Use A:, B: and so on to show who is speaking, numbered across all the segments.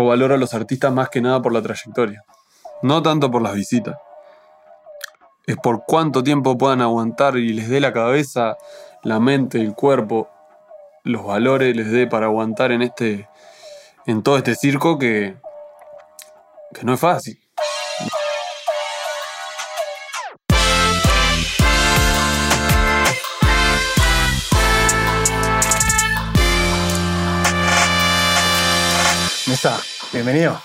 A: yo valoro a los artistas más que nada por la trayectoria. No tanto por las visitas. Es por cuánto tiempo puedan aguantar y les dé la cabeza, la mente, el cuerpo, los valores les dé para aguantar en este. en todo este circo que. que no es fácil.
B: Bienvenido.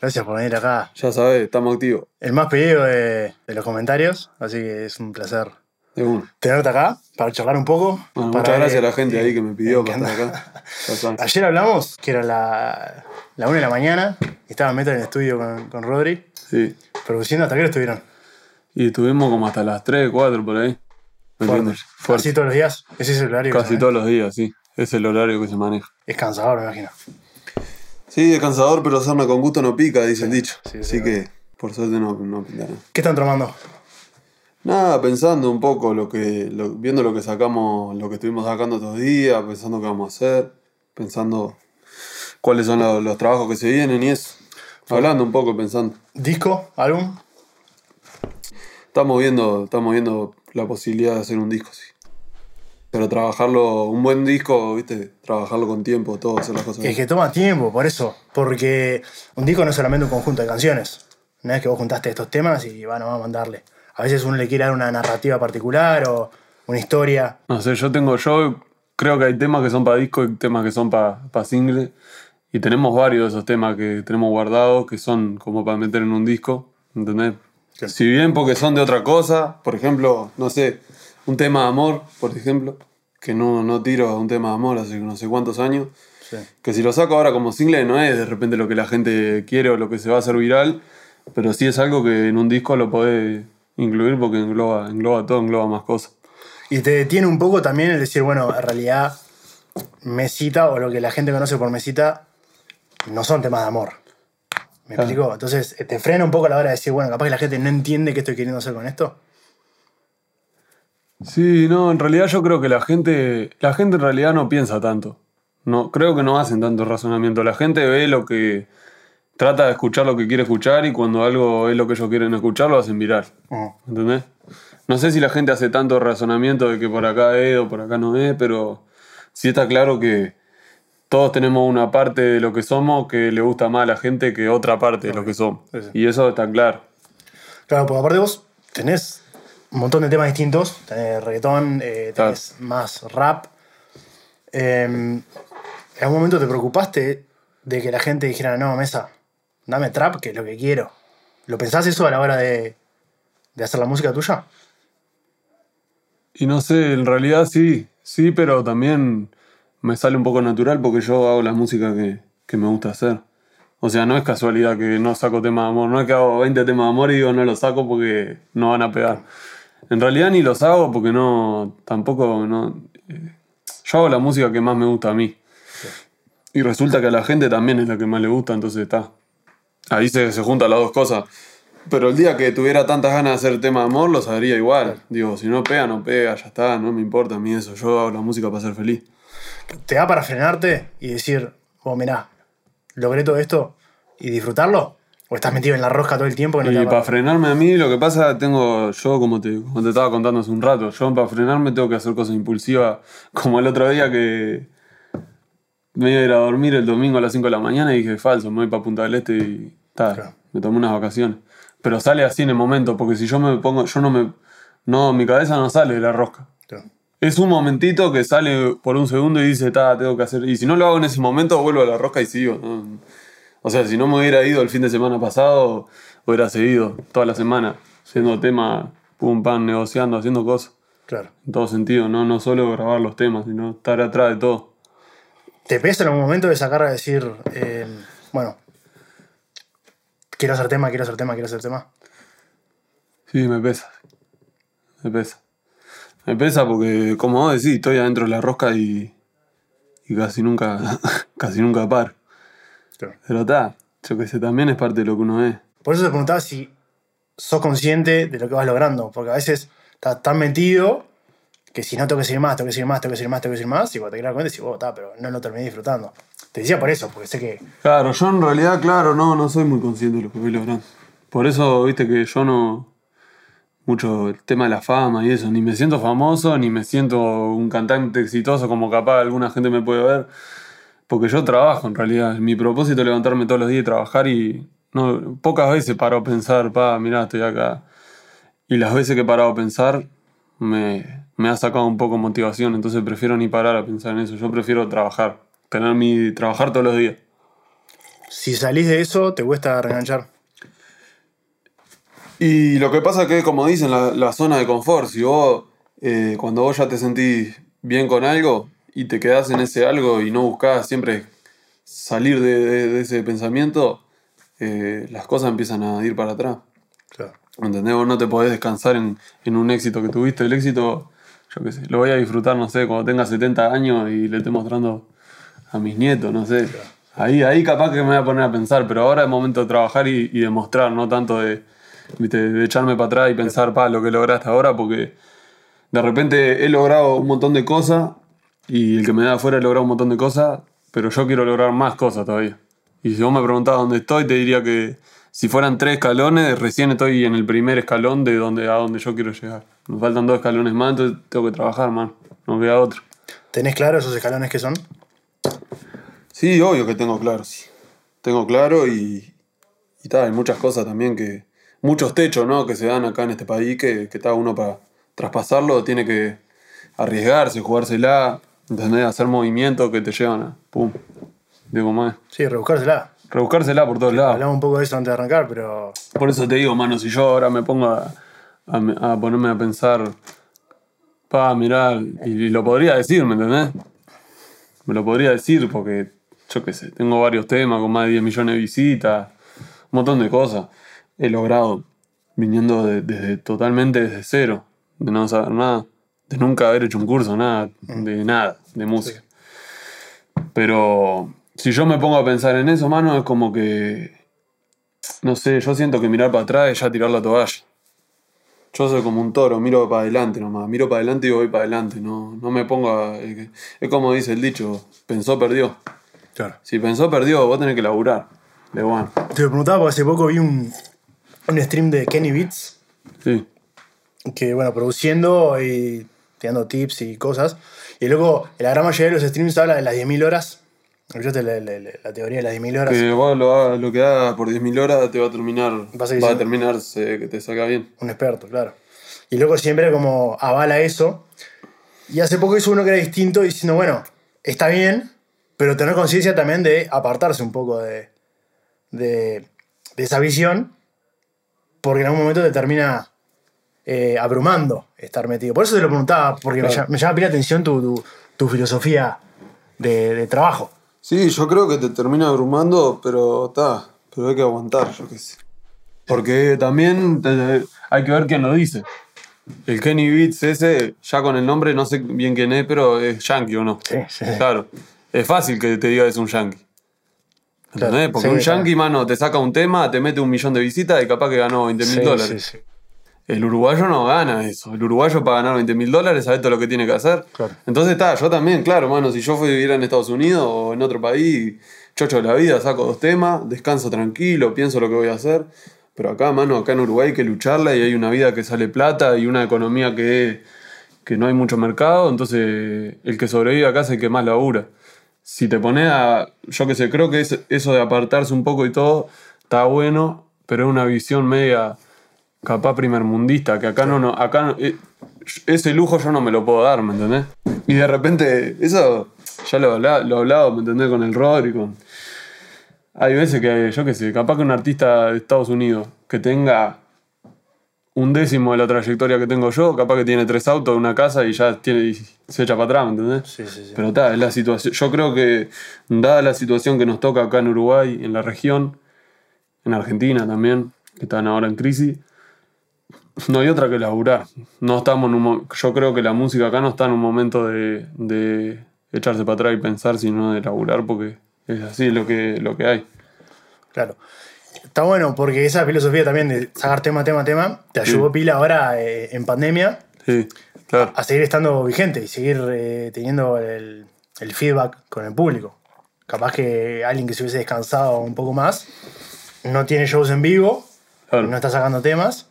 B: Gracias por venir acá.
A: Ya sabes, estamos activos.
B: El más pedido de, de los comentarios, así que es un placer tenerte acá para charlar un poco.
A: Bueno,
B: para
A: muchas gracias a la gente ahí que me pidió para estar acá.
B: Ayer hablamos, que era la, la 1 de la mañana, y estaba Meta en el estudio con, con Rodri,
A: Sí.
B: produciendo hasta que estuvieron.
A: Y estuvimos como hasta las 3, 4 por ahí. ¿Me
B: Fuerte.
A: entiendes? Fuerte.
B: Así todos los días. Ese es el horario. que
A: Casi
B: se
A: todos los días, sí. Es el horario que se maneja.
B: Es cansador, me imagino.
A: Sí, es cansador, pero sarna con gusto no pica, dice el dicho.
B: sí,
A: Así
B: sí,
A: que, por suerte, no, no pica nada.
B: ¿Qué están tomando?
A: Nada, pensando un poco, lo que, lo- viendo lo que sacamos, lo que estuvimos sacando estos días, pensando qué vamos a hacer, pensando cuáles son los, los trabajos que se vienen y eso. Hablando un poco, pensando.
B: ¿Disco? ¿Álbum?
A: Estamos viendo, estamos viendo la posibilidad de hacer un disco, sí. Pero trabajarlo, un buen disco, viste, trabajarlo con tiempo, todo, hacer las cosas
B: Es que toma tiempo, por eso. Porque un disco no es solamente un conjunto de canciones. No es que vos juntaste estos temas y bueno, vamos a mandarle. A veces uno le quiere dar una narrativa particular o una historia.
A: No sé, yo tengo, yo creo que hay temas que son para disco y temas que son para single. Y tenemos varios de esos temas que tenemos guardados que son como para meter en un disco, ¿entendés?
B: Sí.
A: Si bien porque son de otra cosa, por ejemplo, no sé, un tema de amor, por ejemplo, que no, no tiro un tema de amor hace no sé cuántos años,
B: Sí.
A: que si lo saco ahora como single no es de repente lo que la gente quiere o lo que se va a hacer viral, pero sí es algo que en un disco lo podés incluir porque engloba, engloba todo, engloba más cosas.
B: Y te detiene un poco también el decir, bueno, en realidad Mesita o lo que la gente conoce por Mesita no son temas de amor. ¿Me
A: Claro.
B: explico? Entonces eh, te frena un poco a la hora de decir, bueno, capaz que la gente no entiende qué estoy queriendo hacer con esto.
A: Sí, no, en realidad yo creo que la gente, la gente en realidad no piensa tanto. No, creo que no hacen tanto razonamiento. La gente ve lo que trata de escuchar lo que quiere escuchar y cuando algo es lo que ellos quieren escuchar lo hacen viral.
B: Ujú.
A: ¿Entendés? No sé si la gente hace tanto razonamiento de que por acá es o por acá no es, pero sí está claro que todos tenemos una parte de lo que somos que le gusta más a la gente que otra parte de lo que somos.
B: Sí, sí.
A: Y eso está claro.
B: Claro, porque aparte vos tenés un montón de temas distintos. Tenés reggaetón, eh, tenés más rap. Eh, ¿En algún momento te preocupaste de que la gente dijera, no, Mesa, dame trap, que es lo que quiero? ¿Lo pensás eso a la hora de, de hacer la música tuya?
A: Y no sé, en realidad sí, sí, pero también me sale un poco natural porque yo hago la música que, que me gusta hacer. O sea, no es casualidad que no saco temas de amor, no es que hago 20 temas de amor y digo no los saco porque no van a pegar. En realidad ni los hago porque no, tampoco, no... eh, yo hago la música que más me gusta a mí. Y resulta que a la gente también es la que más le gusta, entonces está. Ahí se, se juntan las dos cosas. Pero el día que tuviera tantas ganas de hacer tema de amor, los haría igual. Digo, si no pega, no pega, ya está, no me importa a mí eso. Yo hago la música para ser feliz.
B: ¿Te da para frenarte y decir, oh, mirá, logré todo esto y disfrutarlo? ¿O estás metido en la rosca todo el tiempo? que no
A: Y para frenarme a mí, lo que pasa, tengo, yo como te, como te estaba contando hace un rato, yo para frenarme tengo que hacer cosas impulsivas, como el otro día que me iba a ir a dormir el domingo a las 5 de la mañana y dije, falso, me voy para Punta del Este y ta,
B: Claro.
A: me tomé unas vacaciones. Pero sale así en el momento, porque si yo me pongo, yo no me, no, mi cabeza no sale de la rosca.
B: Claro.
A: Es un momentito que sale por un segundo y dice, ta, tengo que hacer. Y si no lo hago en ese momento, vuelvo a la rosca y sigo. ¿no? O sea, si no me hubiera ido el fin de semana pasado, hubiera seguido toda la semana, haciendo temas, pum, pam, negociando, haciendo cosas.
B: Claro.
A: En todo sentido, no, no solo grabar los temas, sino estar atrás de todo.
B: ¿Te pesa en algún momento de sacar a decir, eh, bueno, quiero hacer tema, quiero hacer tema, quiero hacer tema?
A: Sí, me pesa. Me pesa. Me pesa porque, como vos decís, estoy adentro de la rosca y, y casi nunca, casi nunca paro.
B: Claro.
A: Pero está, yo que sé, también es parte de lo que uno es.
B: Por eso te preguntaba si sos consciente de lo que vas logrando, porque a veces estás tan metido que si no tengo que seguir más, tengo que seguir más, tengo que seguir más, tengo que seguir más, y cuando te quedas cuenta decís, oh, está, pero no lo terminé disfrutando. Te decía por eso, porque sé que.
A: Claro, yo en realidad, claro, no, no soy muy consciente de lo que voy logrando. Por eso, viste que yo no. Mucho el tema de la fama y eso. Ni me siento famoso, ni me siento un cantante exitoso como capaz alguna gente me puede ver. Porque yo trabajo en realidad. Mi propósito es levantarme todos los días y trabajar y no, pocas veces paro a pensar, pa, mirá, estoy acá. Y las veces que he parado a pensar, me, me ha sacado un poco de motivación. Entonces prefiero ni parar a pensar en eso. Yo prefiero trabajar. Tener mi. trabajar todos los días.
B: Si salís de eso, te cuesta reenganchar.
A: Y lo que pasa es que, como dicen, la, la zona de confort, si vos, eh, cuando vos ya te sentís bien con algo y te quedás en ese algo y no buscás siempre salir de, de- de ese pensamiento, eh, las cosas empiezan a ir para atrás.
B: Claro.
A: ¿Entendés? Vos no te podés descansar en, en un éxito que tuviste. El éxito, yo qué sé, lo voy a disfrutar, no sé, cuando tenga 70 años y le esté mostrando a mis nietos, no sé. Ahí, ahí capaz que me voy a poner a pensar, pero ahora es momento de trabajar y, y demostrar, no tanto de, viste, de echarme para atrás y pensar, pa, lo que lograste ahora, porque de repente he logrado un montón de cosas y el que me da afuera he logrado un montón de cosas, pero yo quiero lograr más cosas todavía. Y si vos me preguntás dónde estoy, te diría que si fueran tres escalones, recién estoy en el primer escalón de donde, a donde yo quiero llegar. Me faltan dos escalones más, entonces tengo que trabajar, man. No queda otro.
B: ¿Tenés claro esos escalones que son?
A: Sí, obvio que tengo claro, sí. Tengo claro y, y tal, hay muchas cosas también que. Muchos techos, ¿no? Que se dan acá en este país que, que está uno para traspasarlo, tiene que arriesgarse, jugársela, ¿entendés? Hacer movimientos que te llevan a. ¡Pum! Digo más.
B: Sí, rebuscársela.
A: Rebuscársela por todos lados.
B: Hablamos un poco de eso antes de arrancar, pero.
A: Por eso te digo, mano, si yo ahora me pongo a, a- a ponerme a pensar, pa, mirá, y, y lo podría decir, ¿me entendés? Me lo podría decir porque, yo qué sé, tengo varios temas con más de 10 millones de visitas, un montón de cosas. He logrado, viniendo de- desde totalmente desde cero, de no saber nada, de nunca haber hecho un curso, nada, de nada, de música. Pero si yo me pongo a pensar en eso, mano, es como que no sé, yo siento que mirar para atrás es ya tirar la toalla. Yo soy como un toro, miro para adelante nomás. Miro para adelante y voy para adelante. No, no me pongo a. Es, es como dice el dicho: pensó, perdió.
B: Claro.
A: Si pensó, perdió, vos tenés que laburar. De bueno.
B: Te lo preguntaba porque hace poco vi un, un stream de Kenny Beats,
A: Sí.
B: que bueno, produciendo y te dando tips y cosas. Y luego, la gran mayoría de los streams habla de las 10.000 horas. ¿Escuchaste la, la- la- teoría de las 10.000 horas?
A: Que vos lo, que hagas por 10.000 horas te va a terminar. Va a terminar se- que te salga bien.
B: Un experto, claro. Y luego siempre como avala eso. Y hace poco hizo uno que era distinto diciendo, bueno, está bien, pero tener conciencia también de apartarse un poco de, de, de esa visión, porque en algún momento te termina eh, abrumando estar metido. Por eso te lo preguntaba, porque me, llama, me llama pila atención tu, tu- tu filosofía de, de trabajo.
A: Sí, yo creo que te termina abrumando, pero está, pero hay que aguantar, yo qué sé. Porque también te- hay que ver quién lo dice. El Kenny Beats ese, ya con el nombre no sé bien quién es, pero es yankee o no.
B: Sí, sí.
A: Claro. Es fácil que te diga que es un yankee. ¿Entendés? Porque
B: sí,
A: un
B: claro.
A: yankee, mano, te saca un tema, te mete un millón de visitas y capaz que ganó 20 mil
B: Sí,
A: dólares. El uruguayo no gana eso. El uruguayo para ganar 20 mil dólares sabe todo lo que tiene que hacer.
B: Claro.
A: Entonces está, yo también, claro, mano, si yo viviera en Estados Unidos o en otro país, chocho de la vida, saco dos temas, descanso tranquilo, pienso lo que voy a hacer. Pero acá, mano, acá en Uruguay hay que lucharla y hay una vida que sale plata y una economía que, que no hay mucho mercado. Entonces, el que sobrevive acá es el que más labura. Si te pones a. Yo que sé, creo que es- eso de apartarse un poco y todo está bueno, pero es una visión media capaz primermundista, que acá no, no, acá no- eh, ese lujo yo no me lo puedo dar, ¿me entendés? Y de repente, eso ya lo, habla- lo he hablado, ¿me entendés? Con el Rodri, con... Hay veces que, yo qué sé, capaz que un artista de Estados Unidos que tenga un décimo de la trayectoria que tengo yo, capaz que tiene tres autos, una casa y ya tiene, y se echa para atrás, ¿me entendés?
B: Sí, sí, sí.
A: Pero está, es la situación. Yo creo que, dada la situación que nos toca acá en Uruguay, en la región, en Argentina también, que están ahora en crisis, no hay otra que laburar. No estamos en un mo- yo creo que la música acá no está en un momento de, de echarse para atrás y pensar, sino de laburar, porque es así lo que, lo que hay.
B: Claro. Está bueno porque esa filosofía también de sacar tema, tema, tema, te ayudó pila ahora eh, en pandemia
A: Sí, claro.
B: a seguir estando vigente y seguir eh, teniendo el, el feedback con el público. Capaz que alguien que se hubiese descansado un poco más no tiene shows en vivo,
A: Claro.
B: no está sacando temas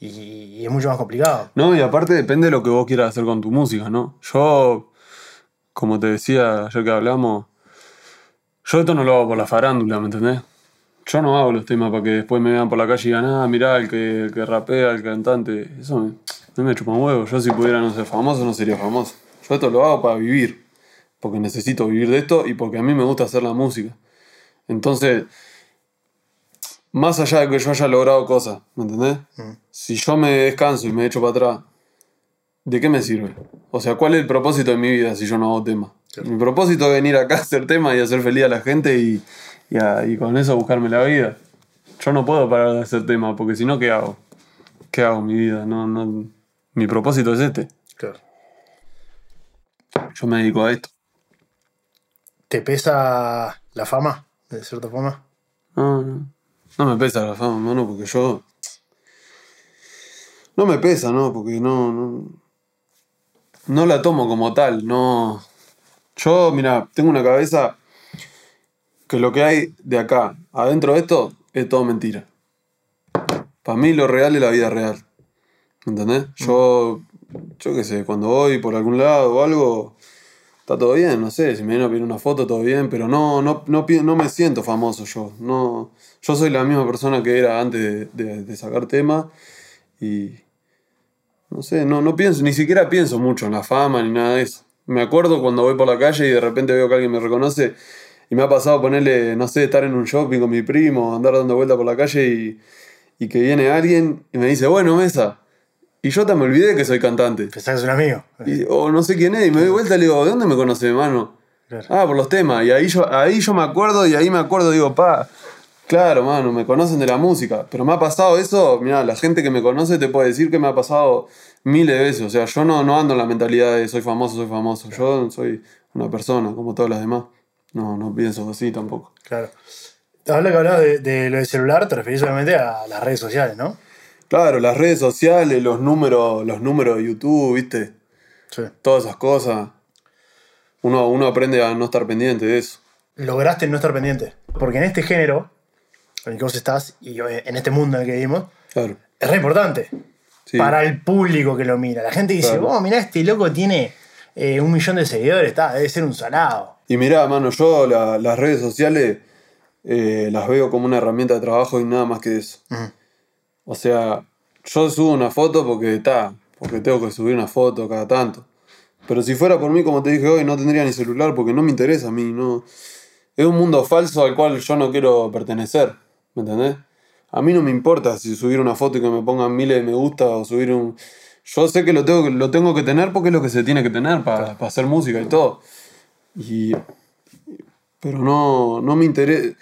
B: y, es mucho más complicado.
A: No, y aparte depende de lo que vos quieras hacer con tu música, ¿no? Yo, como te decía ayer que hablamos, yo esto no lo hago por la farándula, ¿me entendés? Yo no hago los temas para que después me vean por la calle y digan, ah, mirá, el que, que rapea, el cantante. Eso me, mí me chupa un huevo. Yo si pudiera no ser famoso, no sería famoso. Yo esto lo hago para vivir. Porque necesito vivir de esto y porque a mí me gusta hacer la música. Entonces, más allá de que yo haya logrado cosas, ¿me entendés? Si yo me descanso y me echo para atrás, ¿de qué me sirve? O sea, ¿cuál es el propósito de mi vida si yo no hago tema? Mi propósito es venir acá a hacer tema y hacer feliz a la gente y, y, a- y con eso buscarme la vida. Yo no puedo parar de hacer tema porque si no, ¿qué hago? ¿Qué hago en mi vida? No, no, mi propósito es este.
B: Claro.
A: Yo me dedico a esto.
B: ¿Te pesa la fama, de cierta forma?
A: No, no, no me pesa la fama, mano, porque yo. No me pesa, ¿no? Porque no. No, no la tomo como tal, no. Yo, mira, tengo una cabeza que lo que hay de acá, adentro de esto, es todo mentira. Para mí lo real es la vida real. ¿Me entendés? Yo, yo qué sé, cuando voy por algún lado o algo, está todo bien, no sé, si me vienen a pedir una foto, todo bien, pero no, no, no, no me siento famoso yo. No, yo soy la misma persona que era antes de, de- de sacar tema y no sé, no, no pienso, ni siquiera pienso mucho en la fama ni nada de eso. Me acuerdo cuando voy por la calle y de repente veo que alguien me reconoce y me ha pasado ponerle, no sé, estar en un shopping con mi primo, andar dando vuelta por la calle y, y que viene alguien y me dice, bueno, Mesa. Y yo te me olvidé que soy cantante.
B: Pensás que es un amigo.
A: Y, o no sé quién es, y me doy vuelta y le digo, ¿de dónde me conoce, hermano?
B: Claro.
A: Ah, por los temas. Y ahí yo, ahí yo me acuerdo y ahí me acuerdo, digo, pa, claro, mano, me conocen de la música. Pero me ha pasado eso, mira, la gente que me conoce te puede decir que me ha pasado miles de veces. O sea, yo no, no ando en la mentalidad de soy famoso, soy famoso. Yo soy una persona, como todas las demás. No, no pienso así tampoco.
B: Claro. Ahora que hablabas de, de lo del celular, te referís obviamente a las redes sociales, ¿no?
A: Claro, las redes sociales, los números, los números de YouTube, ¿viste?
B: Sí.
A: Todas esas cosas. Uno, uno aprende a no estar pendiente de eso.
B: Lograste no estar pendiente. Porque en este género en el que vos estás y en este mundo en el que vivimos,
A: Claro.
B: es re importante.
A: Sí.
B: Para el público que lo mira. La gente dice,
A: Claro.
B: oh, mirá, este loco tiene eh, un millón de seguidores, está, debe ser un salado.
A: Y mirá, mano, yo la- las redes sociales eh, las veo como una herramienta de trabajo y nada más que eso. O sea, yo subo una foto porque está, porque tengo que subir una foto cada tanto. Pero si fuera por mí, como te dije hoy, no tendría ni celular porque no me interesa a mí, no. Es un mundo falso al cual yo no quiero pertenecer, ¿me entendés? A mí no me importa si subir una foto y que me pongan miles de me gusta o subir un... Yo sé que lo tengo, que- lo tengo que tener porque es lo que se tiene que tener para, para hacer música y todo. Y... Pero no, no me interesa...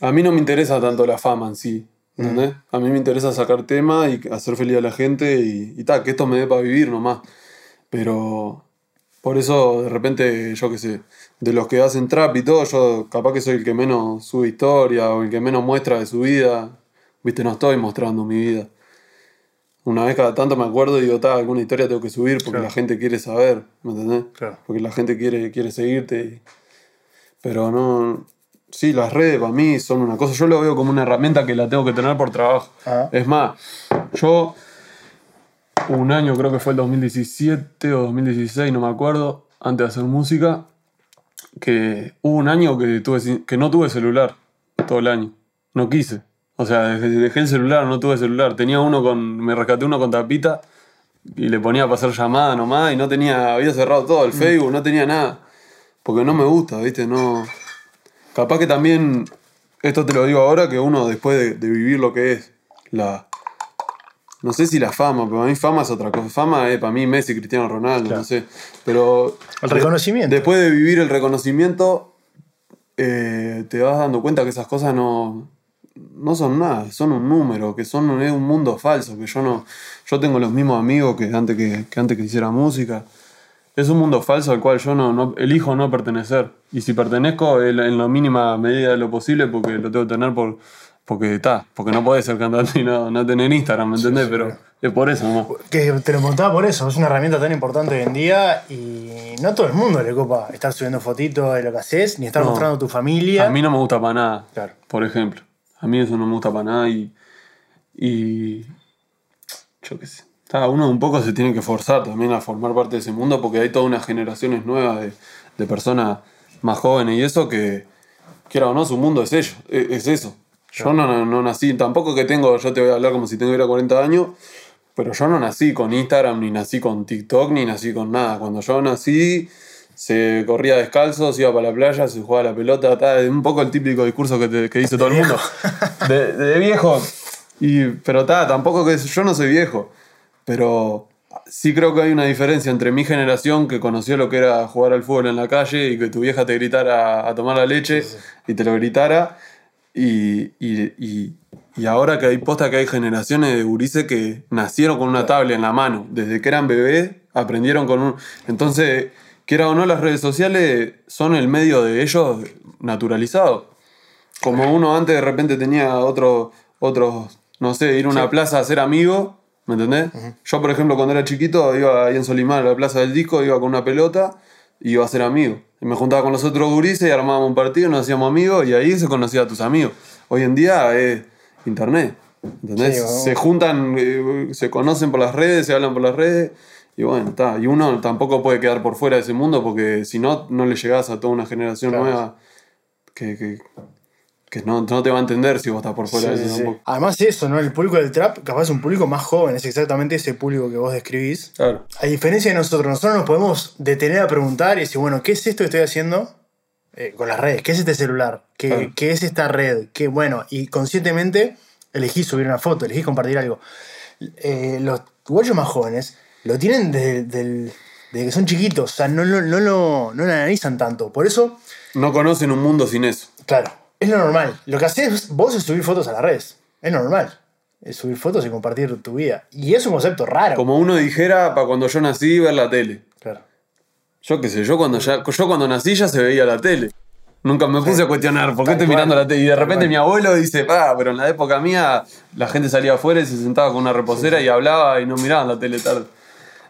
A: A mí no me interesa tanto la fama en sí, ¿entendés? A mí me interesa sacar tema y hacer feliz a la gente y, y tal, que esto me dé para vivir nomás. Pero por eso de repente, yo qué sé, de los que hacen trap y todo, yo capaz que soy el que menos sube historia o el que menos muestra de su vida. Viste, no estoy mostrando mi vida. Una vez cada tanto me acuerdo y digo, ta, alguna historia tengo que subir porque
B: Claro.
A: la gente quiere saber, ¿me entendés?
B: Claro.
A: Porque la gente quiere, quiere seguirte. y- Pero no. Sí, las redes para mí son una cosa. Yo lo veo como una herramienta que la tengo que tener por trabajo.
B: Ah.
A: Es más, yo. Un año, creo que fue el 2017 o 2016, no me acuerdo, antes de hacer música, que hubo un año que, tuve, que no tuve celular todo el año. No quise. O sea, dejé, el celular, no tuve celular. Tenía uno con. Me rescaté uno con tapita y le ponía para hacer llamada nomás y no tenía. Había cerrado todo, el Facebook, no tenía nada. Porque no me gusta, ¿viste? No. Capaz que también. Esto te lo digo ahora, que uno después de, de vivir lo que es la. No sé si la fama, pero para mí fama es otra cosa. Fama es para mí Messi, Cristiano Ronaldo,
B: Claro.
A: no sé. Pero.
B: El reconocimiento.
A: Después de vivir el reconocimiento, eh, te vas dando cuenta que esas cosas no, no son nada, son un número, que son es un mundo falso, que yo no. Yo tengo los mismos amigos que antes que, que antes que hiciera música. Es un mundo falso al cual yo no, no elijo no pertenecer. Y si pertenezco en la mínima medida de lo posible, porque lo tengo que tener por, porque está, porque no podés ser cantante y no, no tener Instagram, ¿me entendés? Pero es por eso, ¿no?
B: Que te lo montaba por eso, es una herramienta tan importante hoy en día y no a todo el mundo le copa estar subiendo fotitos de lo que haces, ni estar
A: No.
B: mostrando a tu familia.
A: A mí no me gusta para nada,
B: Claro.
A: por ejemplo. A mí eso no me gusta para nada y. y yo qué sé. Está, uno un poco se tiene que forzar también a formar parte de ese mundo porque hay todas unas generaciones nuevas de, de personas más jóvenes y eso que, quiera o no, su mundo es ello, es, es eso. Yo no, no, no nací, tampoco que tengo, yo te voy a hablar como si tuviera 40 años, pero yo no nací con Instagram, ni nací con TikTok, ni nací con nada. Cuando yo nací, se corría descalzo, se iba para la playa, se jugaba la pelota, ta, es un poco el típico discurso que, te- que dice todo el mundo. De, de viejo. Y, pero ta, tampoco que yo no soy viejo. Pero sí creo que hay una diferencia entre mi generación que conoció lo que era jugar al fútbol en la calle y que tu vieja te gritara a tomar la leche y te lo gritara. Y, y, y, y ahora que hay posta que hay generaciones de gurises que nacieron con una tablet en la mano. Desde que eran bebés aprendieron con un... Entonces, quiera o no, las redes sociales son el medio de ellos naturalizado. Como uno antes de repente tenía otro, otros, no sé, ir a una plaza a ser amigo, ¿me entendés? Yo, por ejemplo, cuando era chiquito, iba ahí en Solimar a la plaza del disco, iba con una pelota y iba a ser amigo. Y me juntaba con los otros gurises y armábamos un partido, nos hacíamos amigos y ahí se conocía a tus amigos. Hoy en día es internet, ¿entendés?
B: Sí,
A: se juntan, eh, se conocen por las redes, se hablan por las redes. Y bueno, está. Y uno tampoco puede quedar por fuera de ese mundo porque si no, no le llegás a toda una generación
B: Claro.
A: nueva que, que, que no, no te va a entender si vos estás por fuera
B: Sí,
A: de ese
B: sí,
A: tampoco.
B: Además eso, ¿no? El público del trap, capaz es un público más joven, es exactamente ese público que vos describís.
A: Claro.
B: A diferencia de nosotros, nosotros nos podemos detener a preguntar y decir, bueno, ¿qué es esto que estoy haciendo eh, con las redes? ¿Qué es este celular? ¿Qué,
A: Claro.
B: qué es esta red? ¿Qué, bueno, y conscientemente elegí subir una foto, elegí compartir algo. Eh, los guayos más jóvenes lo tienen desde, del- desde que son chiquitos, o sea, no, lo- no, lo, no lo analizan tanto. Por eso,
A: No conocen un mundo sin eso.
B: claro, es lo normal. Lo que haces vos es subir fotos a las redes. Es normal. Es subir fotos y compartir tu vida. Y es un concepto raro.
A: Como uno dijera, para cuando yo nací, ver la tele.
B: Claro.
A: Yo qué sé, yo cuando, ya, yo cuando nací ya se veía la tele. Nunca me puse a cuestionar por qué estoy mirando la tele. Y de repente mi abuelo dice, pa, pero en la época mía la gente salía afuera y se sentaba con una reposera y hablaba y no miraban la tele tarde.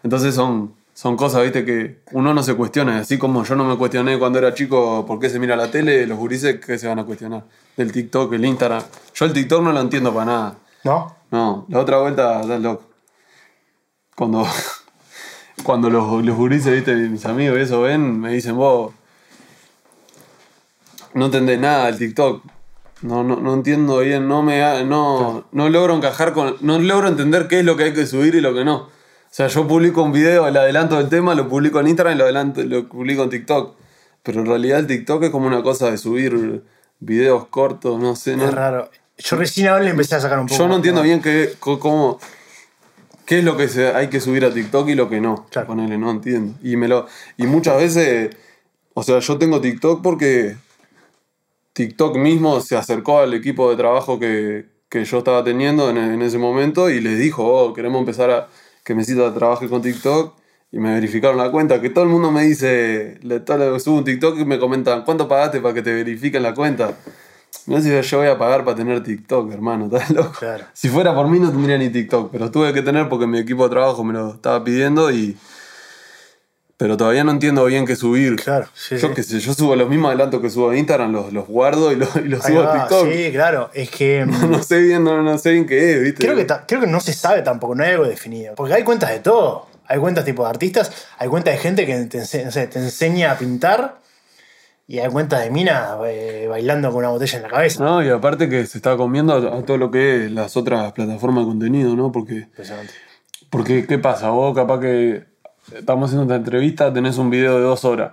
A: Entonces son, son cosas, viste, que uno no se cuestiona. Así como yo no me cuestioné cuando era chico por qué se mira la tele, los gurises, ¿qué se van a cuestionar? Del TikTok, el Instagram. Yo el TikTok no lo entiendo para nada.
B: ¿No?
A: No, la otra vuelta, estás loco. Cuando, cuando los, los gurises, viste, mis amigos eso ven, me dicen, vos, no entendés nada del TikTok. No, no, no entiendo bien, no me no, no logro encajar con, no logro entender qué es lo que hay que subir y lo que no. O sea, yo publico un video, el adelanto del tema, lo publico en Instagram y lo, adelanto, lo publico en TikTok. Pero en realidad el TikTok es como una cosa de subir videos cortos, no sé, no,
B: Es raro. Yo recién ahora le empecé a sacar un poco.
A: yo no entiendo bien qué, cómo, qué es lo que se, hay que subir a TikTok y lo que no.
B: Claro.
A: Ponele, no entiendo. Y, me lo, y muchas veces, o sea, yo tengo TikTok porque TikTok mismo se acercó al equipo de trabajo que, que yo estaba teniendo en, en ese momento y les dijo, oh, queremos empezar a que Mesita trabaje con TikTok. Y me verificaron la cuenta, que todo el mundo me dice, le, tal- subo un TikTok y me comentan, ¿cuánto pagaste para que te verifiquen la cuenta? No sé si yo voy a pagar para tener TikTok, hermano, estás loco.
B: Claro.
A: Si fuera por mí no tendría ni TikTok, pero tuve que tener porque mi equipo de trabajo me lo estaba pidiendo y... Pero todavía no entiendo bien qué subir.
B: Claro, sí,
A: yo
B: sí.
A: qué sé, yo subo los mismos adelantos que subo a Instagram, los, los guardo y los, y los subo a
B: va,
A: TikTok.
B: Sí, claro. Es que. mm,
A: No sé bien, no, no sé bien qué es, ¿viste?
B: creo, que creo que no se sabe tampoco, no hay algo definido. Porque hay cuentas de todo. Hay cuentas tipo de artistas, hay cuentas de gente que te, ense- no sé, te enseña a pintar y hay cuentas de minas eh, bailando con una botella en la cabeza.
A: No, y aparte que se está comiendo a, a todo lo que es las otras plataformas de contenido, ¿no? Porque,
B: Impresionante.
A: porque ¿qué pasa? Vos capaz que estamos haciendo esta entrevista, tenés un video de dos horas.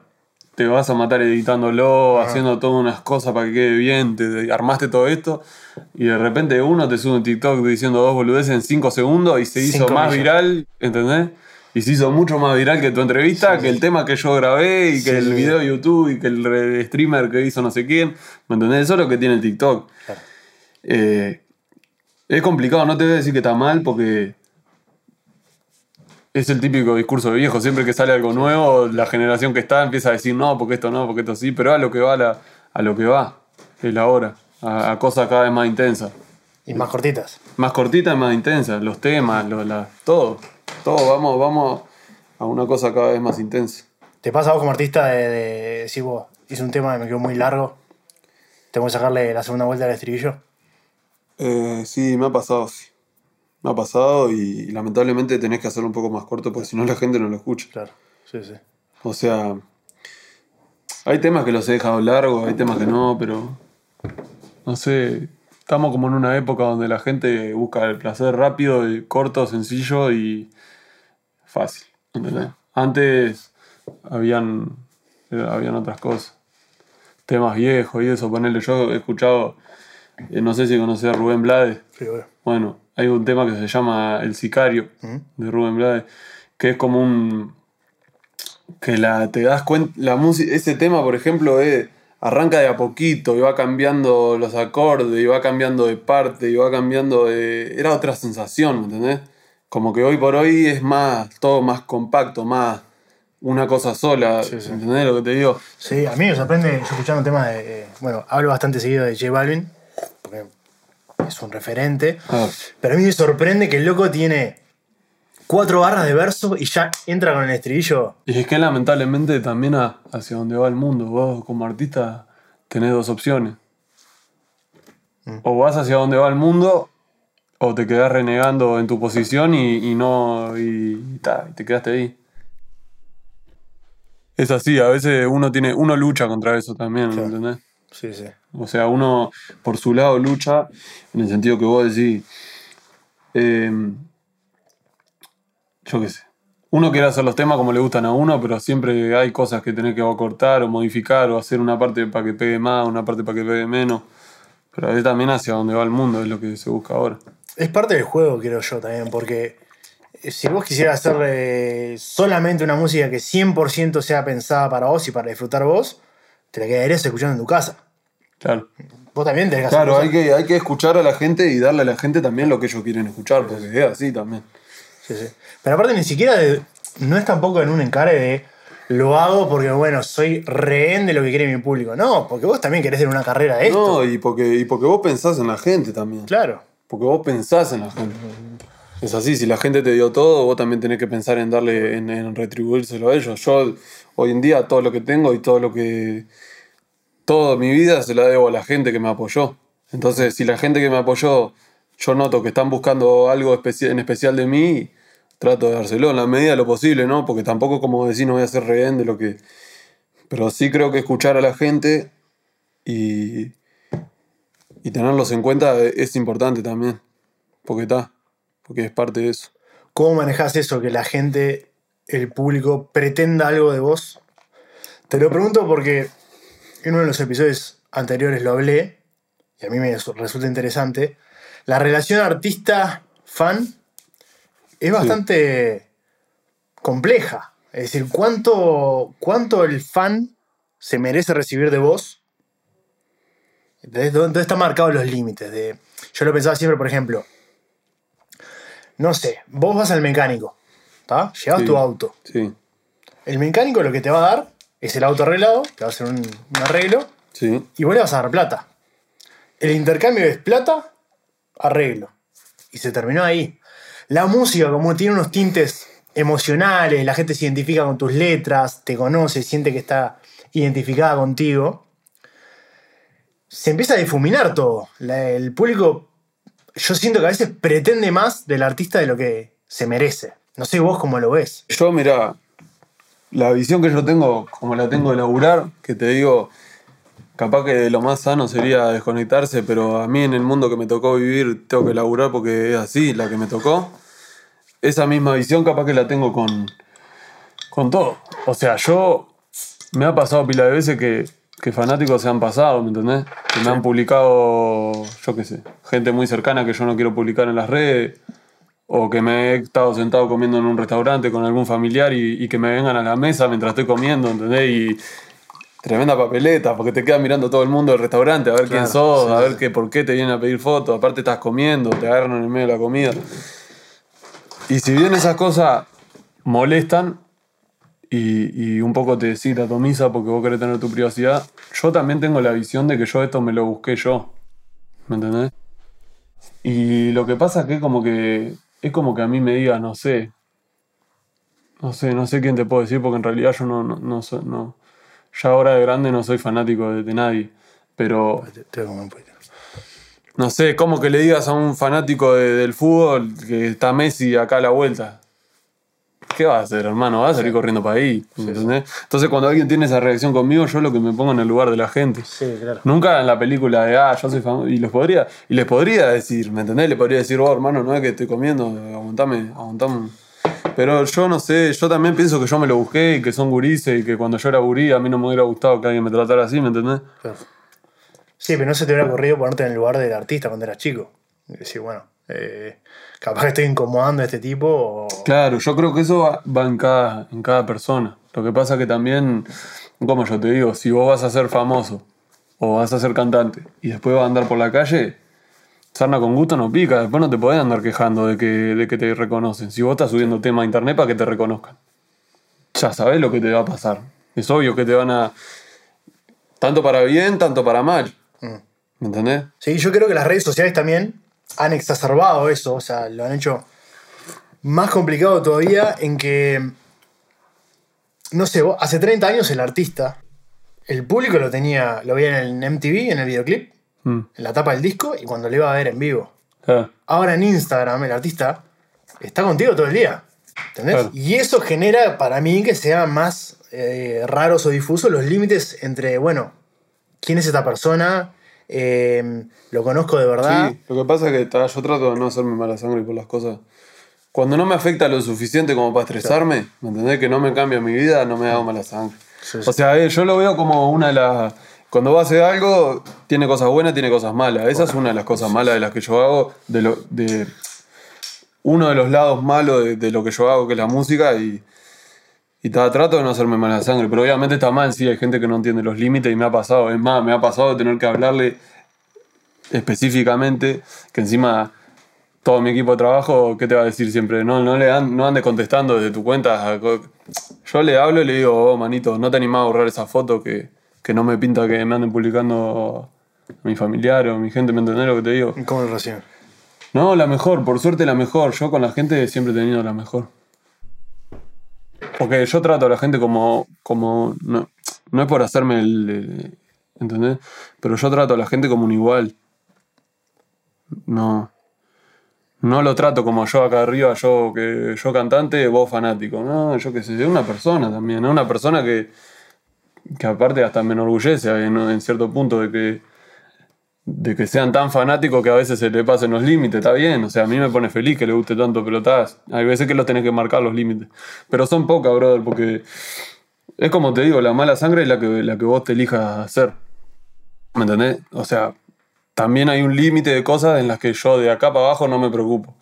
A: Te vas a matar editándolo, haciendo todas unas cosas para que quede bien, te, armaste todo esto y de repente uno te sube un TikTok diciendo dos boludeces en cinco segundos y se hizo
B: Cinco
A: más
B: millones.
A: viral, ¿entendés? Y se hizo mucho más viral que tu entrevista, que el tema que yo grabé y que
B: Sí.
A: el video de YouTube y que el re- streamer que hizo no sé quién. ¿Me entendés? Eso es lo que tiene el TikTok.
B: Claro.
A: Eh, es complicado, no te voy a decir que está mal porque es el típico discurso de viejo. Siempre que sale algo nuevo, la generación que está empieza a decir no, porque esto no, porque esto sí, pero a lo que va, la- a lo que va, es la hora, a, a cosas cada vez más intensas.
B: Y más cortitas.
A: Más cortitas y más intensas. Los temas, lo- la- todo. Todo, vamos, vamos a una cosa cada vez más intensa.
B: ¿Te pasa a vos como artista de, de decir, vos, hice un tema que me quedó muy largo, tengo que sacarle la segunda vuelta al estribillo?
A: Eh, sí, me ha pasado, sí. Me ha pasado y, lamentablemente tenés que hacerlo un poco más corto porque si no la gente no lo escucha.
B: Claro, sí, sí.
A: O sea, hay temas que los he dejado largos, hay temas que no, pero no sé, estamos como en una época donde la gente busca el placer rápido, corto, sencillo y fácil. ¿entendés? Antes habían, habían otras cosas, temas viejos y eso, ponerle yo he escuchado, eh, no sé si conocés a Rubén Blades.
B: Sí.
A: Bueno, hay un tema que se llama El Sicario, de Rubén Blades, que es como un. que la, te das cuenta. La música, ese tema, por ejemplo, es, arranca de a poquito y va cambiando los acordes, y va cambiando de parte, y va cambiando de. Era otra sensación, ¿me entendés? Como que hoy por hoy es más, todo más compacto, más una cosa sola,
B: Sí, sí.
A: ¿entendés lo que te digo?
B: Sí, a mí me sorprende, yo escuchando temas de. eh, bueno, hablo bastante seguido de J Balvin, es un referente.
A: Ah,
B: Pero a mí me sorprende que el loco tiene cuatro barras de verso y ya entra con el estribillo.
A: Y es que lamentablemente también a- hacia donde va el mundo, vos como artista tenés dos opciones. O vas hacia donde va el mundo, o te quedás renegando en tu posición y, y no. Y, y ta, y te quedaste ahí. Es así, a veces uno tiene. uno lucha contra eso también,
B: Claro.
A: ¿entendés?
B: Sí, sí.
A: O sea, uno por su lado lucha, en el sentido que vos decís, eh, yo qué sé, uno quiere hacer los temas como le gustan a uno, pero siempre hay cosas que tenés que cortar o modificar o hacer una parte para que pegue más, una parte para que pegue menos. Pero es también hacia donde va el mundo, es lo que se busca ahora.
B: Es parte del juego, creo yo también, porque eh, si vos quisieras hacer solamente una música que 100% sea pensada para vos y para disfrutar vos, te la quedarías escuchando en tu casa.
A: Claro.
B: Vos también tenés que hacer
A: Claro,
B: cosas-
A: hay que, hay que escuchar a la gente y darle a la gente también lo que ellos quieren escuchar, porque es así también.
B: Sí, sí. Pero aparte ni siquiera de- no es tampoco en un encare de lo hago porque, bueno, soy rehén de lo que quiere mi público. No, porque vos también querés tener una carrera de esto.
A: No, y porque, y porque vos pensás en la gente también.
B: Claro.
A: Porque vos pensás en la gente. Es así, si la gente te dio todo, vos también tenés que pensar en darle, en, en retribuírselo a ellos. Yo hoy en día todo lo que tengo y todo lo que. Toda mi vida se la debo a la gente que me apoyó. Entonces, si la gente que me apoyó, yo noto que están buscando algo en especial de mí, trato de dárselo en la medida de lo posible, ¿no? Porque tampoco, como decir, no voy a ser rehén de lo que. Pero sí creo que escuchar a la gente y, y tenerlos en cuenta es importante también. Porque está, porque es parte de eso.
B: ¿Cómo manejás eso? Que la gente, el público, pretenda algo de vos. Te lo pregunto porque en uno de los episodios anteriores lo hablé, y a mí me resulta interesante. La relación artista-fan es bastante compleja. Es decir, ¿cuánto, ¿cuánto el fan se merece recibir de vos? ¿Dónde están marcados los límites? De, yo lo pensaba siempre, por ejemplo, no sé, vos vas al mecánico, ¿está? Llevas
A: Sí.
B: tu auto.
A: Sí,
B: El mecánico lo que te va a dar es el auto arreglado, te va a hacer un, un arreglo,
A: sí,
B: y vos le vas a dar plata. El intercambio es plata, arreglo. Y se terminó ahí. La música, como tiene unos tintes emocionales, la gente se identifica con tus letras, te conoce, siente que está identificada contigo, se empieza a difuminar todo. La- el público, yo siento que a veces pretende más del artista de lo que se merece. No sé vos cómo lo ves.
A: Yo, mira, la visión que yo tengo, como la tengo de laburar, que te digo, capaz que lo más sano sería desconectarse, pero a mí en el mundo que me tocó vivir tengo que laburar porque es así, la que me tocó. Esa misma visión capaz que la tengo con, con todo. O sea, yo me ha pasado pila de veces que, que fanáticos se han pasado, ¿me entendés? Que me han publicado, yo qué sé, gente muy cercana que yo no quiero publicar en las redes. O que me he estado sentado comiendo en un restaurante con algún familiar y, y que me vengan a la mesa mientras estoy comiendo, ¿entendés? Y tremenda papeleta, porque te queda mirando todo el mundo del restaurante a ver quién sos,
B: sí,
A: a ver que, por qué te vienen a pedir fotos. Aparte estás comiendo, te agarran en el medio de la comida. Y si bien esas cosas molestan y, y un poco te sí, te atomiza porque vos querés tener tu privacidad, yo también tengo la visión de que yo esto me lo busqué yo. ¿Me entendés? Y lo que pasa es que como que es como que a mí me diga, no sé, no sé, no sé quién te puedo decir porque en realidad yo no, no, no, soy, no ya ahora de grande no soy fanático de, de nadie, pero no sé, como que le digas a un fanático de- del fútbol que está Messi acá a la vuelta. ¿Qué va a hacer, hermano? Va a salir corriendo para ahí. ¿entendés? Entonces, cuando alguien tiene esa reacción conmigo, yo lo que me pongo en el lugar de la gente.
B: Sí, claro.
A: Nunca en la película de, ah, yo soy famoso. Y les podría, y les podría decir, ¿me entendés? Le podría decir, oh, hermano, no es que estoy comiendo, aguantame, aguantame. Pero yo no sé, yo también pienso que yo me lo busqué y que son gurises y que cuando yo era gurí a mí no me hubiera gustado que alguien me tratara así, ¿me entendés?
B: Claro. Sí, pero no se te hubiera ocurrido ponerte en el lugar del artista cuando eras chico. Y decir, bueno, eh, capaz que estoy incomodando a este tipo. O...
A: Claro, yo creo que eso va, en, cada, en cada persona. Lo que pasa que también, como yo te digo, si vos vas a ser famoso o vas a ser cantante y después vas a andar por la calle, sarna con gusto no pica. Después no te podés andar quejando de que, de que te reconocen. Si vos estás subiendo tema a internet para que te reconozcan. Ya sabés lo que te va a pasar. Es obvio que te van a... Tanto para bien, tanto para mal. ¿Me entendés?
B: Sí, yo creo que las redes sociales también han exacerbado eso, o sea, lo han hecho más complicado todavía en que, no sé, vos- hace 30 años el artista, el público lo tenía, lo veía en el MTV, en el videoclip,
A: Mm,
B: en la tapa del disco y cuando lo iba a ver en vivo.
A: claro.
B: Ahora en Instagram el artista está contigo todo el día, ¿entendés?
A: Claro.
B: Y eso genera para mí que sean más eh, raros o difusos los límites entre, bueno, ¿quién es esta persona? Eh, ¿Lo conozco de verdad?
A: Sí, lo que pasa es que ta, yo trato de no hacerme mala sangre por las cosas. Cuando no me afecta lo suficiente como para estresarme, ¿me entendés? Que no me cambia mi vida, no me hago mala sangre.
B: Sí, sí.
A: O sea, eh, yo lo veo como una de las... Cuando vos haces algo, tiene cosas buenas, tiene cosas malas. Esa es una de las cosas malas de las que yo hago, de, lo, de uno de los lados malos de, de lo que yo hago, que es la música, y, y trato de no hacerme mala sangre. Pero obviamente está mal, sí, hay gente que no entiende los límites y me ha pasado. Es más, me ha pasado de tener que hablarle específicamente, que encima todo mi equipo de trabajo, ¿qué te va a decir siempre? No, no le dan, no andes contestando desde tu cuenta. Yo le hablo y le digo, oh, manito, no te animás a borrar esa foto que, que no me pinta que me anden publicando a mi familiar o a mi gente, ¿me entendés lo que te digo?
B: ¿Cómo lo reciben?
A: No, la mejor, por suerte la mejor. Yo con la gente siempre he tenido la mejor. Porque yo trato a la gente como. como no, no es por hacerme el. el- ¿Entendés? Pero yo trato a la gente como un igual. No. No lo trato como yo acá arriba, yo que yo cantante, vos fanático. No, yo qué sé, una persona también. Es una persona que, que aparte hasta me enorgullece en, en cierto punto de que, de que sean tan fanáticos que a veces se le pasen los límites, está bien. O sea, a mí me pone feliz que le guste tanto pelotaz. Hay veces que los tenés que marcar los límites. Pero son pocas, brother, porque es como te digo, la mala sangre es la que, la que vos te elijas hacer. ¿Me entendés? O sea, también hay un límite de cosas en las que yo de acá para abajo no me preocupo.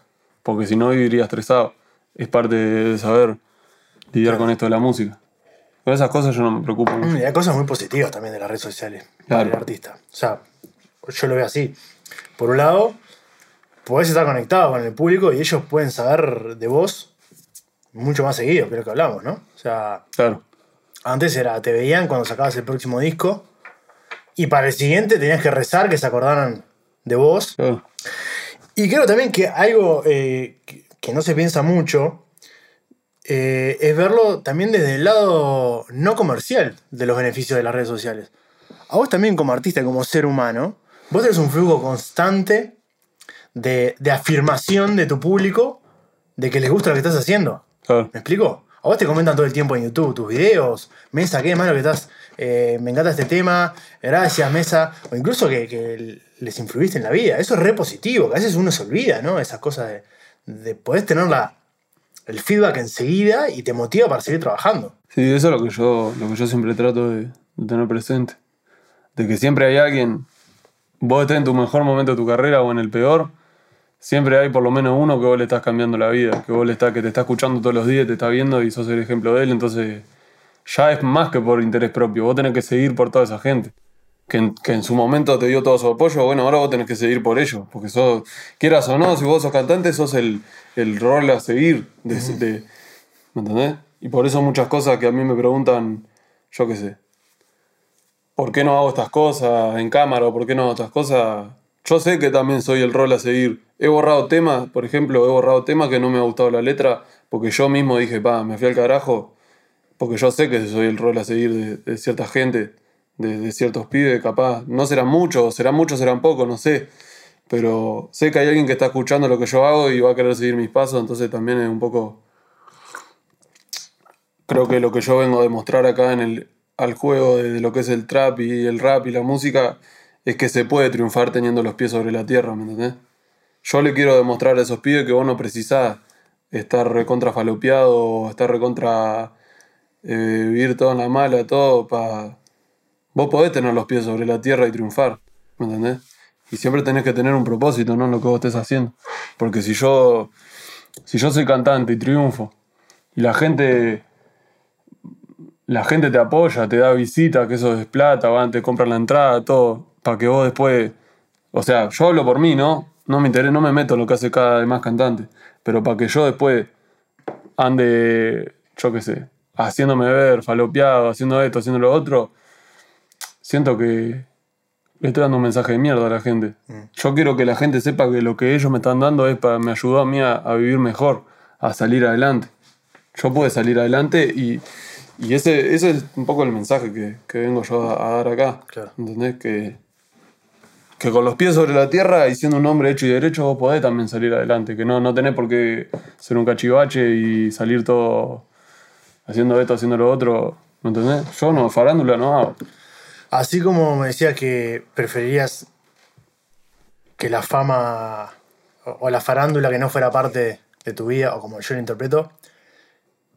A: Porque si no viviría estresado. Es parte de saber lidiar con esto de la música. Con esas cosas yo no me preocupo. mucho.
B: Mm, Y hay cosas muy positivas también de las redes sociales para
A: Claro.
B: el artista. O sea, yo lo veo así. Por un lado, podés estar conectado con el público y ellos pueden saber de vos mucho más seguido lo que hablamos, ¿no? O sea,
A: Claro.
B: antes era, te veían cuando sacabas el próximo disco y para el siguiente tenías que rezar que se acordaran de vos.
A: Claro.
B: Y creo también que algo eh, que, que no se piensa mucho eh, es verlo también desde el lado no comercial de los beneficios de las redes sociales. A vos también como artista, como ser humano, vos tenés un flujo constante de, de afirmación de tu público de que les gusta lo que estás haciendo.
A: Claro.
B: ¿Me explico? A vos te comentan todo el tiempo en YouTube tus videos. Mesa, qué malo que estás. eh, me encanta este tema. Gracias, Mesa. O incluso que, que les influiste en la vida. Eso es re positivo. Que a veces uno se olvida, ¿no? Esas cosas de, de poder tener la, el feedback enseguida y te motiva para seguir trabajando.
A: Sí, eso es lo que yo, lo que yo siempre trato de, de tener presente. De que siempre hay alguien, vos estés en tu mejor momento de tu carrera o en el peor, siempre hay por lo menos uno que vos le estás cambiando la vida, que vos le estás, que te está escuchando todos los días, te está viendo y sos el ejemplo de él, entonces ya es más que por interés propio, vos tenés que seguir por toda esa gente. Que en, que en su momento te dio todo su apoyo, bueno, ahora vos tenés que seguir por ellos, porque sos, quieras o no, si vos sos cantante, sos el, el rol a seguir, de, de- ¿me entendés? Y por eso muchas cosas que a mí me preguntan, yo qué sé, ¿por qué no hago estas cosas en cámara o por qué no hago estas cosas? yo sé que también soy el rol a seguir. He borrado temas, por ejemplo, he borrado temas que no me ha gustado la letra porque yo mismo dije, pa, me fui al carajo, porque yo sé que soy el rol a seguir de, cierta gente, de, ciertos pibes, capaz. No serán muchos, serán muchos, serán pocos, no sé. Pero sé que hay alguien que está escuchando lo que yo hago y va a querer seguir mis pasos, entonces también es un poco... Creo que lo que yo vengo a demostrar acá en el, al juego de, lo que es el trap y el rap y la música es que se puede triunfar teniendo los pies sobre la tierra, ¿me entendés? Yo le quiero demostrar a esos pibes que vos no precisás estar recontra falopeado, estar recontra eh, vivir todo en la mala, todo para... Vos podés tener los pies sobre la tierra y triunfar, ¿me entendés? Y siempre tenés que tener un propósito, ¿no? Lo que vos estés haciendo. Porque si yo, si yo soy cantante y triunfo, y la gente la gente te apoya, te da visita, que eso es plata, van, te compran la entrada, todo, para que vos después. O sea, yo hablo por mí, ¿no? No me interesa, no me meto en lo que hace cada demás cantante. Pero para que yo después ande, yo qué sé, haciéndome ver, falopeado, haciendo esto, haciendo lo otro, siento que le estoy dando un mensaje de mierda a la gente. Mm. Yo quiero que la gente sepa que lo que ellos me están dando es para, me ayudó a mí a, a vivir mejor, a salir adelante. Yo puedo salir adelante y y ese, ese es un poco el mensaje que, que vengo yo a, dar acá. ¿Entendés? Que, que con los pies sobre la tierra y siendo un hombre hecho y derecho vos podés también salir adelante. Que no, no tenés por qué ser un cachivache y salir todo haciendo esto, haciendo lo otro. ¿Me entendés? Yo no, farándula no hago.
B: Así como me decías que preferirías que la fama o la farándula que no fuera parte de tu vida, o como yo lo interpreto,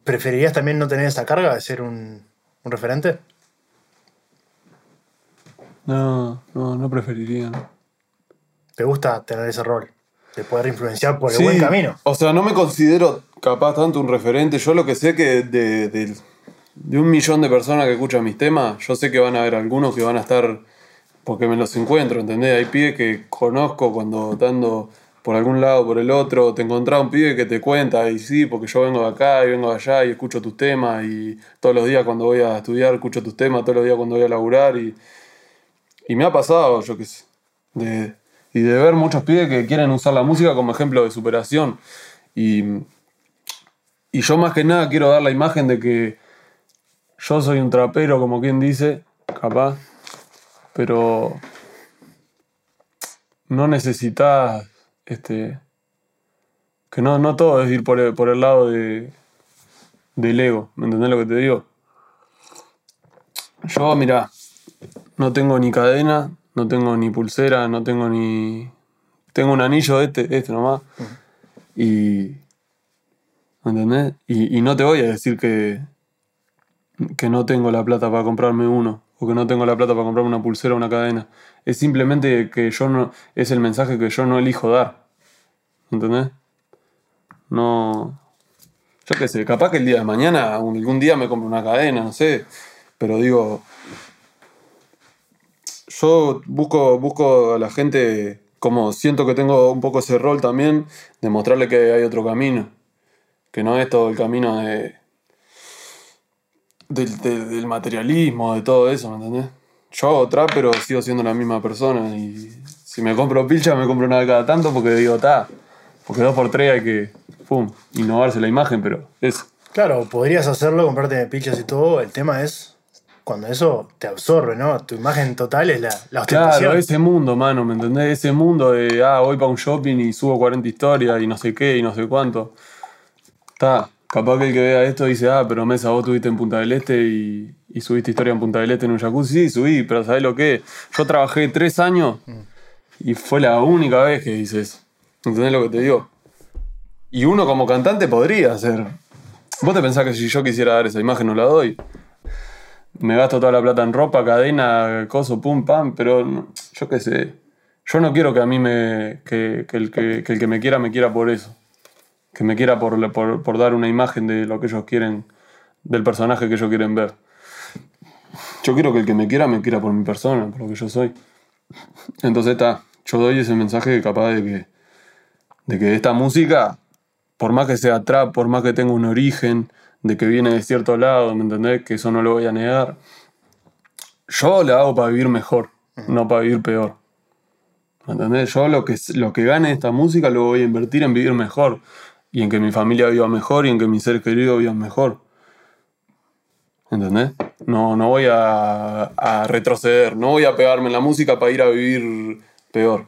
B: ¿Preferirías también no tener esa carga de ser un, referente?
A: No, no, no preferiría.
B: ¿Te gusta tener ese rol? De poder influenciar por el buen camino.
A: O sea, no me considero capaz tanto un referente. Yo lo que sé que de, de, un millón de personas que escuchan mis temas, yo sé que van a haber algunos que van a estar porque me los encuentro, ¿entendés? Hay pibes que conozco cuando dando por algún lado, por el otro, te encontrás un pibe que te cuenta, y sí, porque yo vengo de acá y vengo de allá y escucho tus temas, y todos los días cuando voy a estudiar escucho tus temas, todos los días cuando voy a laburar, y, y me ha pasado, yo qué sé, de, y de ver muchos pibes que quieren usar la música como ejemplo de superación. Y, y yo más que nada quiero dar la imagen de que yo soy un trapero, como quien dice, capaz, pero no necesitas este, que no, no todo es ir por el, por el lado de, del ego, ¿me entendés lo que te digo? Yo, mira, no tengo ni cadena, no tengo ni pulsera, no tengo ni... Tengo un anillo este, este nomás. Y... ¿Me entendés? Y, y, no te voy a decir que, que no tengo la plata para comprarme uno o que no tengo la plata para comprarme una pulsera o una cadena. Es simplemente que yo no. Es el mensaje que yo no elijo dar. ¿Entendés? No. Yo qué sé, capaz que el día de mañana, algún día me compro una cadena, no sé. Pero digo. Yo busco, busco a la gente, como siento que tengo un poco ese rol también, de mostrarle que hay otro camino. Que no es todo el camino de del, materialismo, de todo eso, ¿me entendés? Yo hago trap, pero sigo siendo la misma persona. Y si me compro pilcha, me compro una de cada tanto porque digo, ta, porque dos por tres hay que, pum, innovarse la imagen, pero es.
B: Claro, podrías hacerlo, comprarte pilchas y todo. El tema es cuando eso te absorbe, ¿no? Tu imagen total es la, la ostentación.
A: Claro, ese mundo, mano, ¿me entendés? Ese mundo de, ah, voy para un shopping y subo 40 historias y no sé qué y no sé cuánto. Está, Capaz que el que vea esto dice, ah, pero Mesa, vos estuviste en Punta del Este y, subiste historia en Punta del Este en un jacuzzi. Sí, subí, pero ¿sabés lo que? Yo trabajé tres años y fue la única vez que hice eso. ¿Entendés lo que te digo? Y uno como cantante podría hacer. Vos te pensás que si yo quisiera dar esa imagen no la doy. Me gasto toda la plata en ropa, cadena, coso, pum, pam, pero yo qué sé. Yo no quiero que a mí me. que, el, que el que me quiera me quiera por eso que me quiera por, por, dar una imagen de lo que ellos quieren, del personaje que ellos quieren ver. Yo quiero que el que me quiera me quiera por mi persona, por lo que yo soy. Entonces está, yo doy ese mensaje capaz de que, de que esta música, por más que sea trap, por más que tenga un origen, de que viene de cierto lado, ¿me entendés? Que eso no lo voy a negar. Yo la hago para vivir mejor, no para vivir peor. ¿Me entendés? Yo lo que, lo que gane esta música lo voy a invertir en vivir mejor. Y en que mi familia viva mejor y en que mis seres queridos vivan mejor. ¿Entendés? No, no voy a, a retroceder, no voy a pegarme en la música para ir a vivir peor.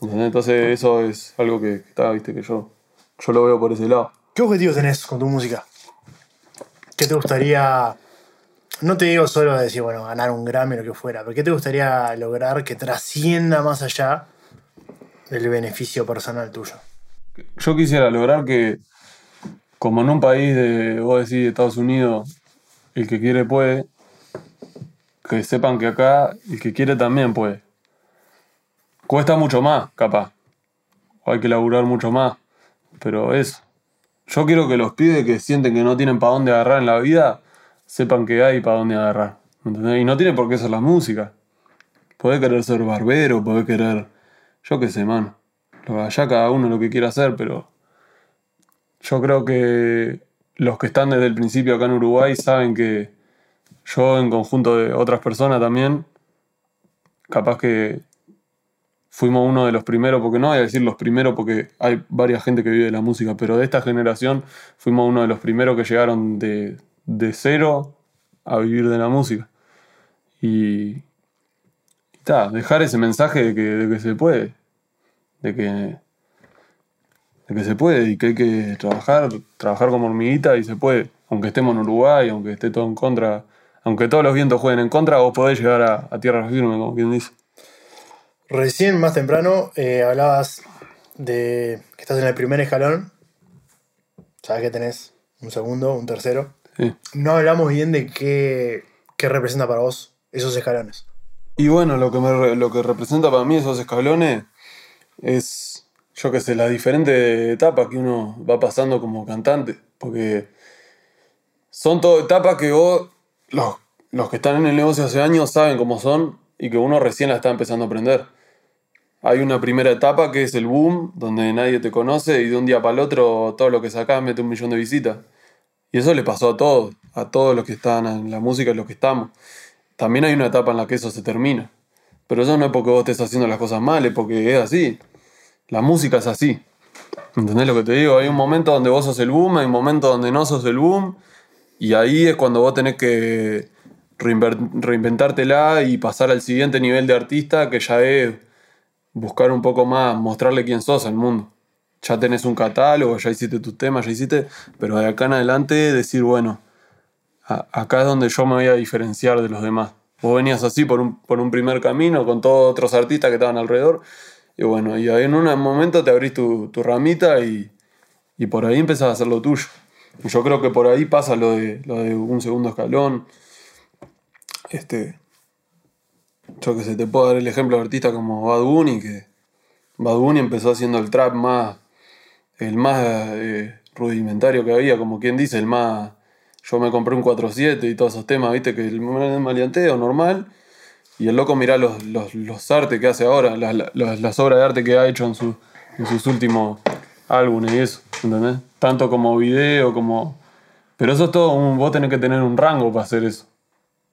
A: Entonces eso es algo que está, viste, que yo, yo lo veo por ese lado.
B: ¿Qué objetivos tenés con tu música? ¿Qué te gustaría.? No te digo solo decir, bueno, ganar un Grammy o lo que fuera, pero ¿qué te gustaría lograr que trascienda más allá del beneficio personal tuyo?
A: Yo quisiera lograr que, como en un país de, vos decís, Estados Unidos, el que quiere puede, que sepan que acá el que quiere también puede. Cuesta mucho más, capaz. O hay que laburar mucho más. Pero eso. Yo quiero que los pibes que sienten que no tienen para dónde agarrar en la vida, sepan que hay para dónde agarrar. ¿entendés? Y no tiene por qué ser la música. Puede querer ser barbero, puede querer. Yo qué sé, mano. Allá cada uno lo que quiera hacer, pero. Yo creo que los que están desde el principio acá en Uruguay saben que yo, en conjunto de otras personas también, capaz que fuimos uno de los primeros, porque no voy a decir los primeros porque hay varias gente que vive de la música, pero de esta generación fuimos uno de los primeros que llegaron de, de cero a vivir de la música. Y, y ta, dejar ese mensaje de que, de que se puede, de que, de que se puede y que hay que trabajar, trabajar como hormiguita y se puede, aunque estemos en Uruguay, aunque esté todo en contra, aunque todos los vientos jueguen en contra, vos podés llegar a, a tierra firme, como quien dice.
B: Recién, más temprano, eh, hablabas de que estás en el primer escalón. Sabes que tenés un segundo, un tercero.
A: Sí.
B: No hablamos bien de qué, qué representa para vos esos escalones.
A: Y bueno, lo que, me lo que representa para mí esos escalones es, yo qué sé, las diferentes etapas que uno va pasando como cantante. Porque son todas etapas que vos, los, los que están en el negocio hace años, saben cómo son y que uno recién la está empezando a aprender. Hay una primera etapa que es el boom, donde nadie te conoce y de un día para el otro todo lo que sacás mete un millón de visitas. Y eso le pasó a todos, a todos los que están en la música los que estamos. También hay una etapa en la que eso se termina. Pero eso no es porque vos estés haciendo las cosas mal, es porque es así. La música es así. ¿Entendés lo que te digo? Hay un momento donde vos sos el boom, hay un momento donde no sos el boom. Y ahí es cuando vos tenés que reinventártela y pasar al siguiente nivel de artista, que ya es buscar un poco más, mostrarle quién sos al mundo. Ya tenés un catálogo, ya hiciste tus temas, ya hiciste, pero de acá en adelante decir, bueno, acá es donde yo me voy a diferenciar de los demás. Vos venías así por un, por un primer camino con todos otros artistas que estaban alrededor, y bueno, y en un momento te abrís tu, tu ramita y, y por ahí empezás a hacer lo tuyo. Y yo creo que por ahí pasa lo de, lo de un segundo escalón. Este, yo que sé, te puedo dar el ejemplo de artistas como Bad Bunny, que Bad Bunny empezó haciendo el trap más, el más eh, rudimentario que había, como quien dice, el más... Yo me compré un 4-7 y todos esos temas, viste, que el maleanteo normal. Y el loco mirá los, los, los artes que hace ahora, las, las, obras de arte que ha hecho en, su, en sus últimos álbumes y eso, ¿entendés? Tanto como video, como... Pero eso es todo, vos tenés que tener un rango para hacer eso.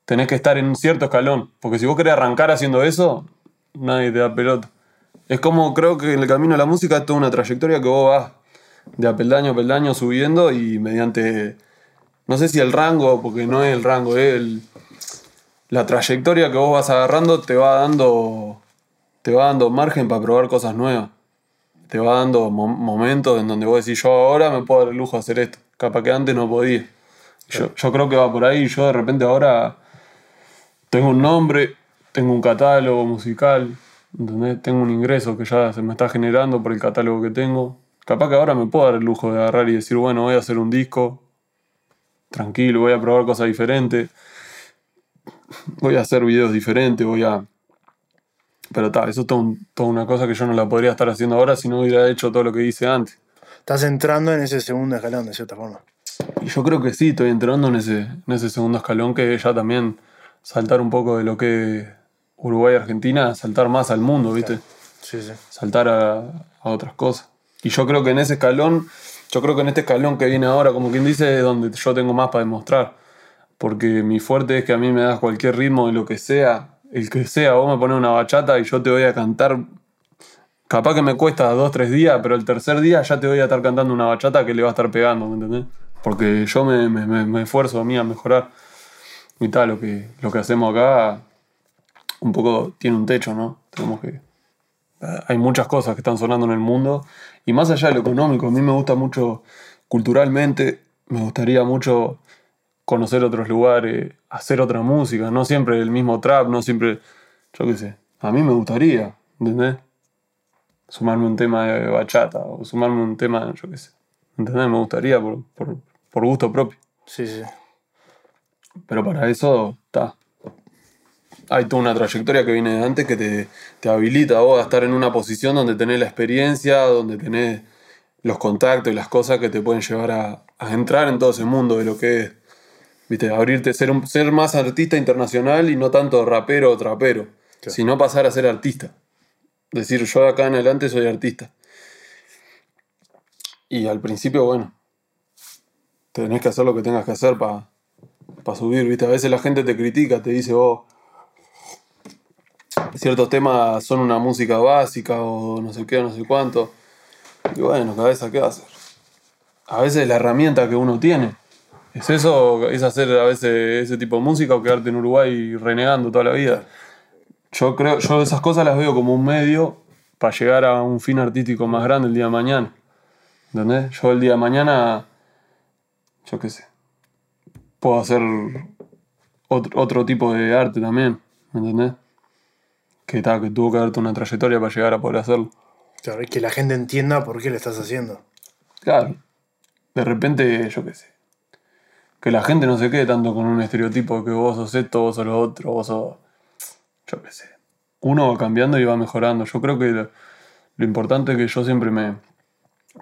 A: Tenés que estar en un cierto escalón. Porque si vos querés arrancar haciendo eso, nadie te da pelota. Es como, creo que en el camino de la música es toda una trayectoria que vos vas de a peldaño a peldaño subiendo y mediante, no sé si el rango, porque no es el rango, es el, la trayectoria que vos vas agarrando te va dando, te va dando margen para probar cosas nuevas. Te va dando mo- momentos en donde vos decís, yo ahora me puedo dar el lujo de hacer esto. Capaz que antes no podía. Yo, yo creo que va por ahí. Yo de repente ahora tengo un nombre, tengo un catálogo musical, ¿entendés? Tengo un ingreso que ya se me está generando por el catálogo que tengo. Capaz que ahora me puedo dar el lujo de agarrar y decir, bueno, voy a hacer un disco, tranquilo, voy a probar cosas diferentes, voy a hacer videos diferentes, voy a... Pero está, eso es un- toda una cosa que yo no la podría estar haciendo ahora si no hubiera hecho todo lo que hice antes.
B: Estás entrando en ese segundo escalón, de cierta forma.
A: Y yo creo que sí, estoy entrando en ese, en ese segundo escalón que ya también saltar un poco de lo que Uruguay y Argentina, saltar más al mundo, ¿viste?
B: Sí, sí.
A: Saltar a, a otras cosas. Y yo creo que en ese escalón, yo creo que en este escalón que viene ahora, como quien dice, es donde yo tengo más para demostrar. Porque mi fuerte es que a mí me das cualquier ritmo de lo que sea, el que sea, vos me pones una bachata y yo te voy a cantar capaz que me cuesta dos, tres días, pero el tercer día ya te voy a estar cantando una bachata que le va a estar pegando, ¿me entendés? Porque yo me, me, me- esfuerzo a mí a mejorar. Y tal, lo que, lo que hacemos acá un poco tiene un techo, ¿no? Tenemos que... Hay muchas cosas que están sonando en el mundo. Y más allá de lo económico, a mí me gusta mucho culturalmente, me gustaría mucho conocer otros lugares, hacer otra música, no siempre el mismo trap, no siempre, yo qué sé, a mí me gustaría, ¿entendés? Sumarme un tema de bachata o sumarme un tema, yo qué sé, ¿entendés? Me gustaría por, por, por gusto propio.
B: Sí, sí.
A: Pero para eso, está. Hay toda una trayectoria que viene de antes que te, te habilita a vos a estar en una posición donde tenés la experiencia, donde tenés los contactos y las cosas que te pueden llevar a, a entrar en todo ese mundo de lo que es, viste, abrirte, ser, un, ser más artista internacional y no tanto rapero o trapero, sino pasar a ser artista. Decir, yo de acá en adelante soy artista. Y al principio, bueno, tenés que hacer lo que tengas que hacer para para subir, ¿viste? A veces la gente te critica, te dice, oh, ciertos temas son una música básica o no sé qué, o no sé cuánto. Y bueno, cabeza, ¿qué va a hacer? A veces la herramienta que uno tiene es eso, es hacer a veces ese tipo de música o quedarte en Uruguay renegando toda la vida. Yo creo, yo esas cosas las veo como un medio para llegar a un fin artístico más grande el día de mañana. ¿Entendés? Yo el día de mañana, yo qué sé, puedo hacer otro, otro tipo de arte también, ¿me entendés? Que, ta, que tuvo que darte una trayectoria para llegar a poder hacerlo.
B: Claro, y que la gente entienda por qué lo estás haciendo.
A: Claro, de repente, yo qué sé, que la gente no se quede tanto con un estereotipo que vos sos esto, vos sos lo otro, vos sos, yo qué sé. Uno va cambiando y va mejorando. Yo creo que lo, importante que yo siempre me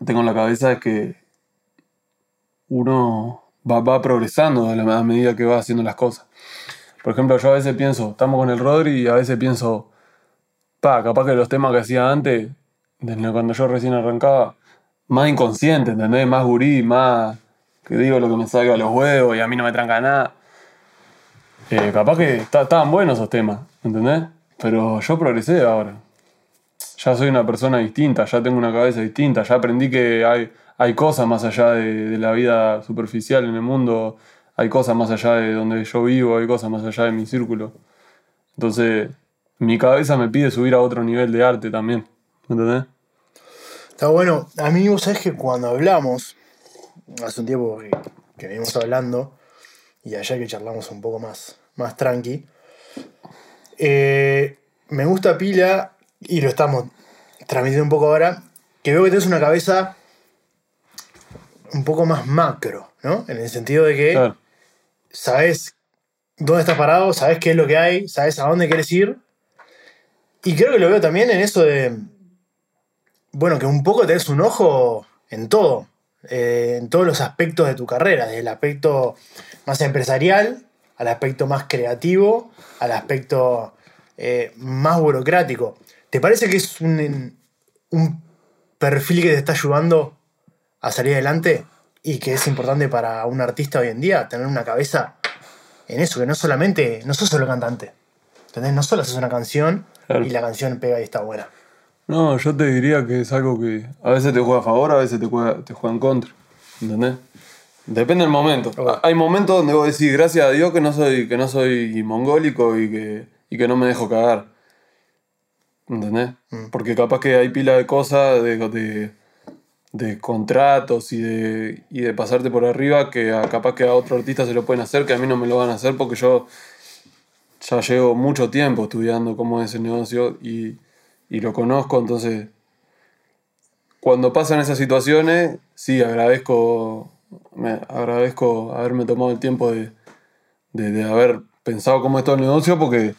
A: tengo en la cabeza es que uno va, va progresando a, la, medida que va haciendo las cosas. Por ejemplo, yo a veces pienso, estamos con el Rodri y a veces pienso, pa, capaz que los temas que hacía antes, desde cuando yo recién arrancaba, más inconsciente, ¿entendés? Más gurí, más que digo lo que me salga a los huevos y a mí no me tranca nada. Eh, capaz que estaban buenos esos temas, ¿entendés? Pero yo progresé ahora. Ya soy una persona distinta, ya tengo una cabeza distinta, ya aprendí que hay, hay cosas más allá de, de la vida superficial en el mundo, hay cosas más allá de donde yo vivo, hay cosas más allá de mi círculo. Entonces, mi cabeza me pide subir a otro nivel de arte también, ¿entendés?
B: Está bueno. A mí, vos sabés que cuando hablamos, hace un tiempo que, que venimos hablando, y allá que charlamos un poco más, más tranqui, eh, me gusta pila, y lo estamos transmitiendo un poco ahora, que veo que tenés una cabeza un poco más macro, ¿no? En el sentido de que
A: Claro.
B: sabes dónde estás parado, sabes qué es lo que hay, sabes a dónde quieres ir. Y creo que lo veo también en eso de, bueno, que un poco tenés un ojo en todo, eh, en todos los aspectos de tu carrera, desde el aspecto más empresarial al aspecto más creativo, al aspecto eh, más burocrático. ¿Te parece que es un, un perfil que te está ayudando a salir adelante y que es importante para un artista hoy en día tener una cabeza en eso, que no solamente, no sos solo cantante, ¿entendés? No solo haces una canción
A: Claro.
B: y la canción pega y está buena.
A: No, yo te diría que es algo que a veces te juega a favor, a veces te juega, te juega en contra. ¿Entendés? Depende del momento.
B: Ok.
A: Hay momentos donde vos decís, gracias a Dios que no soy, que no soy mongólico y que, y que no me dejo cagar. ¿Entendés? Porque capaz que hay pila de cosas, de, de, de contratos y de, y de pasarte por arriba que a- capaz que a otro artista se lo pueden hacer, que a mí no me lo van a hacer porque yo ya llevo mucho tiempo estudiando cómo es el negocio y, y lo conozco, entonces cuando pasan esas situaciones, sí, agradezco, agradezco haberme tomado el tiempo de, de, haber pensado cómo es todo el negocio porque,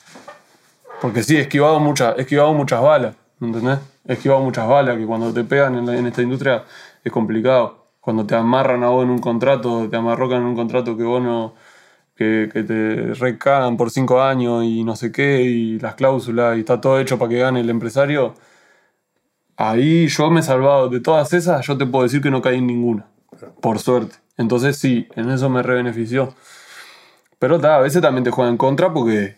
A: porque sí, he esquivado, muchas he muchas balas, ¿entendés? He esquivado muchas balas que cuando te pegan en, en esta industria es complicado. Cuando te amarran a vos en un contrato, te amarrocan en un contrato que vos no, que, que te recagan por cinco años y no sé qué, y las cláusulas, y está todo hecho para que gane el empresario, ahí yo me he salvado de todas esas, yo te puedo decir que no caí en ninguna, por suerte. Entonces sí, en eso me rebenefició. Pero ta, a veces también te juega en contra porque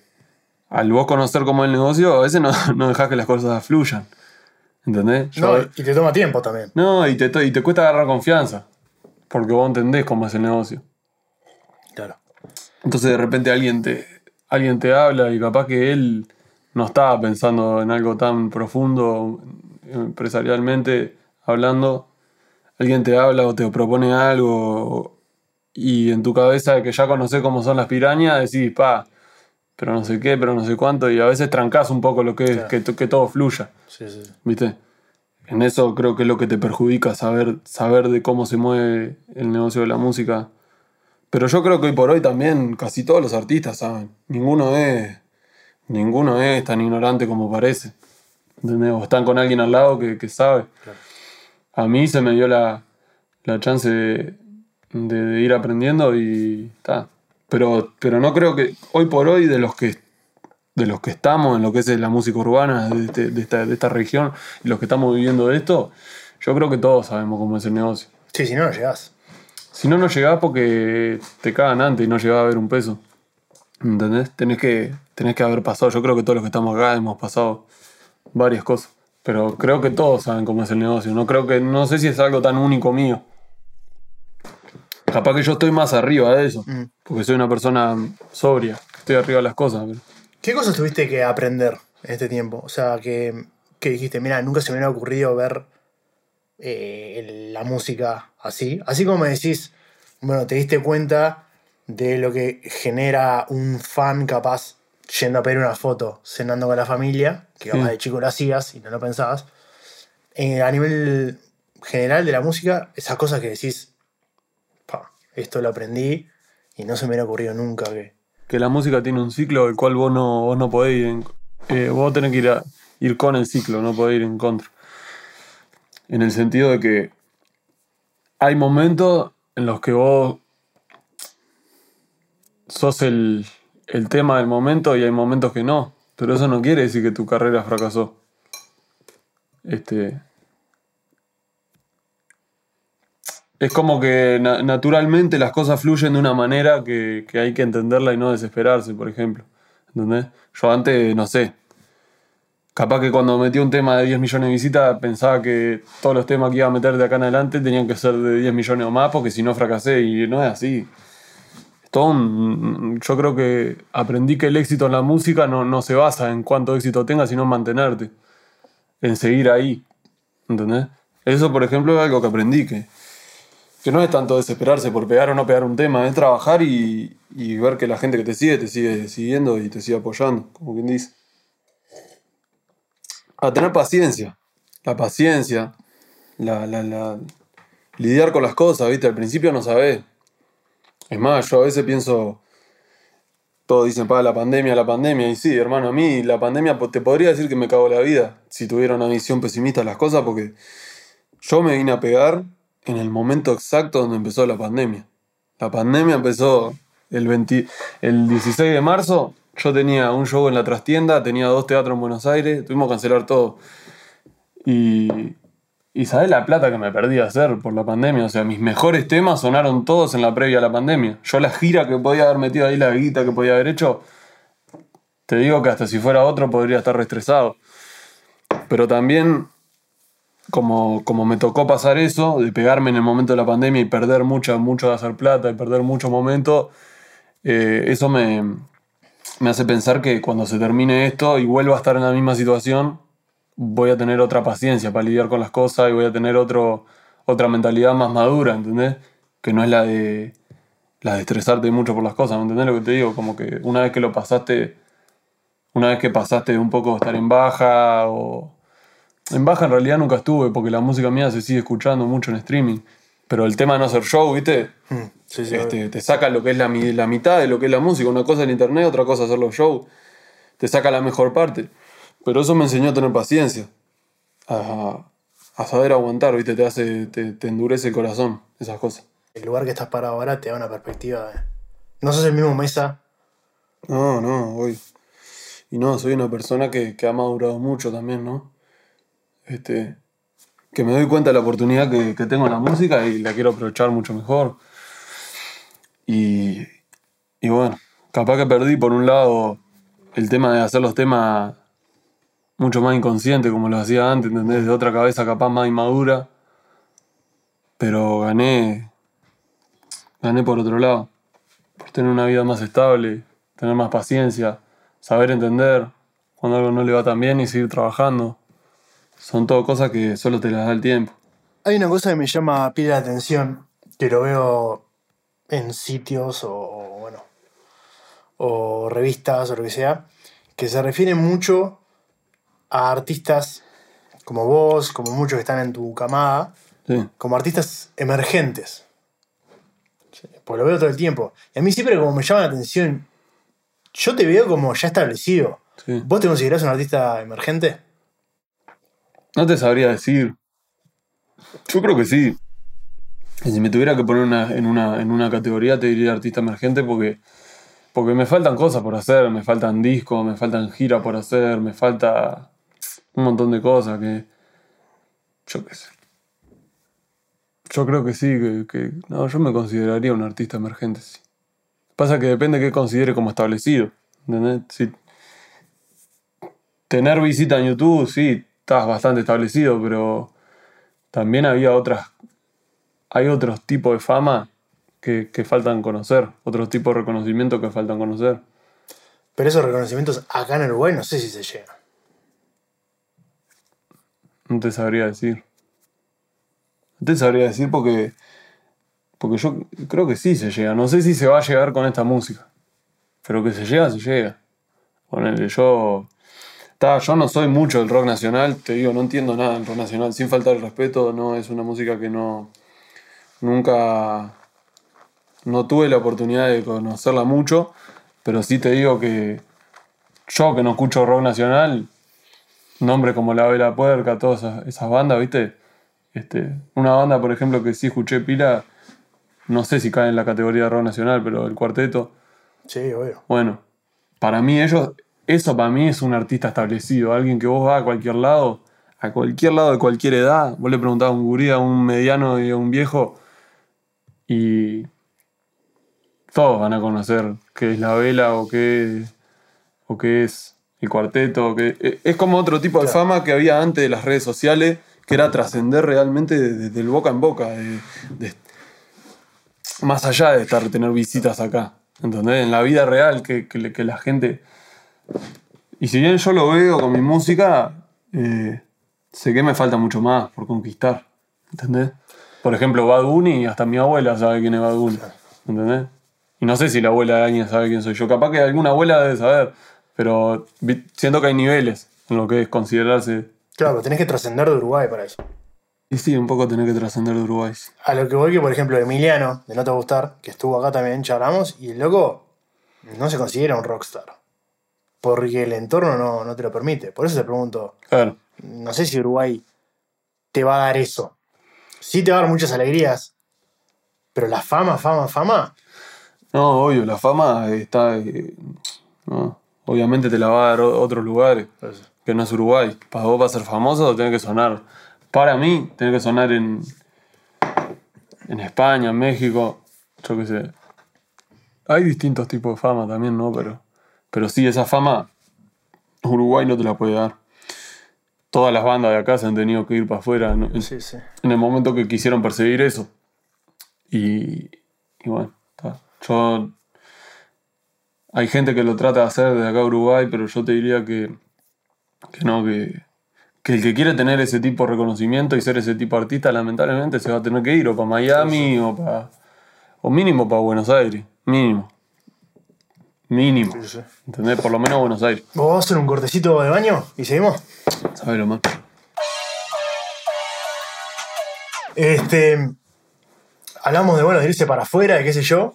A: al vos conocer cómo es el negocio, a veces no, no dejas que las cosas fluyan. ¿Entendés?
B: No, y te toma tiempo también.
A: no, y te, y te cuesta agarrar confianza. Porque vos entendés cómo es el negocio.
B: Claro.
A: Entonces de repente alguien te, alguien te habla y capaz que él no estaba pensando en algo tan profundo empresarialmente hablando. Alguien te habla o te propone algo y en tu cabeza que ya conoces cómo son las pirañas decís, pa, pero no sé qué, pero no sé cuánto y a veces trancás un poco lo que es,
B: Claro.
A: que, que todo fluya.
B: Sí, sí. sí.
A: ¿Viste? En eso creo que es lo que te perjudica, saber, saber de cómo se mueve el negocio de la música. Pero yo creo que hoy por hoy también casi todos los artistas saben. Ninguno es, ninguno es tan ignorante como parece. ¿Entendés? O están con alguien al lado que, que sabe.
B: Claro.
A: A mí se me dio la, la chance de, de- de ir aprendiendo y está. Pero, pero no creo que hoy por hoy de los que de los que estamos en lo que es la música urbana de, este- de esta, de esta región los que estamos viviendo de esto, yo creo que todos sabemos cómo es el negocio.
B: Sí, si no, no llegás.
A: Si no, no llegás porque te cagan antes y no llegás a ver un peso. ¿Entendés? Tenés que, tenés que haber pasado. Yo creo que todos los que estamos acá hemos pasado varias cosas. Pero creo que todos saben cómo es el negocio. No creo que. No sé si es algo tan único mío. Capaz que yo estoy más arriba de eso.
B: Mm.
A: Porque soy una persona sobria. Estoy arriba de las cosas. pero-
B: ¿Qué cosas tuviste que aprender en este tiempo? O sea, que, que dijiste, mira, nunca se me hubiera ocurrido ver eh, la música así. Así como me decís, bueno, te diste cuenta de lo que genera un fan capaz yendo a pedir una foto cenando con la familia, que capaz
A: Sí.
B: de chico lo hacías y no lo pensabas. Eh, a nivel general de la música, esas cosas que decís, "Pa, esto lo aprendí y no se me hubiera ocurrido nunca que...
A: que la música tiene un ciclo el cual vos no, vos no podés ir en- eh, vos tenés que ir, a- ir con el ciclo, no podés ir en contra. En el sentido de que hay momentos en los que vos sos el, el tema del momento y hay momentos que no. Pero eso no quiere decir que tu carrera fracasó. Este. Es como que na- naturalmente las cosas fluyen de una manera que, que hay que entenderla y no desesperarse, por ejemplo. ¿Entendés? Yo antes, no sé. Capaz que cuando metí un tema de 10 millones de visitas pensaba que todos los temas que iba a meter de acá en adelante tenían que ser de 10 millones o más porque si no fracasé y no es así. Yo creo que aprendí que el éxito en la música no, no se basa en cuánto éxito tengas, sino en mantenerte, en seguir ahí. ¿Entendés? Eso, por ejemplo, es algo que aprendí, que, que no es tanto desesperarse por pegar o no pegar un tema, es trabajar y, y ver que la gente que te sigue te sigue siguiendo y te sigue apoyando, como quien dice. A tener paciencia, la paciencia, la, la, la- lidiar con las cosas, ¿viste? Al principio no sabés. Es más, yo a veces pienso, todos dicen, para la pandemia, la pandemia, y sí, hermano, a mí la pandemia po- te podría decir que me cagó la vida si tuviera una visión pesimista de las cosas, porque yo me vine a pegar en el momento exacto donde empezó la pandemia. La pandemia empezó el, 20 el 16 de marzo, yo tenía un show en la trastienda, tenía dos teatros en Buenos Aires, tuvimos que cancelar todo. Y, y sabés la plata que me perdí a hacer por la pandemia. O sea, mis mejores temas sonaron todos en la previa a la pandemia. Yo la gira que podía haber metido ahí, la guita que podía haber hecho, te digo que hasta si fuera otro podría estar reestresado. Pero también, como, como me tocó pasar eso, de pegarme en el momento de la pandemia y perder mucho, mucho de hacer plata y perder mucho momento, eh, eso me, me hace pensar que cuando se termine esto y vuelva a estar en la misma situación, voy a tener otra paciencia para lidiar con las cosas y voy a tener otro, otra mentalidad más madura, ¿entendés? Que no es la de, la de estresarte mucho por las cosas, ¿me entendés lo que te digo? Como que una vez que lo pasaste, una vez que pasaste de un poco estar en baja o... En baja en realidad nunca estuve porque la música mía se sigue escuchando mucho en streaming. Pero el tema de no hacer show, ¿viste?
B: Mm, Sí, sí,
A: Este, te saca lo que es la, la mitad de lo que es la música. Una cosa es el internet, otra cosa es hacer los shows. Te saca la mejor parte. Pero eso me enseñó a tener paciencia. A, a saber aguantar, ¿viste? Te, hace, te, te endurece el corazón, esas cosas.
B: el lugar que estás parado ahora te da una perspectiva. de- No sos el mismo Mesa.
A: No, no, hoy. Y no, soy una persona que, que ha madurado mucho también, ¿no? Este, que me doy cuenta de la oportunidad que, tengo en la música y la quiero aprovechar mucho mejor. Y, y bueno, capaz que perdí por un lado el tema de hacer los temas mucho más inconsciente como lo hacía antes, ¿entendés? De otra cabeza capaz más inmadura. Pero gané, gané por otro lado. Por tener una vida más estable, tener más paciencia, saber entender cuando algo no le va tan bien y seguir trabajando. Son todo cosas que solo te las da el tiempo.
B: Hay una cosa que me llama pila la atención, que lo veo en sitios o, bueno, o revistas o lo que sea, que se refiere mucho a artistas como vos, como muchos que están en tu camada,
A: Sí,
B: como artistas emergentes. Pues lo veo todo el tiempo. Y a mí siempre como me llama la atención, yo te veo como ya establecido.
A: sí.
B: ¿Vos te considerás un artista emergente?
A: No te sabría decir. Yo creo que sí. Si me tuviera que poner una- en, una, en una categoría, te diría artista emergente porque, porque me faltan cosas por hacer, me faltan discos, me faltan giras por hacer, me falta un montón de cosas que. Yo qué sé. Yo creo que sí, que, que- No, yo me consideraría un artista emergente, sí. Pasa que depende de qué considere como establecido. ¿entendés? Si, tener visita en YouTube, sí, estás bastante establecido, pero también había otras. Hay otros tipos de fama que, que faltan conocer, otros tipos de reconocimiento que faltan conocer.
B: Pero esos reconocimientos acá en Uruguay no sé si se llegan.
A: No te sabría decir. No te sabría decir porque. Porque yo creo que sí se llega. No sé si se va a llegar con esta música. Pero que se llega, se llega. Ponele, yo. Ta, yo no soy mucho del rock nacional, te digo, no entiendo nada del rock nacional. Sin faltar el respeto, no es una música que no. Nunca. No tuve la oportunidad de conocerla mucho. Pero sí te digo que. Yo que no escucho rock nacional, nombres como La Vela Puerca, todas esas, esas bandas, ¿viste? Este, una banda, por ejemplo, que sí escuché pila, no sé si cae en la categoría de rock nacional, pero el cuarteto,
B: Sí, obvio.
A: bueno, para mí ellos, eso para mí es un artista establecido, alguien que vos vas a cualquier lado, a cualquier lado de cualquier edad, vos le preguntás a un gurí, a un mediano y a un viejo, y todos van a conocer qué es la vela o qué, o qué es el cuarteto. Que, e- es como otro tipo de fama que había antes de las redes sociales, que era trascender realmente desde el boca en boca, de- de- más allá de estar tener visitas acá. ¿Entendés? En la vida real, que, que la gente. Y si bien yo lo veo con mi música, eh, sé que me falta mucho más por conquistar. ¿Entendés? Por ejemplo, Bad Bunny, hasta mi abuela sabe quién es Bad Bunny. ¿Entendés? Y no sé si la abuela de alguien sabe quién soy yo. Capaz que alguna abuela debe saber. Pero siento que hay niveles en lo que es considerarse.
B: Claro, pero tenés que trascender de Uruguay para eso.
A: Y sí, un poco tener que trascender de Uruguay.
B: A lo que voy que, por ejemplo, Emiliano, de No Te Gustar, que estuvo acá también, charlamos, y el loco no se considera un rockstar. Porque el entorno no, no te lo permite. Por eso te pregunto,
A: Claro.
B: no sé si Uruguay te va a dar eso. Sí te va a dar muchas alegrías, pero la fama, fama, fama,
A: No, obvio, la fama está. eh, no, obviamente te la va a dar otros lugares, que no es Uruguay. Para vos, para ser famoso, tenés que sonar. Para mí, tenés que sonar en. En España, en México, yo qué sé. Hay distintos tipos de fama también, ¿no? Pero, pero sí, esa fama Uruguay no te la puede dar. Todas las bandas de acá se han tenido que ir para afuera ¿no? en,
B: sí, sí.
A: en el momento que quisieron perseguir eso. Y, y bueno, yo. Hay gente que lo trata de hacer desde acá a Uruguay, pero yo te diría que, que no, que, que el que quiere tener ese tipo de reconocimiento y ser ese tipo de artista, lamentablemente se va a tener que ir o para Miami o para. o mínimo para Buenos Aires. Mínimo. Mínimo.
B: Sí, sí.
A: ¿Entendés? Por lo menos Buenos Aires.
B: ¿Vamos a hacer un cortecito de baño y seguimos?
A: ¿Sabes lo más?
B: Este. Hablamos de, bueno, de irse para afuera, de qué sé yo.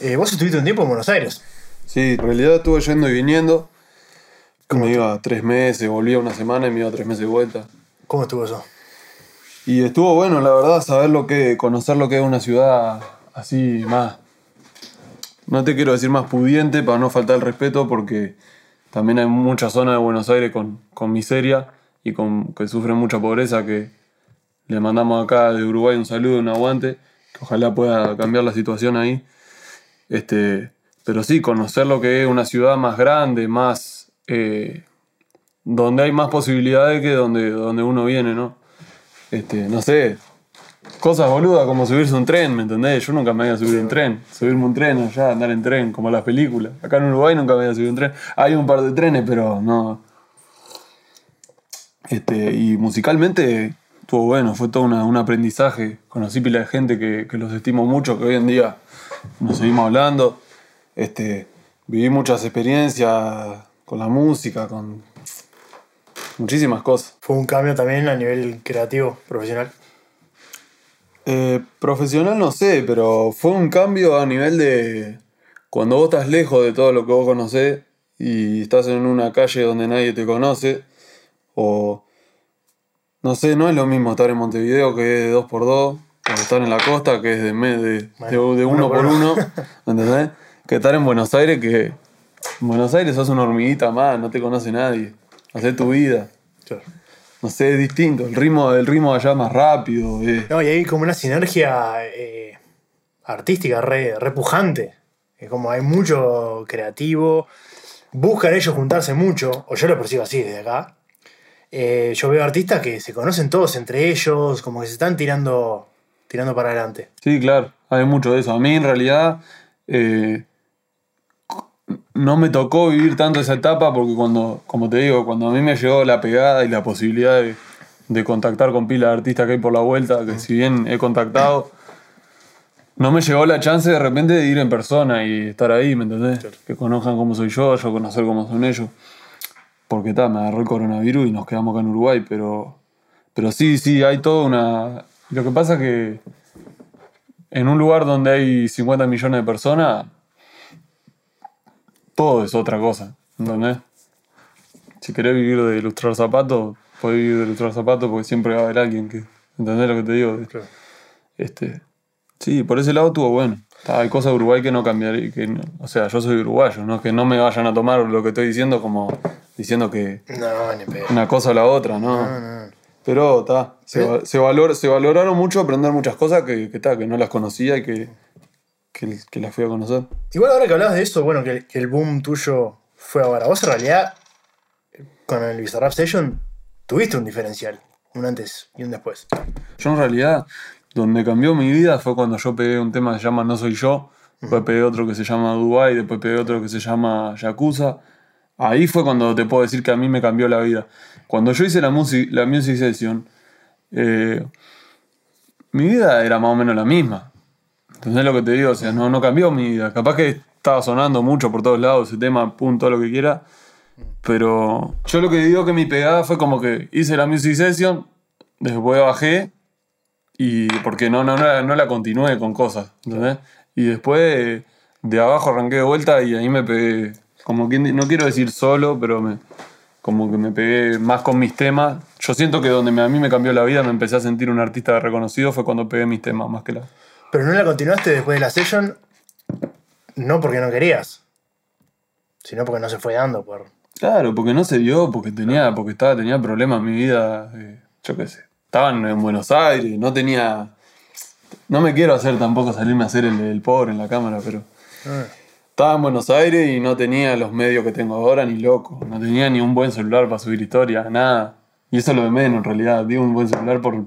B: Eh, vos estuviste un tiempo en Buenos Aires.
A: Sí, en realidad estuve yendo y viniendo. Me iba tres meses, volvía una semana y me iba tres meses de vuelta.
B: ¿Cómo estuvo eso?
A: Y estuvo bueno, la verdad, saber lo que, conocer lo que es una ciudad así más. No te quiero decir más pudiente para no faltar el respeto, porque también hay muchas zonas de Buenos Aires con, con miseria y con, que sufren mucha pobreza, que le mandamos acá de Uruguay un saludo, un aguante, que ojalá pueda cambiar la situación ahí. Este, pero sí, conocer lo que es una ciudad más grande, más, eh, donde hay más posibilidades que donde, donde uno viene, ¿no? Este, no sé, cosas boludas como subirse un tren, ¿me entendés? Yo nunca me había subido un tren. Subirme un tren allá, andar en tren, como las películas. Acá en Uruguay nunca me había subido un tren. Hay un par de trenes, pero no. Este, y musicalmente estuvo bueno, fue todo un aprendizaje. Conocí pila de gente que, que, los estimo mucho, que hoy en día nos seguimos hablando. Este, viví muchas experiencias con la música, con muchísimas cosas.
B: ¿Fue un cambio también a nivel creativo, profesional?
A: Eh, profesional no sé, pero fue un cambio a nivel de cuando vos estás lejos de todo lo que vos conocés y estás en una calle donde nadie te conoce, o no sé, no es lo mismo estar en Montevideo que es de 2x2, o estar en la costa que es de, de, de, uno por uno, ¿entendés? Que estar en Buenos Aires que en Buenos Aires sos una hormiguita más, no te conoce nadie, hacer tu vida. No sé, es distinto. El ritmo, el ritmo allá más rápido. Eh.
B: No, y hay como una sinergia eh, artística re, repujante. Es como hay mucho creativo. Buscan ellos juntarse mucho, o yo lo percibo así desde acá. Eh, yo veo artistas que se conocen todos entre ellos, como que se están tirando, tirando para adelante.
A: Sí, claro, hay mucho de eso. A mí en realidad no me tocó vivir tanto esa etapa porque cuando, como te digo, cuando a mí me llegó la pegada y la posibilidad de, contactar con pila de artistas que hay por la vuelta, que si bien he contactado, no me llegó la chance de repente de ir en persona y estar ahí, ¿me entendés? Que conozcan cómo soy yo, yo conocer cómo son ellos. Porque está, me agarró el coronavirus y nos quedamos acá en Uruguay, pero, pero sí, sí, hay toda una... Lo que pasa es que en un lugar donde hay 50 millones de personas, todo es otra cosa, ¿entendés? Si querés vivir de ilustrar zapatos, podés vivir de ilustrar zapatos porque siempre va a haber alguien que. ¿Entendés lo que te digo? Este, sí, por ese lado estuvo bueno. Hay cosas de Uruguay que no cambiaría. Que o sea, yo soy uruguayo, ¿no? Que no me vayan a tomar lo que estoy diciendo como diciendo que. Una cosa o la otra, ¿no? Pero está. Se, se, valoraron mucho aprender muchas cosas que, que, que no las conocía y que, que, que la fui a conocer.
B: Igual ahora que hablabas de eso, bueno, que, el boom tuyo fue ahora. Vos en realidad, con el Bizarrap Station, tuviste un diferencial. Un antes y un después.
A: Yo en realidad, donde cambió mi vida fue cuando yo pegué un tema que se llama No Soy Yo. Después pegué otro que se llama Dubai, después pegué otro que se llama Yakuza. Ahí fue cuando te puedo decir que a mí me cambió la vida. Cuando yo hice la, music, la Music Session, eh, mi vida era más o menos la misma. ¿Entendés lo que te digo? O sea, no, no cambió mi vida. Capaz que estaba sonando mucho por todos lados ese tema, punto, lo que quiera. Pero yo lo que digo que mi pegada fue como que hice la music session, después bajé y porque no, no, no, la, continué con cosas, ¿entendés? Y después de abajo arranqué de vuelta y ahí me pegué, como quien, no quiero decir solo, pero me, como que me pegué más con mis temas. Yo siento que donde a mí me cambió la vida, me empecé a sentir un artista reconocido, fue cuando pegué mis temas más que la...
B: Pero no la continuaste después de la session, no porque no querías, sino porque no se fue dando por.
A: Claro, porque no se dio, porque tenía, porque estaba, tenía problemas en mi vida, eh, yo qué sé. Estaban en Buenos Aires, no tenía. No me quiero hacer tampoco salirme a hacer el, pobre en la cámara, pero. Ah. Estaba en Buenos Aires y no tenía los medios que tengo ahora, ni loco. No tenía ni un buen celular para subir historia, nada. Y eso es lo de menos en realidad. Digo un buen celular por,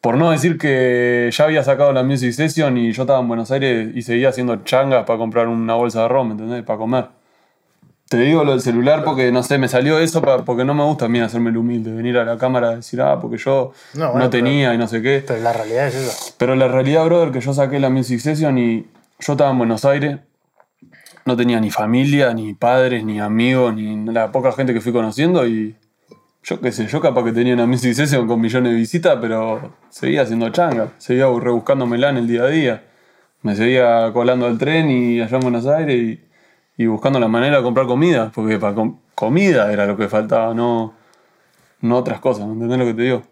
A: por no decir que ya había sacado la Music Session y yo estaba en Buenos Aires y seguía haciendo changas para comprar una bolsa de rom, ¿entendés? Para comer. Te digo lo del celular porque, no sé, me salió eso porque no me gusta a mí hacerme el humilde, venir a la cámara y decir, ah, porque yo no, tenía y no sé qué.
B: Pero la realidad es eso.
A: Pero la realidad, brother, que yo saqué la Music Session y yo estaba en Buenos Aires, no tenía ni familia, ni padres, ni amigos, ni la poca gente que fui conociendo y yo qué sé, yo capaz que tenía una Music Session con millones de visitas, pero seguía haciendo changa, seguía rebuscándomela en el día a día. Me seguía colando al tren y allá en Buenos Aires y, buscando la manera de comprar comida, porque para comida era lo que faltaba, no, no otras cosas, ¿me entendés lo que te digo?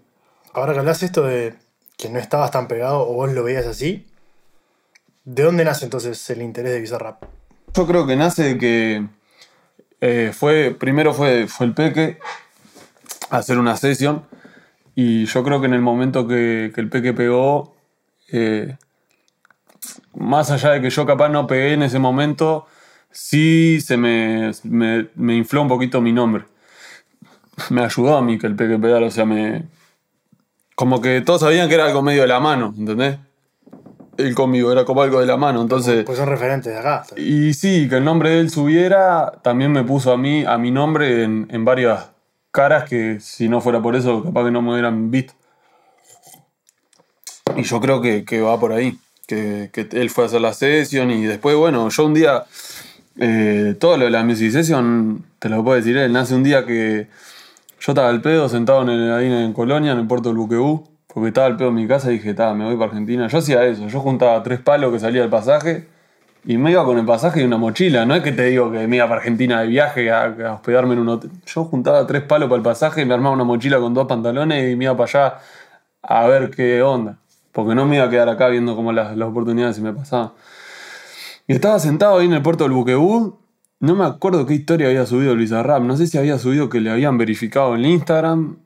B: Ahora que hablas esto de que no estabas tan pegado o vos lo veías así, ¿de dónde nace entonces el interés de Bizarrap?
A: Yo creo que nace de que eh, fue, primero fue, fue el Peque, hacer una sesión. Y yo creo que en el momento que, el peque pegó, eh, más allá de que yo capaz no pegué en ese momento, sí se me, me, infló un poquito mi nombre. me ayudó a mí que el Peque Pedal, o sea, me. Como que todos sabían que era algo medio de la mano, ¿entendés? Él conmigo, era como algo de la mano, entonces.
B: Pues son referentes de acá.
A: Y sí, que el nombre de él subiera, también me puso a mí, a mi nombre en, en varias caras que si no fuera por eso, capaz que no me hubieran visto. Y yo creo que, que va por ahí. Que, que él fue a hacer la sesión y después, bueno, yo un día. eh, todo lo de la music session, te lo puedo decir él, nace un día que yo estaba al pedo sentado en el- ahí en Colonia, en el puerto del Buquebú, porque estaba al pedo en mi casa y dije, "Ta, me voy para Argentina. Yo hacía eso, yo juntaba tres palos que salía del pasaje y me iba con el pasaje y una mochila. No es que te digo que me iba para Argentina de viaje a, hospedarme en un hotel. Yo juntaba tres palos para el pasaje, me armaba una mochila con dos pantalones y me iba para allá a ver qué onda. Porque no me iba a quedar acá viendo cómo las, las oportunidades se me pasaban. Y estaba sentado ahí en el puerto del Buquebú. No me acuerdo qué historia había subido Luis Arrap. No sé si había subido que le habían verificado en Instagram.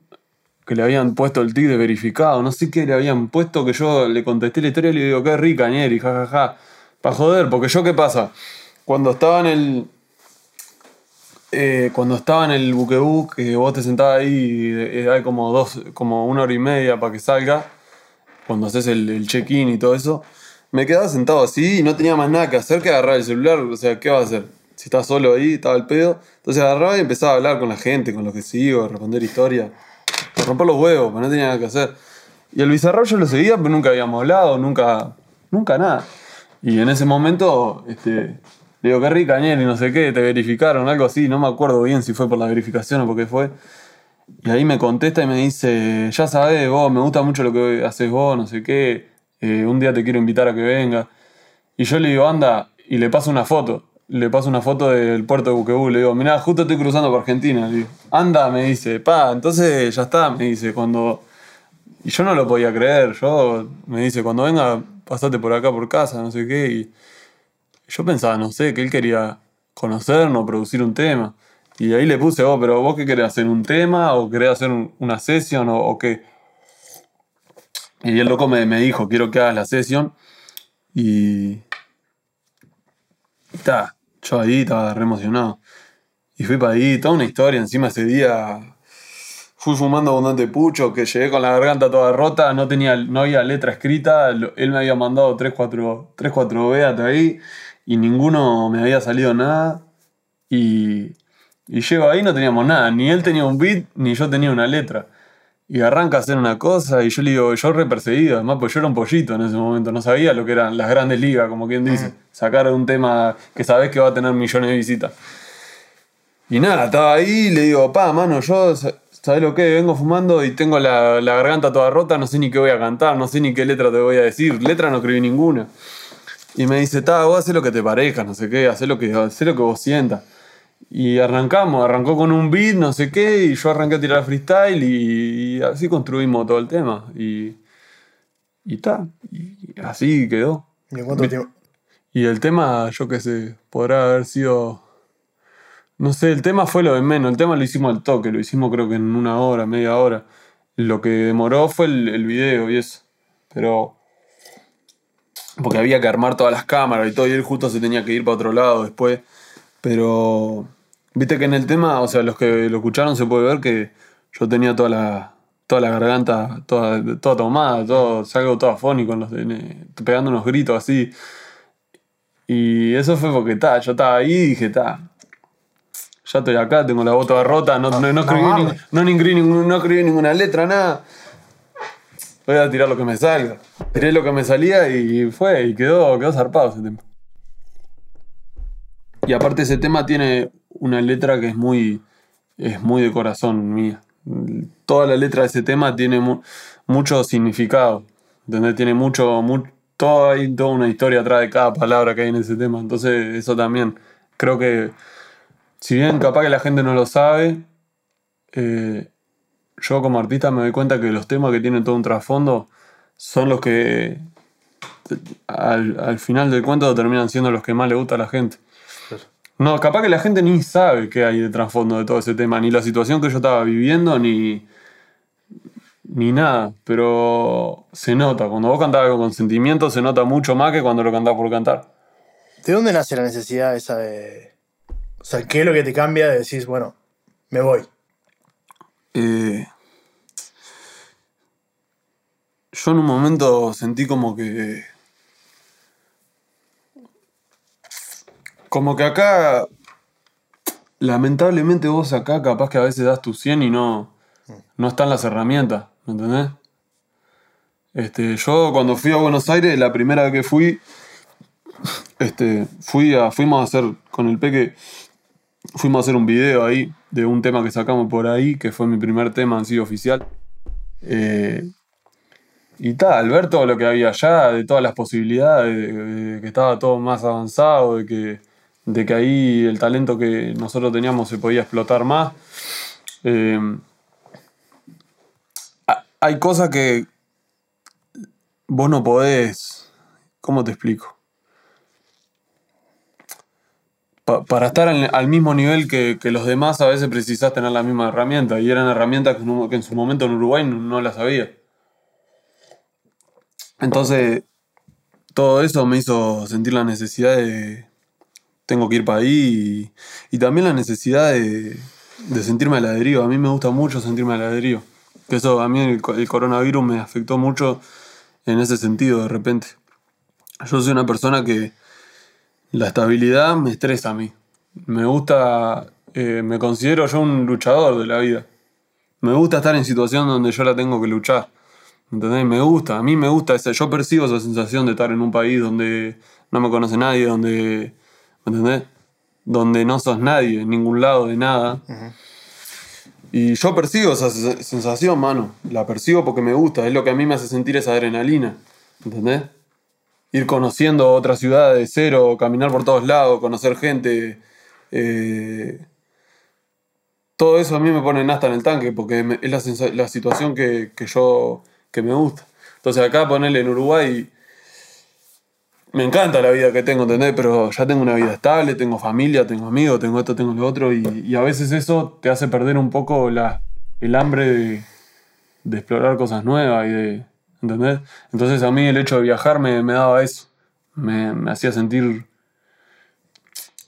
A: Que le habían puesto el tic de verificado. No sé qué le habían puesto. Que yo le contesté la historia y le digo, qué rica, Nieri, jajaja. Para joder, porque yo, ¿qué pasa? Cuando estaba en el. eh, cuando estaba en el buquebú, que vos te sentabas ahí y eh, hay como dos, como una hora y media para que salga, cuando haces el, el check-in y todo eso, me quedaba sentado así y no tenía más nada que hacer que agarrar el celular. O sea, ¿qué va a hacer? Si estás solo ahí, estaba el pedo. Entonces agarraba y empezaba a hablar con la gente, con los que sigo, a responder historias. A romper los huevos, pero no tenía nada que hacer. Y el Bizarrap yo lo seguía, pero nunca habíamos hablado, nunca, nunca nada. Y en ese momento, este, le digo, qué rica, Niel, y no sé qué, te verificaron, algo así, no me acuerdo bien si fue por la verificación o por qué fue. Y ahí me contesta y me dice, ya sabes, vos, me gusta mucho lo que haces vos, no sé qué, eh, un día te quiero invitar a que venga. Y yo le digo, anda, y le paso una foto. Le paso una foto del puerto de Buquebú, le digo, mirá, justo estoy cruzando por Argentina. Le digo, anda, me dice, pa, entonces ya está, me dice, cuando... Y yo no lo podía creer, yo me dice, cuando venga, pasate por acá por casa, no sé qué. Y yo pensaba, no sé, que él quería conocernos, producir un tema. Y ahí le puse, oh, pero vos qué querés hacer, un tema o querés hacer un- una sesión o, qué. Y el loco me, me dijo, quiero que hagas la sesión. Y. Y está, yo ahí estaba re emocionado. Y fui para ahí, toda una historia. Encima ese día fui fumando abundante pucho, que llegué con la garganta toda rota, no, tenía, no había letra escrita. Él me había mandado 3, 4, 3, 4 beat ahí y ninguno me había salido nada. Y, y llego ahí no teníamos nada, ni él tenía un beat, ni yo tenía una letra. Y arranca a hacer una cosa y yo le digo, yo re perseguido, además pues yo era un pollito en ese momento, no sabía lo que eran las grandes ligas, como quien dice. Sacar un tema que sabés que va a tener millones de visitas. Y nada, estaba ahí y le digo, pa, mano, yo, sa- ¿sabés lo que? Vengo fumando y tengo la, la garganta toda rota, no sé ni qué voy a cantar, no sé ni qué letra te voy a decir, letra no escribí ninguna. Y me dice, ta, vos hacés lo que te parezca, no sé qué, hacé lo que, hacé lo que vos sientas. Y arrancamos, arrancó con un beat, no sé qué, y yo arranqué a tirar freestyle y, y así construimos todo el tema. Y, y ta, y así quedó.
B: ¿Y en cuánto tiempo?
A: Y el tema, yo qué sé, podrá haber sido. No sé, el tema fue lo de menos. El tema lo hicimos al toque, lo hicimos creo que en una hora, media hora. Lo que demoró fue el, video y eso. Pero. Porque había que armar todas las cámaras y todo, y él justo se tenía que ir para otro lado después. Pero. Viste que en el tema, o sea, los que lo escucharon se puede ver que yo tenía toda la. Toda la garganta toda, toda tomada, todo, salgo todo afónico, los, en- pegando unos gritos así. Y eso fue porque ta, yo estaba ahí y dije, ta, ya estoy acá, tengo la bota rota, no, no, no escribí,
B: mames.
A: ni- no, escribí ningún- no escribí ninguna letra, nada. Voy a tirar lo que me salga. Tiré lo que me salía y fue, y quedó, quedó zarpado ese tema. Y aparte ese tema tiene una letra que es muy, es muy de corazón mía. Toda la letra de ese tema tiene mu- mucho significado. ¿entendés? Tiene mucho, mu- todo, hay toda una historia atrás de cada palabra que hay en ese tema. Entonces eso también creo que, si bien capaz que la gente no lo sabe, eh, yo como artista me doy cuenta que los temas que tienen todo un trasfondo son los que al, al final del cuento terminan siendo los que más le gusta a la gente. No, capaz que la gente ni sabe qué hay de trasfondo de todo ese tema, ni la situación que yo estaba viviendo, ni, ni nada. Pero se nota, cuando vos cantás algo con sentimiento, se nota mucho más que cuando lo cantás por cantar.
B: ¿De dónde nace la necesidad esa de. O sea, ¿qué es lo que te cambia de decir, bueno, me voy?
A: eh, yo en un momento sentí como que... Como que acá, lamentablemente vos acá capaz que a veces das tu 100 y no, no están las herramientas, ¿me entendés? Este, yo cuando fui a Buenos Aires, la primera vez que fui, este, fui a, fuimos a hacer con el Peque, fuimos a hacer un video ahí de un tema que sacamos por ahí, que fue mi primer tema en sí oficial. Eh, y tal, al ver todo lo que había allá, de todas las posibilidades, de, que estaba todo más avanzado, de que, de que ahí el talento que nosotros teníamos se podía explotar más. eh, ha- hay cosas que vos no podés. ¿Cómo te explico? Pa- para estar al, mismo nivel que, que los demás, a veces precisás tener la misma herramienta. Y eran herramientas que, en su momento en Uruguay no, las había. Entonces, todo eso me hizo sentir la necesidad de. Tengo que ir para ahí. Y, también la necesidad de, de sentirme a. A mí me gusta mucho sentirme a. Que eso, a mí el coronavirus me afectó mucho en ese sentido de repente. Yo soy una persona que la estabilidad me estresa a mí. Me gusta, eh, me considero yo un luchador de la vida. Me gusta estar en situación donde yo la tengo que luchar. ¿Entendés? Me gusta, a mí me gusta esa, yo percibo esa sensación de estar en un país donde no me conoce nadie, donde, ¿me entendés? Donde no sos nadie, en ningún lado de nada. Y yo percibo esa se- sensación, mano. La percibo porque me gusta, es lo que a mí me hace sentir esa adrenalina. ¿Entendés? Ir conociendo otra ciudad de cero, caminar por todos lados, conocer gente. eh, todo eso a mí me pone hasta en el tanque porque es la, la situación que, yo que me gusta. Entonces acá ponerle en Uruguay me encanta la vida que tengo, ¿entendés? Pero ya tengo una vida estable, tengo familia, tengo amigos, tengo esto, tengo lo otro y, a veces eso te hace perder un poco el hambre de, de explorar cosas nuevas y de... ¿Entendés? Entonces a mí el hecho de viajar me, daba eso. Me, hacía sentir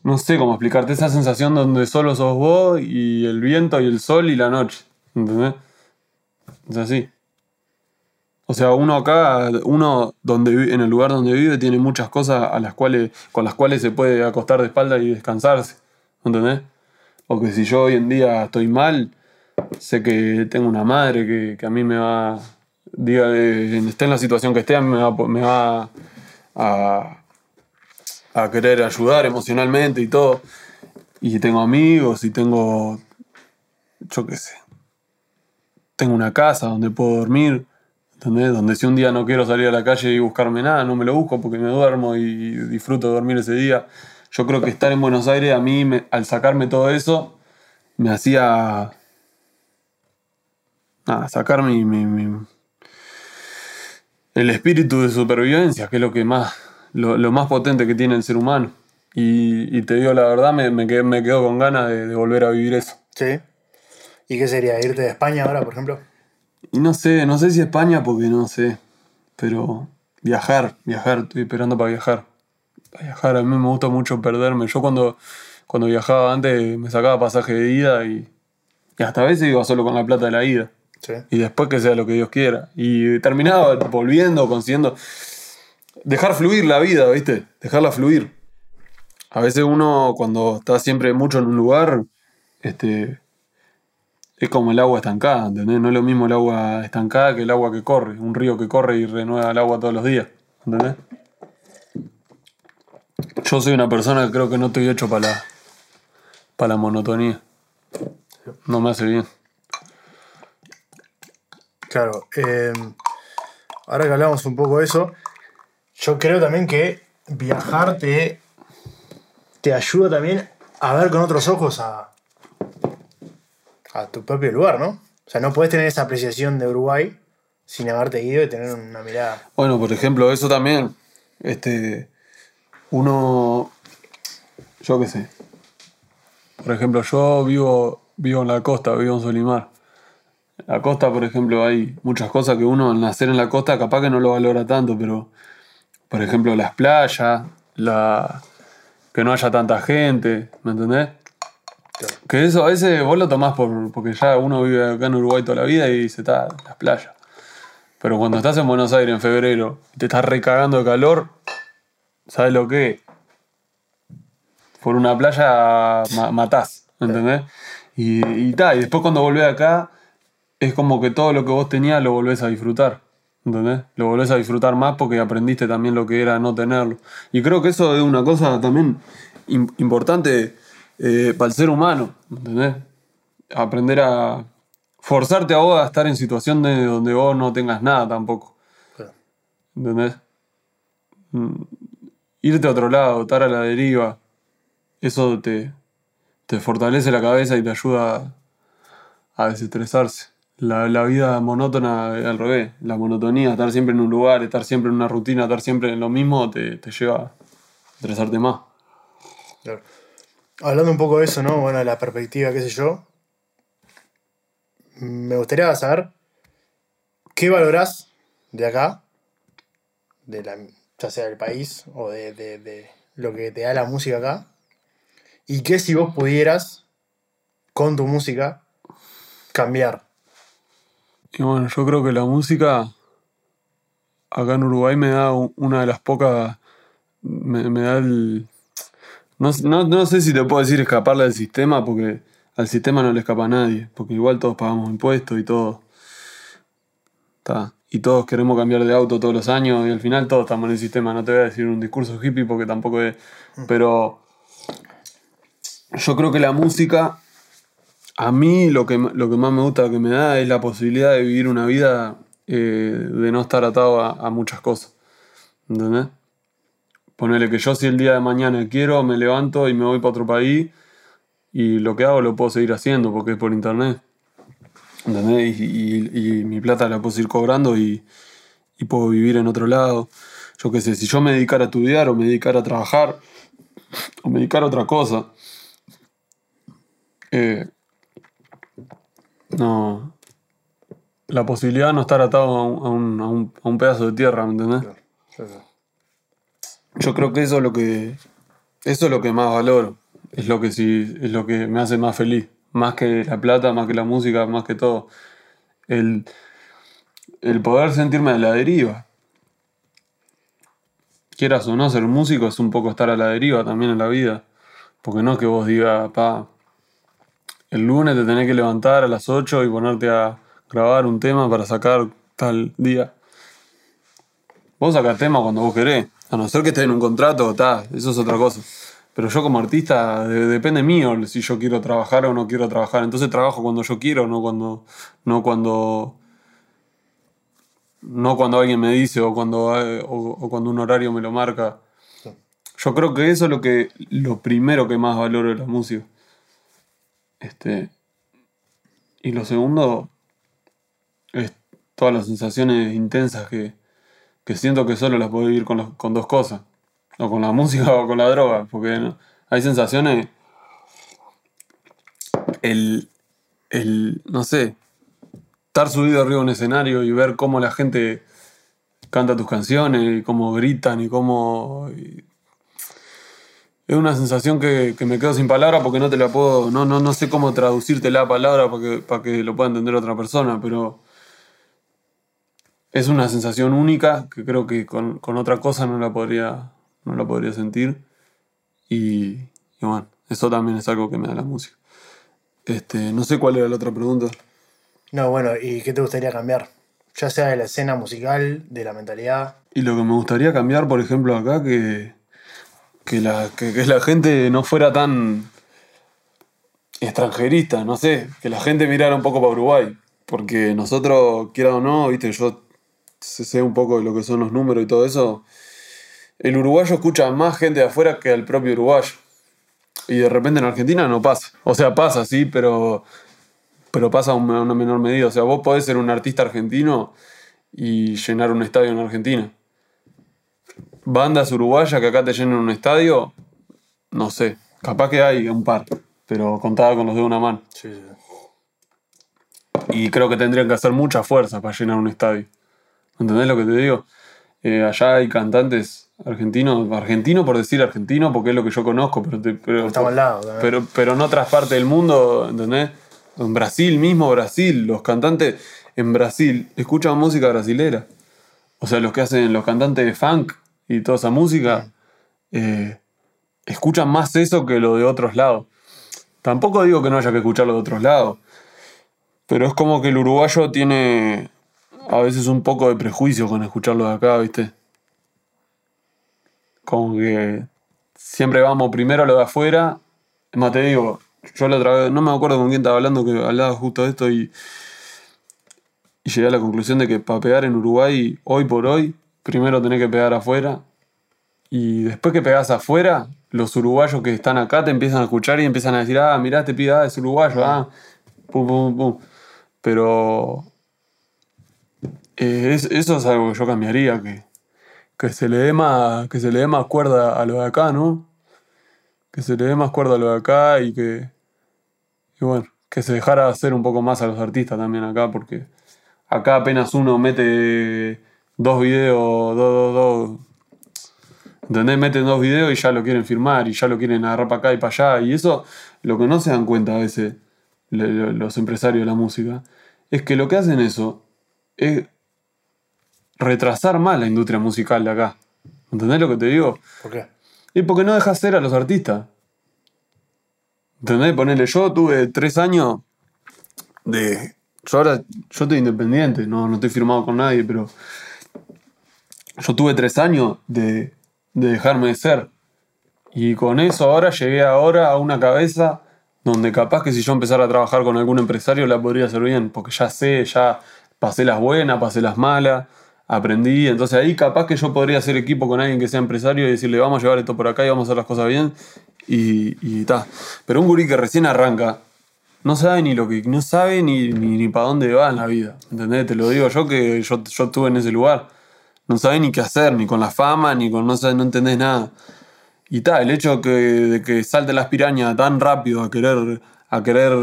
A: no sé cómo explicarte, esa sensación donde solo sos vos y el viento y el sol y la noche. ¿Entendés? Es así. O sea, uno acá, uno donde en el lugar donde vive tiene muchas cosas a las cuales, con las cuales se puede acostar de espalda y descansarse. ¿Entendés? O que si yo hoy en día estoy mal, sé que tengo una madre que, que a mí me va, diga, esté en la situación que esté, me va, me va a, a querer ayudar emocionalmente y todo. Y tengo amigos y tengo, yo qué sé, tengo una casa donde puedo dormir, ¿entendés? Donde si un día no quiero salir a la calle y buscarme nada, no me lo busco porque me duermo y disfruto de dormir ese día. Yo creo que estar en Buenos Aires a mí, al sacarme todo eso, me hacía... Nada, sacar mi- el espíritu de supervivencia, que es lo que más, lo, lo más potente que tiene el ser humano. Y, y te digo la verdad, me, me, quedo con ganas de, de volver a vivir eso.
B: Sí. ¿Y qué sería? ¿Irte de España ahora, por ejemplo?
A: Y no sé, no sé si España porque no sé, pero viajar, viajar, estoy esperando para viajar. Para viajar, a mí me gusta mucho perderme. Yo cuando, cuando viajaba antes me sacaba pasaje de ida y, y hasta a veces iba solo con la plata de la ida. Y después que sea lo que Dios quiera. Y terminaba volviendo, consiguiendo. Dejar fluir la vida, ¿viste? Dejarla fluir. A veces uno, cuando está siempre mucho en un lugar, este. Es como el agua estancada, ¿entendés? No es lo mismo el agua estancada que el agua que corre. Un río que corre y renueva el agua todos los días, ¿entendés? Yo soy una persona que creo que no estoy hecho para la, para la monotonía. No me hace bien.
B: Claro. eh, ahora que hablamos un poco de eso, yo creo también que viajar te, te ayuda también a ver con otros ojos a, a tu propio lugar, ¿no? O sea, no puedes tener esa apreciación de Uruguay sin haberte ido y tener una mirada.
A: Bueno, por ejemplo, eso también. Este. Uno. Yo qué sé. Por ejemplo, yo vivo, vivo en la costa, vivo en Solimar. La costa, por ejemplo, hay muchas cosas que uno al nacer en la costa capaz que no lo valora tanto, pero. Por ejemplo, las playas, la. que no haya tanta gente, ¿me entendés? Que eso a veces vos lo tomás por, porque ya uno vive acá en Uruguay toda la vida y se está las playas. Pero cuando estás en Buenos Aires en febrero y te estás recagando de calor, ¿sabes lo que? Por una playa matás, ¿entendés? Y, y, y después cuando volvés acá, es como que todo lo que vos tenías lo volvés a disfrutar. ¿Entendés? Lo volvés a disfrutar más porque aprendiste también lo que era no tenerlo. Y creo que eso es una cosa también importante eh, para el ser humano. ¿Entendés? Aprender a forzarte a vos a estar en situación de donde vos no tengas nada tampoco. ¿Entendés? Mm, irte a otro lado, estar a la deriva, eso te, te fortalece la cabeza y te ayuda a desestresarse la, vida monótona al revés, la monotonía, estar siempre en un lugar, estar siempre en una rutina, estar siempre en lo mismo, te, lleva a estresarte más.
B: Hablando un poco de eso, ¿no? Bueno, la perspectiva, qué sé yo. Me gustaría saber qué valorás de acá, de la, ya sea del país o de, de lo que te da la música acá, y qué si vos pudieras, con tu música, cambiar
A: y bueno, yo creo que la música acá en Uruguay me da una de las pocas. Me, da el. No, no, sé si te puedo decir escaparle del sistema, porque al sistema no le escapa a nadie, porque igual todos pagamos impuestos y todo. Y todos queremos cambiar de auto todos los años y al final todos estamos en el sistema. No te voy a decir un discurso hippie porque tampoco es. Pero yo creo que la música a mí lo que, lo que más me gusta que me da es la posibilidad de vivir una vida eh, de no estar atado a, muchas cosas. ¿Entendés? Ponerle que yo si el día de mañana quiero, me levanto y me voy para otro país y lo que hago lo puedo seguir haciendo porque es por internet. ¿Entendés? Y, mi plata la puedo seguir cobrando y, puedo vivir en otro lado. Yo qué sé, si yo me dedicara a estudiar o me dedicara a trabajar o me dedicara a otra cosa, eh, no. La posibilidad de no estar atado a un, a un, a un, pedazo de tierra, ¿me entendés? Yo creo que eso es lo que. Eso es lo que más valoro. Es lo que sí, es lo que me hace más feliz. Más que la plata, más que la música, más que todo. El, el poder sentirme a la deriva. Quieras o no ser músico es un poco estar a la deriva también en la vida. Porque no es que vos digas, pa, el lunes te tenés que levantar a las 8 y ponerte a grabar un tema para sacar tal día. Vos sacás tema cuando vos querés. A no ser que estés en un contrato, está, eso es otra cosa. Pero yo como artista depende mío si yo quiero trabajar o no quiero trabajar. Entonces trabajo cuando yo quiero, no cuando no cuando no cuando alguien me dice o cuando o cuando un horario me lo marca. Yo creo que eso es lo que lo primero que más valoro de la música. Este, y lo segundo es todas las sensaciones intensas que, siento que solo las puedo vivir con, con, dos cosas. O con la música o con la droga. Porque hay sensaciones. El, el, no sé, estar subido arriba de un escenario y ver cómo la gente canta tus canciones y cómo gritan y cómo es una sensación que, me quedo sin palabras porque no te la puedo, no, no, no sé cómo traducirte la palabra para que, para que lo pueda entender otra persona, pero es una sensación única que creo que con, otra cosa no la podría, no la podría sentir. Y, bueno, eso también es algo que me da la música. Este, no sé cuál era la otra pregunta.
B: No, bueno, ¿y qué te gustaría cambiar? Ya sea de la escena musical, de la mentalidad.
A: Y lo que me gustaría cambiar, por ejemplo, acá, que, que la, que, la gente no fuera tan extranjerista, no sé, que la gente mirara un poco para Uruguay, porque nosotros, quiera o no, viste, yo sé un poco de lo que son los números y todo eso, el uruguayo escucha más gente de afuera que al propio uruguayo. Y de repente en Argentina no pasa. O sea, pasa, sí, pero, pero pasa a una menor medida. O sea, vos podés ser un artista argentino y llenar un estadio en Argentina bandas uruguayas que acá te llenen un estadio, no sé. Capaz que hay un par, pero contaba con los de una mano. Sí, Y creo que tendrían que hacer mucha fuerza para llenar un estadio. ¿Entendés lo que te digo? Eh, allá hay cantantes Argentino, argentino por decir argentino, porque es lo que yo conozco, pero, pero,
B: al lado. también.
A: pero, pero en otras partes del mundo, ¿entendés? En Brasil mismo, Brasil, los cantantes en Brasil escuchan música brasilera. O sea, los que hacen, los cantantes de funk y toda esa música, eh, escuchan más eso que lo de otros lados. Tampoco digo que no haya que escucharlo de otros lados, pero es como que el uruguayo tiene a veces un poco de prejuicio con escucharlo de acá, ¿viste? Como que siempre vamos primero a lo de afuera. Es más, te digo, yo la otra vez, no me acuerdo con quién estaba hablando, que hablaba justo de esto y, y llegué a la conclusión de que para pegar en Uruguay, hoy por hoy, primero tenés que pegar afuera. Y después que pegás afuera, los uruguayos que están acá te empiezan a escuchar y empiezan a decir, ah, mirá, este pibe ah, es uruguayo, ah, pum, pum, pum. Pero eh, es- eso es algo que yo cambiaría, que, que se le dé más, que se le dé más cuerda a lo de acá, ¿no? Que se le dé más cuerda a lo de acá y que, y bueno, que se dejara hacer un poco más a los artistas también acá, porque acá apenas uno mete dos videos, dos, dos, dos, ¿entendés? Meten dos videos y ya lo quieren firmar y ya lo quieren agarrar para acá y para allá, y eso, lo que no se dan cuenta a veces los empresarios de la música, es que lo que hacen eso es retrasar más la industria musical de acá. ¿Entendés lo que te digo?
B: ¿Por qué?
A: Y porque no dejas ser a los artistas. ¿Entendés? Ponele, yo tuve tres años de. Yo ahora, yo estoy independiente, no, no estoy firmado con nadie, pero. Yo tuve tres años de, de dejarme de ser. Y con eso ahora llegué ahora a una cabeza donde capaz que si yo empezara a trabajar con algún empresario la podría hacer bien, porque ya sé, ya pasé las buenas, pasé las malas, aprendí, entonces ahí capaz que yo podría hacer equipo con alguien que sea empresario y decirle vamos a llevar esto por acá y vamos a hacer las cosas bien y, y ta. Pero un gurí que recién arranca no sabe ni lo que no sabe ni, ni, ni para dónde va en la vida, ¿entendés? Te lo digo yo que yo, yo estuve en ese lugar. No sabe ni qué hacer, ni con la fama, ni con no, sabe, no entendés nada. Y tal, el hecho de que salte las pirañas tan rápido a querer, a querer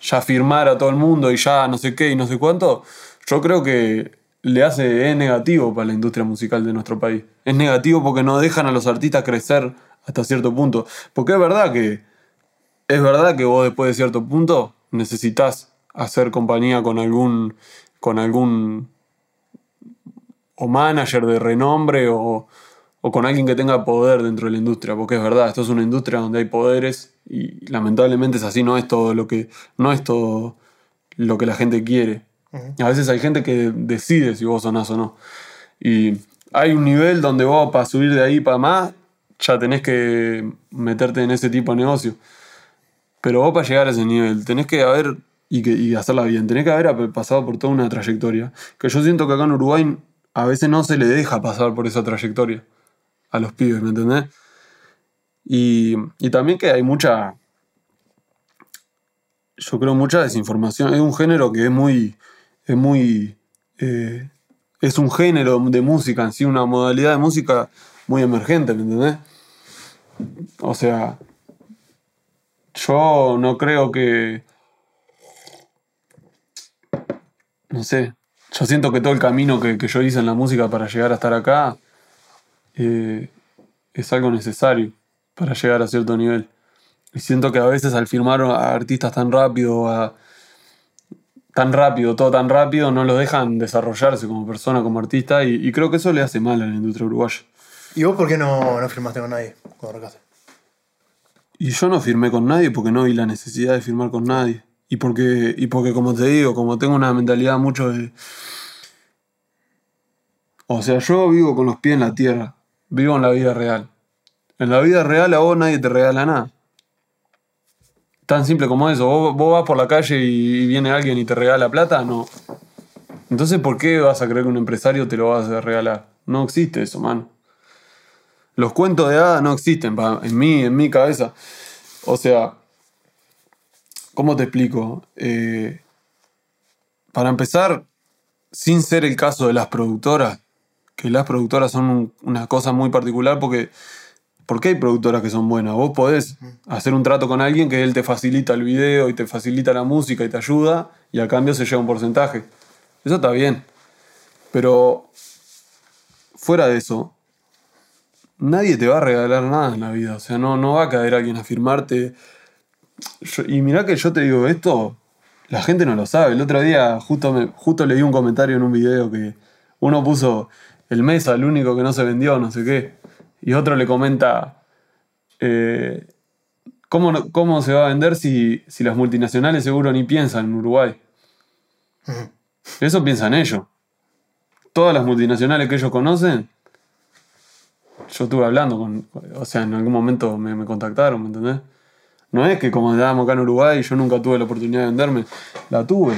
A: ya firmar a todo el mundo y ya no sé qué y no sé cuánto, yo creo que le hace, es negativo para la industria musical de nuestro país. Es negativo porque no dejan a los artistas crecer hasta cierto punto. Porque es verdad que, es verdad que vos después de cierto punto necesitas hacer compañía con algún, con algún o manager de renombre o, o con alguien que tenga poder dentro de la industria, porque es verdad, esto es una industria donde hay poderes y lamentablemente es así, no es todo lo que, no es todo lo que la gente quiere. A veces hay gente que decide si vos sonás o no. Y hay un nivel donde vos para subir de ahí para más, ya tenés que meterte en ese tipo de negocio. Pero vos para llegar a ese nivel, tenés que haber, y, que, y hacerla bien, tenés que haber pasado por toda una trayectoria. Que yo siento que acá en Uruguay a veces no se le deja pasar por esa trayectoria a los pibes, ¿me entendés? Y, y también que hay mucha, yo creo, mucha desinformación. Es un género que es muy, es muy, eh, es un género de música en sí, una modalidad de música muy emergente, ¿me entendés? O sea, yo no creo que, no sé, yo siento que todo el camino que, que yo hice en la música para llegar a estar acá eh, es algo necesario para llegar a cierto nivel. Y siento que a veces al firmar a artistas tan rápido, a, tan rápido, todo tan rápido, no los dejan desarrollarse como persona, como artista, y, y creo que eso le hace mal a la industria uruguaya.
B: ¿Y vos por qué no, no firmaste con nadie cuando arrancaste?
A: Y yo no firmé con nadie porque no vi la necesidad de firmar con nadie. Y porque, y porque como te digo, como tengo una mentalidad mucho de... O sea, yo vivo con los pies en la tierra, vivo en la vida real. En la vida real a vos nadie te regala nada. Tan simple como eso. Vos, vas por la calle y viene alguien y te regala plata, no. Entonces, ¿por qué vas a creer que un empresario te lo va a regalar? No existe eso, mano. Los cuentos de hadas no existen en mí, en mi cabeza. O sea, ¿cómo te explico? Eh, para empezar, sin ser el caso de las productoras, que las productoras son un- una cosa muy particular porque, porque hay productoras que son buenas. Vos podés hacer un trato con alguien que él te facilita el video y te facilita la música y te ayuda y a cambio se lleva un porcentaje. Eso está bien. Pero fuera de eso, nadie te va a regalar nada en la vida. O sea, no, no va a caer alguien a firmarte. Y mirá que yo te digo esto, la gente no lo sabe. El otro día justo, me, justo leí un comentario en un video que uno puso el Mesa, el único que no se vendió, no sé qué. Y otro le comenta, eh, ¿cómo, ¿cómo se va a vender si, si las multinacionales seguro ni piensan en Uruguay? Eso piensan ellos. Todas las multinacionales que ellos conocen, yo estuve hablando con, o sea, en algún momento me, me contactaron, ¿me entendés? No es que como estábamos acá en Uruguay yo nunca tuve la oportunidad de venderme, la tuve.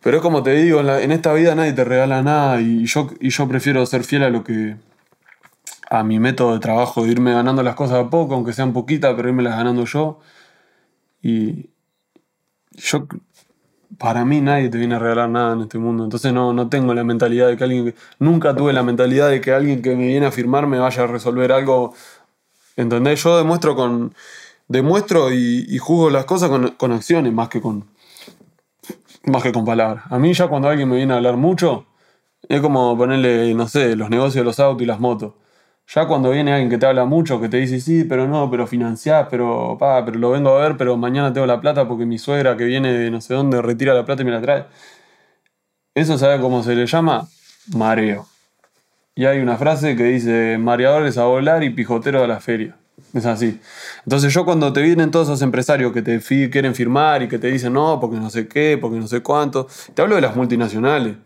A: Pero es como te digo, en, esta vida nadie te regala nada y yo, y yo prefiero ser fiel a lo que, a mi método de trabajo, de irme ganando las cosas a poco, aunque sean poquitas, pero irme las ganando yo. Y yo, para mí nadie te viene a regalar nada en este mundo. Entonces no, no tengo la mentalidad de que alguien, nunca tuve la mentalidad de que alguien que me viene a firmar me vaya a resolver algo. ¿Entendés? Yo demuestro con, demuestro y, juzgo las cosas con, con acciones más que con, más que con palabras. A mí ya cuando alguien me viene a hablar mucho, es como ponerle, no sé, los negocios de los autos y las motos. Ya cuando viene alguien que te habla mucho, que te dice, sí, pero no, pero financiás, pero pa, pero lo vengo a ver, pero mañana tengo la plata porque mi suegra que viene de no sé dónde retira la plata y me la trae. Eso, ¿sabe cómo se le llama? Mareo. Y hay una frase que dice, mareadores a volar y pijotero a la feria. Es así. Entonces yo cuando te vienen todos esos empresarios que te quieren firmar y que te dicen no, porque no sé qué, porque no sé cuánto, te hablo de las multinacionales,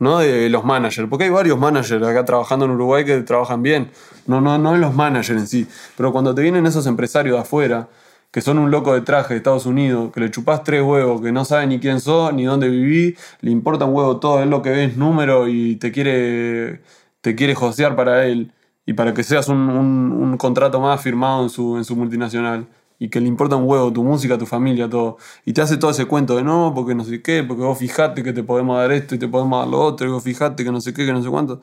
A: no de los managers, porque hay varios managers acá trabajando en Uruguay que trabajan bien, no, no, no los managers en sí, pero cuando te vienen esos empresarios de afuera, que son un loco de traje de Estados Unidos, que le chupás tres huevos, que no sabe ni quién sos, ni dónde viví, le importa un huevo todo, es lo que ves número y te quiere, te quiere josear para él y para que seas un, un- un contrato más firmado en su, en su multinacional y que le importa un huevo tu música, tu familia, todo. Y te hace todo ese cuento de no, porque no sé qué, porque vos fijate que te podemos dar esto y te podemos dar lo otro, y vos fijate que no sé qué, que no sé cuánto.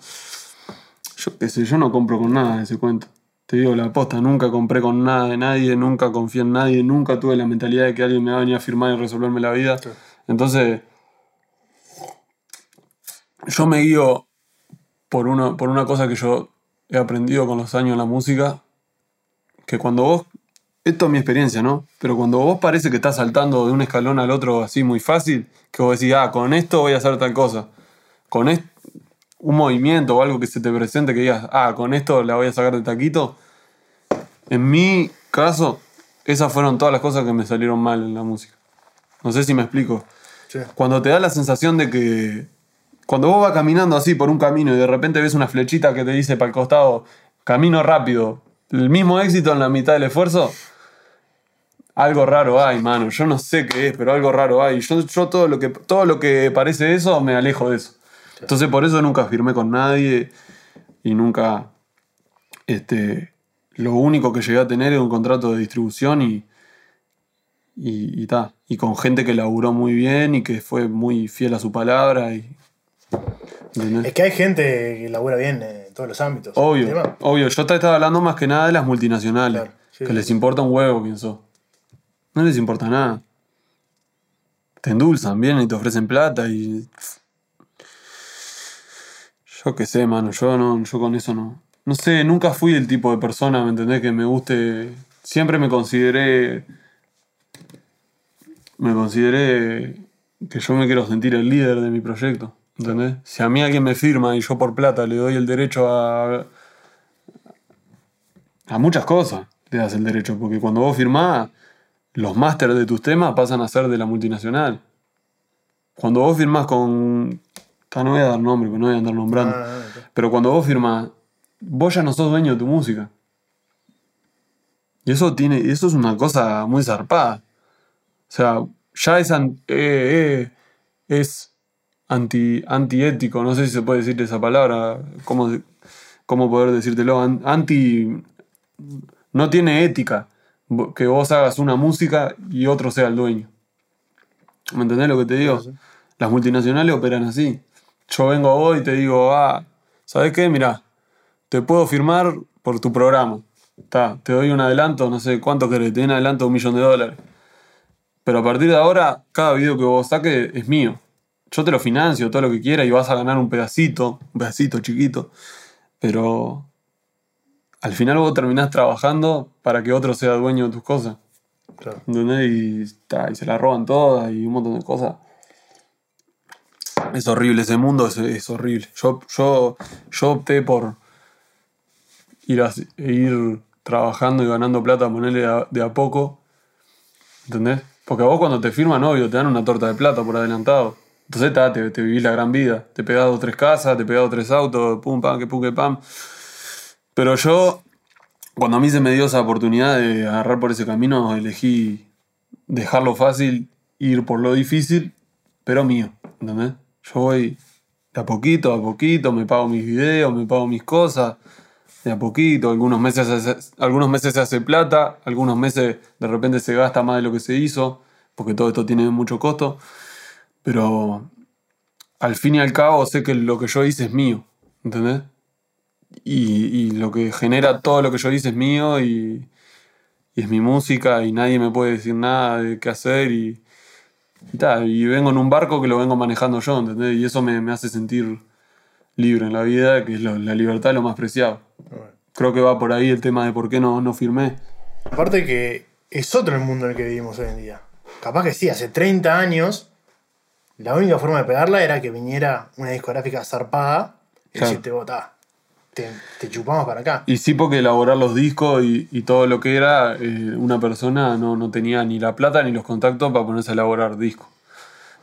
A: Yo qué sé, yo no compro con nada ese cuento. Te digo la aposta, nunca compré con nada de nadie, nunca confié en nadie, nunca tuve la mentalidad de que alguien me va a venir a firmar y resolverme la vida. Entonces, yo me guío por una, por una cosa que yo he aprendido con los años en la música, que cuando vos, esto es mi experiencia, ¿no? Pero cuando vos parece que estás saltando de un escalón al otro así muy fácil, que vos decís, ah, con esto voy a hacer tal cosa, con est- un movimiento o algo que se te presente que digas, ah, con esto la voy a sacar de taquito, en mi caso, esas fueron todas las cosas que me salieron mal en la música. No sé si me explico.
B: Sí.
A: Cuando te da la sensación de que. Cuando vos vas caminando así por un camino y de repente ves una flechita que te dice para el costado, camino rápido, el mismo éxito en la mitad del esfuerzo, algo raro hay, mano. Yo no sé qué es, pero algo raro hay. Yo, yo todo, lo que, todo lo que parece eso, me alejo de eso. Entonces por eso nunca firmé con nadie y nunca. Este, lo único que llegué a tener era un contrato de distribución y, y, ta. Y con gente que laburó muy bien y que fue muy fiel a su palabra. Y.
B: Es que hay gente que labura bien en todos los ámbitos.
A: Obvio, obvio. Yo te estaba hablando más que nada de las multinacionales.
B: Claro, sí,
A: que
B: sí,
A: les importa un huevo, pienso. No les importa nada. Te endulzan, vienen y te ofrecen plata y. Yo qué sé, mano. Yo, no, yo con eso no. No sé, nunca fui el tipo de persona, ¿me entendés? Que me guste. Siempre me consideré. Me consideré que yo me quiero sentir el líder de mi proyecto. ¿Entendés? Si a mí alguien me firma y yo por plata le doy el derecho a. a muchas cosas le das el derecho. Porque cuando vos firmás, los másteres de tus temas pasan a ser de la multinacional. Cuando vos firmás con. Ah, no voy a dar nombre, porque no voy a andar nombrando.
B: Ah.
A: Pero cuando vos firmás, vos ya no sos dueño de tu música. Y eso tiene. Eso es una cosa muy zarpada. O sea, ya es, eh, eh, es anti, antiético, no sé si se puede decir esa palabra, cómo, cómo poder decírtelo, An- anti... No tiene ética que vos hagas una música y otro sea el dueño. ¿Me entendés lo que te digo?
B: Sí, sí.
A: Las multinacionales operan así. Yo vengo a vos y te digo, ah, ¿sabes qué? Mirá, te puedo firmar por tu programa. Ta, te doy un adelanto, no sé cuánto querés, te doy un adelanto de un millón de dólares. Pero a partir de ahora, cada video que vos saques es mío. Yo te lo financio, todo lo que quieras, y vas a ganar un pedacito, un pedacito chiquito. Pero al final vos terminás trabajando para que otro sea dueño de tus cosas.
B: Claro.
A: ¿Entendés? Y, ta, y se la roban todas y un montón de cosas. Es horrible, ese mundo es, es horrible. Yo, yo, yo opté por ir, a- ir trabajando y ganando plata, ponerle de a, de a poco. ¿Entendés? Porque a vos cuando te firman, obvio, te dan una torta de plata por adelantado. Entonces ta, te, te la gran vida. Te pegás dos tres casas, te pegás dos tres autos, pum, pam, que pum, que pam. Pero yo, cuando a mí se me dio esa oportunidad de agarrar por ese camino, elegí dejarlo fácil, ir por lo difícil, pero mío, ¿entendés? Yo voy de a poquito, a poquito, me pago mis videos, me pago mis cosas, de a poquito, algunos meses, hace- algunos meses se hace plata, algunos meses de repente se gasta más de lo que se hizo, porque todo esto tiene mucho costo, pero al fin y al cabo sé que lo que yo hice es mío, ¿entendés? Y, lo que genera todo lo que yo hice es mío y, es mi música y nadie me puede decir nada de qué hacer y, y ta, y vengo en un barco que lo vengo manejando yo, ¿entendés? Y eso me, me hace sentir libre en la vida, que es la libertad es lo más preciado. Creo que va por ahí el tema de por qué no, no firmé.
B: Aparte que es otro el mundo en el que vivimos hoy en día. Capaz que sí, hace 30 años, la única forma de pegarla era que viniera una discográfica zarpada y
A: Claro.
B: decirte, vota, te, te chupamos para acá.
A: Y sí porque elaborar los discos y, y todo lo que era, eh, una persona no, no tenía ni la plata ni los contactos para ponerse a elaborar discos.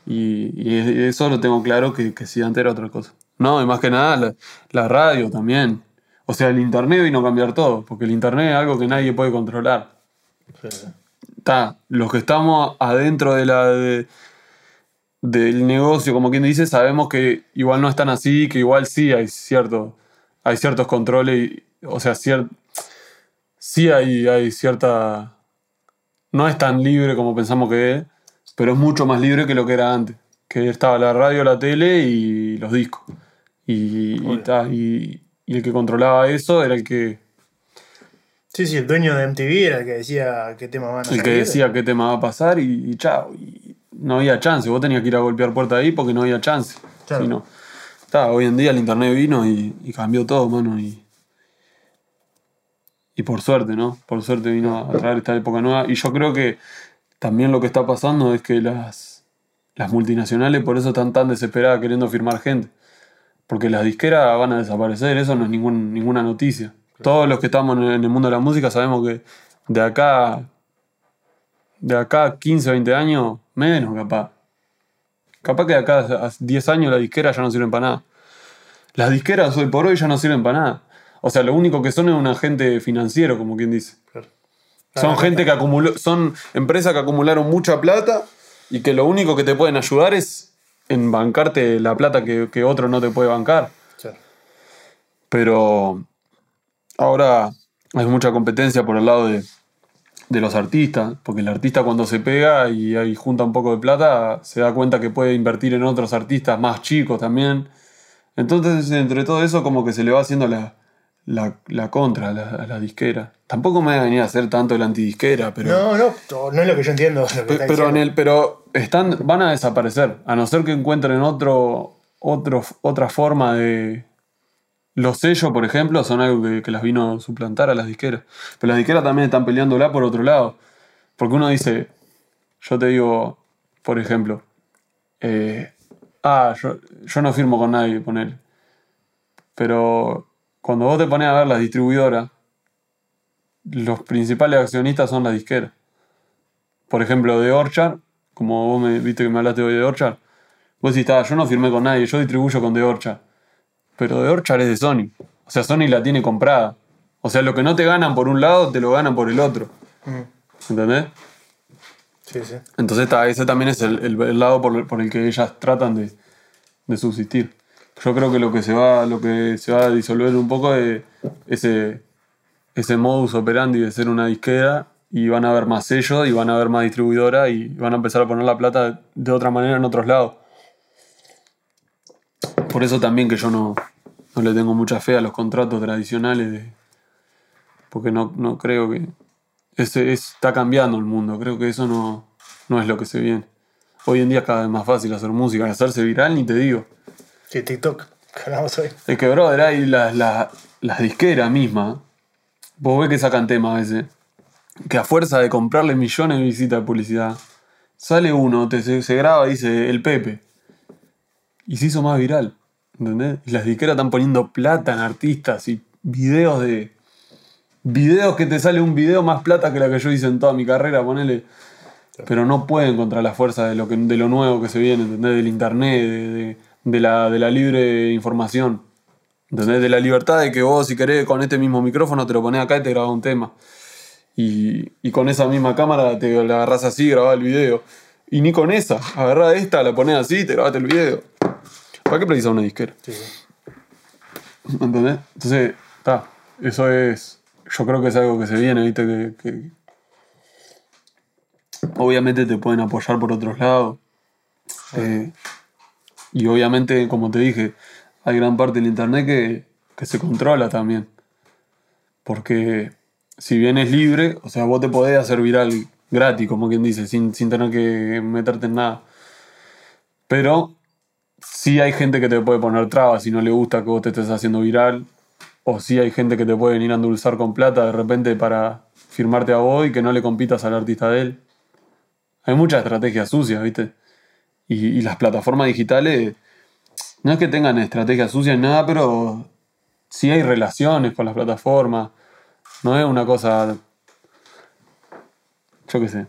A: Y, y eso lo tengo claro que, que si antes era otra cosa. No, y más que nada la, la radio también. O sea, el internet vino a cambiar todo, porque el internet es algo que nadie puede controlar. Está, los que estamos adentro de la, de- del negocio, como quien dice, sabemos que igual no están así, que igual sí hay cierto, hay ciertos controles, y- o sea, cier- sí hay, hay cierta, no es tan libre como pensamos que es, pero es mucho más libre que lo que era antes, que estaba la radio, la tele y los discos. Y, y, el que controlaba eso era el que,
B: Sí, sí, el dueño de MTV era el que decía qué tema van a
A: el que decía qué tema va a pasar y, y chao. Y no había chance, vos tenías que ir a golpear puerta ahí porque no había chance.
B: Claro.
A: Si no- ta, hoy en día el internet vino y, y cambió todo, mano. Y, y por suerte, ¿no? Por suerte vino a traer esta época nueva. Y yo creo que también lo que está pasando es que las, las multinacionales por eso están tan desesperadas queriendo firmar gente. Porque las disqueras van a desaparecer, eso no es ningún, ninguna noticia. Todos los que estamos en el- mundo de la música sabemos que de acá de acá a 15, 20 años, menos capaz. Capaz que de acá a 10 años las disqueras ya no sirven para nada. Las disqueras hoy por hoy ya no sirven para nada. O sea, lo único que son es un agente financiero, como quien dice.
B: Claro.
A: Son gente que acumuló, son empresas que acumularon mucha plata y que lo único que te pueden ayudar es en bancarte la plata que, que otro no te puede bancar. Pero ahora hay mucha competencia por el lado de, de los artistas, porque el artista cuando se pega y ahí junta un poco de plata, se da cuenta que puede invertir en otros artistas más chicos también. Entonces, entre todo eso, como que se le va haciendo la, la, la contra a la, a la disquera. Tampoco me va a venir a hacer tanto el antidisquera, pero...
B: No, no, no es lo que yo entiendo. Que
A: Pero, en el, pero están, van a desaparecer, a no ser que encuentren otro, otro, otra forma de... Los sellos, por ejemplo, son algo que, las vino a suplantar a las disqueras. Pero las disqueras también están peleándola por otro lado. Porque uno dice, yo te digo, por ejemplo, eh, ah, yo, no firmo con nadie, ponele. Pero cuando vos te pones a ver las distribuidoras, los principales accionistas son las disqueras por ejemplo, de Orchard, como vos me viste que me hablaste hoy de Orchard, vos decís, "Ah, yo no firmé con nadie, yo distribuyo con The Orchard. Pero The Orchard es de Sony. O sea, Sony la tiene comprada. O sea, lo que no te ganan por un lado, te lo ganan por el otro.
B: Mm.
A: ¿Entendés?
B: Sí, sí.
A: Entonces, ta, ese también es el, el- el lado por, por el que ellas tratan de, de subsistir. Yo creo que lo que se va, lo que se va a disolver un poco es ese, ese modus operandi de ser una disquera y van a haber más sellos y van a haber más distribuidoras y van a empezar a poner la plata de otra manera en otros lados. Por eso también que yo no, no le tengo mucha fe a los contratos tradicionales de, porque no, no creo que ese, es- está cambiando el mundo, creo que eso no, no es lo que se viene. Hoy en día es cada vez más fácil hacer música, hacerse viral, ni te digo.
B: Sí, TikTok. que hablamos hoy.
A: Es que, brother, hay las las- las disqueras mismas, vos ves que sacan temas a veces, que a fuerza de comprarle millones de visitas de publicidad, sale uno, te, se, se graba y dice el Pepe. Y se hizo más viral. ¿Entendés? Y las disqueras están poniendo plata en artistas y videos de. Videos que te sale un video más plata que la que yo hice en toda mi carrera, ponele. Pero no pueden contra la fuerza de lo, que, de lo nuevo que se viene, ¿entendés? Del internet, de, de- de la, de la libre información. ¿Entendés? De la libertad de que vos, si querés, con este mismo micrófono te lo ponés acá y te grabás un tema. Y, y con esa misma cámara te la agarrás así y grabás el video. Y ni con esa, agarrás esta, la ponés así y te grabaste el video. ¿Para qué precisas una disquera?
B: Sí, sí.
A: ¿Entendés? Entonces, está. Eso es. Yo creo que es algo que se viene, ¿viste? Que, que- Obviamente te pueden apoyar por otros lados. Eh, y obviamente, como te dije, hay gran parte del internet que, que se controla también. Porque si bien es libre, o sea, vos te podés hacer viral gratis, como quien dice, sin, sin tener que meterte en nada. Pero sí hay gente que te puede poner trabas si no le gusta que vos te estés haciendo viral. O sí hay gente que te puede venir a endulzar con plata de repente para firmarte a vos y que no le compitas al artista de él. Hay muchas estrategias sucias, ¿viste? Y, las plataformas digitales, no es que tengan estrategias sucias ni nada, pero sí hay relaciones con las plataformas. No es una cosa. Yo qué sé.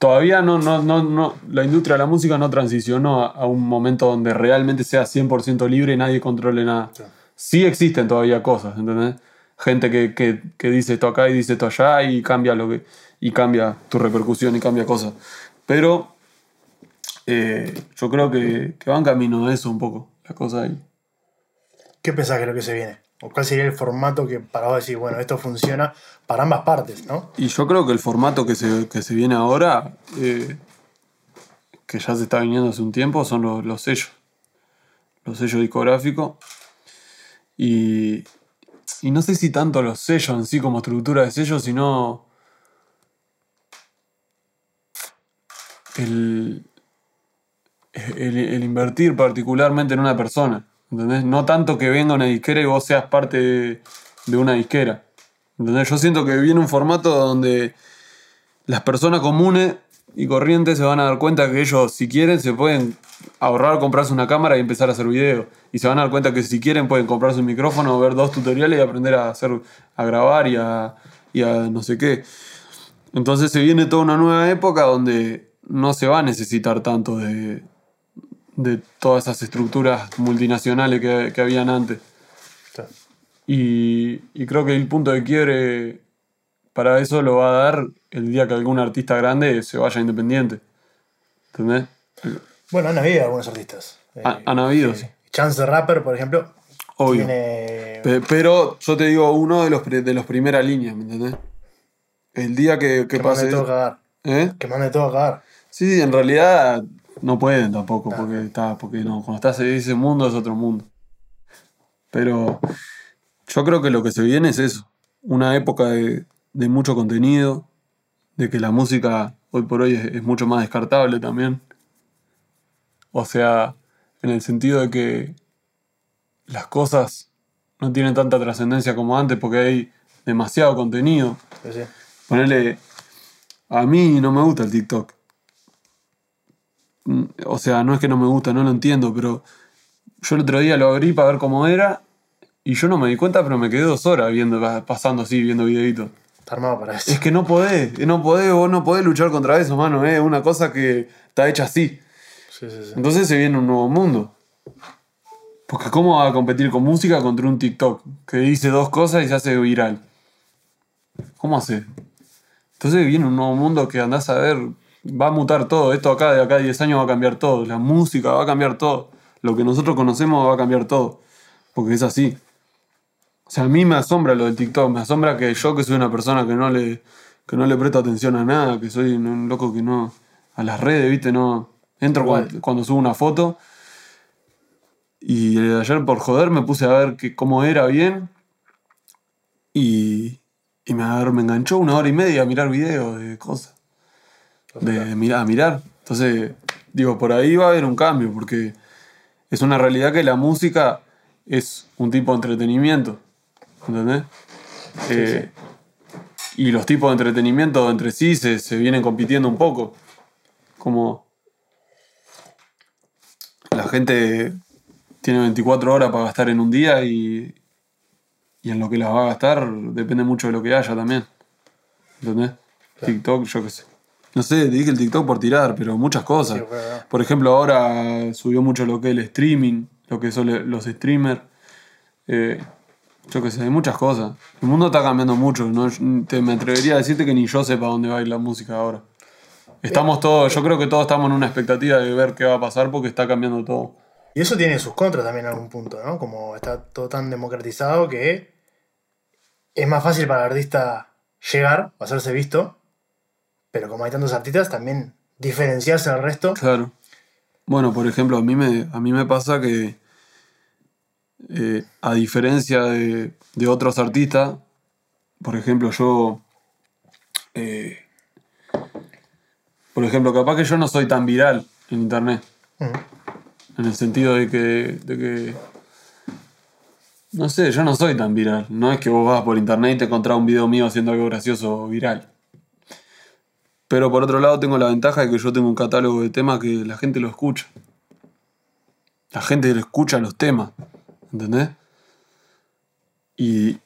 A: Todavía no, no, no, no, la industria de la música no transicionó a, a un momento donde realmente sea 100% libre y nadie controle nada.
B: Sí.
A: Sí existen todavía cosas, ¿entendés? Gente que, que, que dice esto acá y dice esto allá y cambia lo que y cambia tu repercusión y cambia cosas. Pero eh, yo creo que, que va en camino de eso un poco, la cosa ahí.
B: ¿Qué pensás que es lo que se viene? ¿O cuál sería el formato que para vos decir, bueno, esto funciona para ambas partes, ¿no?
A: Y yo creo que el formato que se, que se viene ahora, eh, que ya se está viniendo hace un tiempo, son los, los sellos. Los sellos discográficos. Y, y no sé si tanto los sellos en sí como estructura de sellos, sino el, el invertir particularmente en una persona. ¿Entendés? No tanto que venga una disquera y vos seas parte de, una disquera. ¿Entendés? Yo siento que viene un formato donde las personas comunes y corrientes se van a dar cuenta que ellos, si quieren, se pueden ahorrar, comprarse una cámara y empezar a hacer video. Y se van a dar cuenta que si quieren pueden comprarse un micrófono, ver dos tutoriales y aprender a hacer, a grabar y a, y a no sé qué. Entonces se viene toda una nueva época donde no se va a necesitar tanto de, de todas esas estructuras multinacionales que, que habían antes.
B: Sí.
A: Y, y creo que el punto de quiebre para eso lo va a dar el día que algún artista grande se vaya independiente. ¿Entendés?
B: Bueno, han habido algunos artistas. Eh,
A: Ha- han habido, sí.
B: Chance the Rapper, por ejemplo,
A: Obvio.
B: tiene...
A: Pero yo te digo uno de los, de los primera línea, ¿me entendés? El día que, que
B: que mande
A: pase.
B: todo a cagar.
A: ¿Eh?
B: Que mande todo a cagar.
A: Sí, sí, en realidad no pueden tampoco, porque está, porque no, cuando estás en ese mundo es otro mundo. Pero yo creo que lo que se viene es eso. Una época de, de mucho contenido, de que la música hoy por hoy es, es mucho más descartable también. O sea, en el sentido de que las cosas no tienen tanta trascendencia como antes porque hay demasiado contenido.
B: Sí, sí.
A: Ponele, a mí no me gusta el TikTok. O sea, no es que no me gusta, no lo entiendo, pero yo el otro día lo abrí para ver cómo era y yo no me di cuenta, pero me quedé dos horas viendo, pasando así, viendo videitos.
B: Está armado para eso.
A: Es que no podés, no podés, vos no podés luchar contra eso, mano, es una cosa que está hecha así.
B: Sí, sí, sí.
A: Entonces se viene un nuevo mundo. Porque ¿cómo va a competir con música contra un TikTok que dice dos cosas y se hace viral? ¿Cómo hace? Entonces viene un nuevo mundo que andás a ver, va a mutar todo. Esto acá de acá a 10 años va a cambiar todo. La música va a cambiar todo. Lo que nosotros conocemos va a cambiar todo. Porque es así. O sea, a mí me asombra lo del TikTok. Me asombra que yo, que soy una persona que no le, que no le presto atención a nada, que soy un loco que no. a las redes, ¿viste? No. Entro cuando, cuando subo una foto. Y ayer por joder me puse a ver que, cómo era bien. Y, y me, me enganchó una hora y media a mirar videos de cosas. De mirar, a mirar. Entonces, digo, por ahí va a haber un cambio, porque es una realidad que la música es un tipo de entretenimiento. ¿Entendés? Eh, y los tipos de entretenimiento entre sí se, se vienen compitiendo un poco. Como la gente tiene 24 horas para gastar en un día y, y en lo que las va a gastar depende mucho de lo que haya también. ¿Entendés? TikTok, yo qué sé. No sé, dije el TikTok por tirar, pero muchas cosas.
B: Sí.
A: Por ejemplo, ahora subió mucho lo que es el streaming, lo que son los streamers. Eh, yo qué sé, hay muchas cosas. El mundo está cambiando mucho. ¿no? Te, me atrevería a decirte que ni yo sepa dónde va a ir la música ahora. Estamos todos, yo creo que todos estamos en una expectativa de ver qué va a pasar porque está cambiando todo.
B: Y eso tiene sus contras también en algún punto, ¿no? Como está todo tan democratizado que es más fácil para el artista llegar, hacerse visto, pero como hay tantos artistas, también diferenciarse del resto.
A: Claro. Bueno, por ejemplo, a mí me, a mí me pasa que, eh, a diferencia de, de otros artistas, por ejemplo, yo. eh, por ejemplo, capaz que yo no soy tan viral en internet.
B: Ujú.
A: En el sentido de que, de que. No sé, yo no soy tan viral. No es que vos vas por internet y te encontrás un video mío haciendo algo gracioso viral. Pero por otro lado tengo la ventaja de que yo tengo un catálogo de temas que la gente lo escucha. La gente lo escucha los temas. ¿Entendés? Y,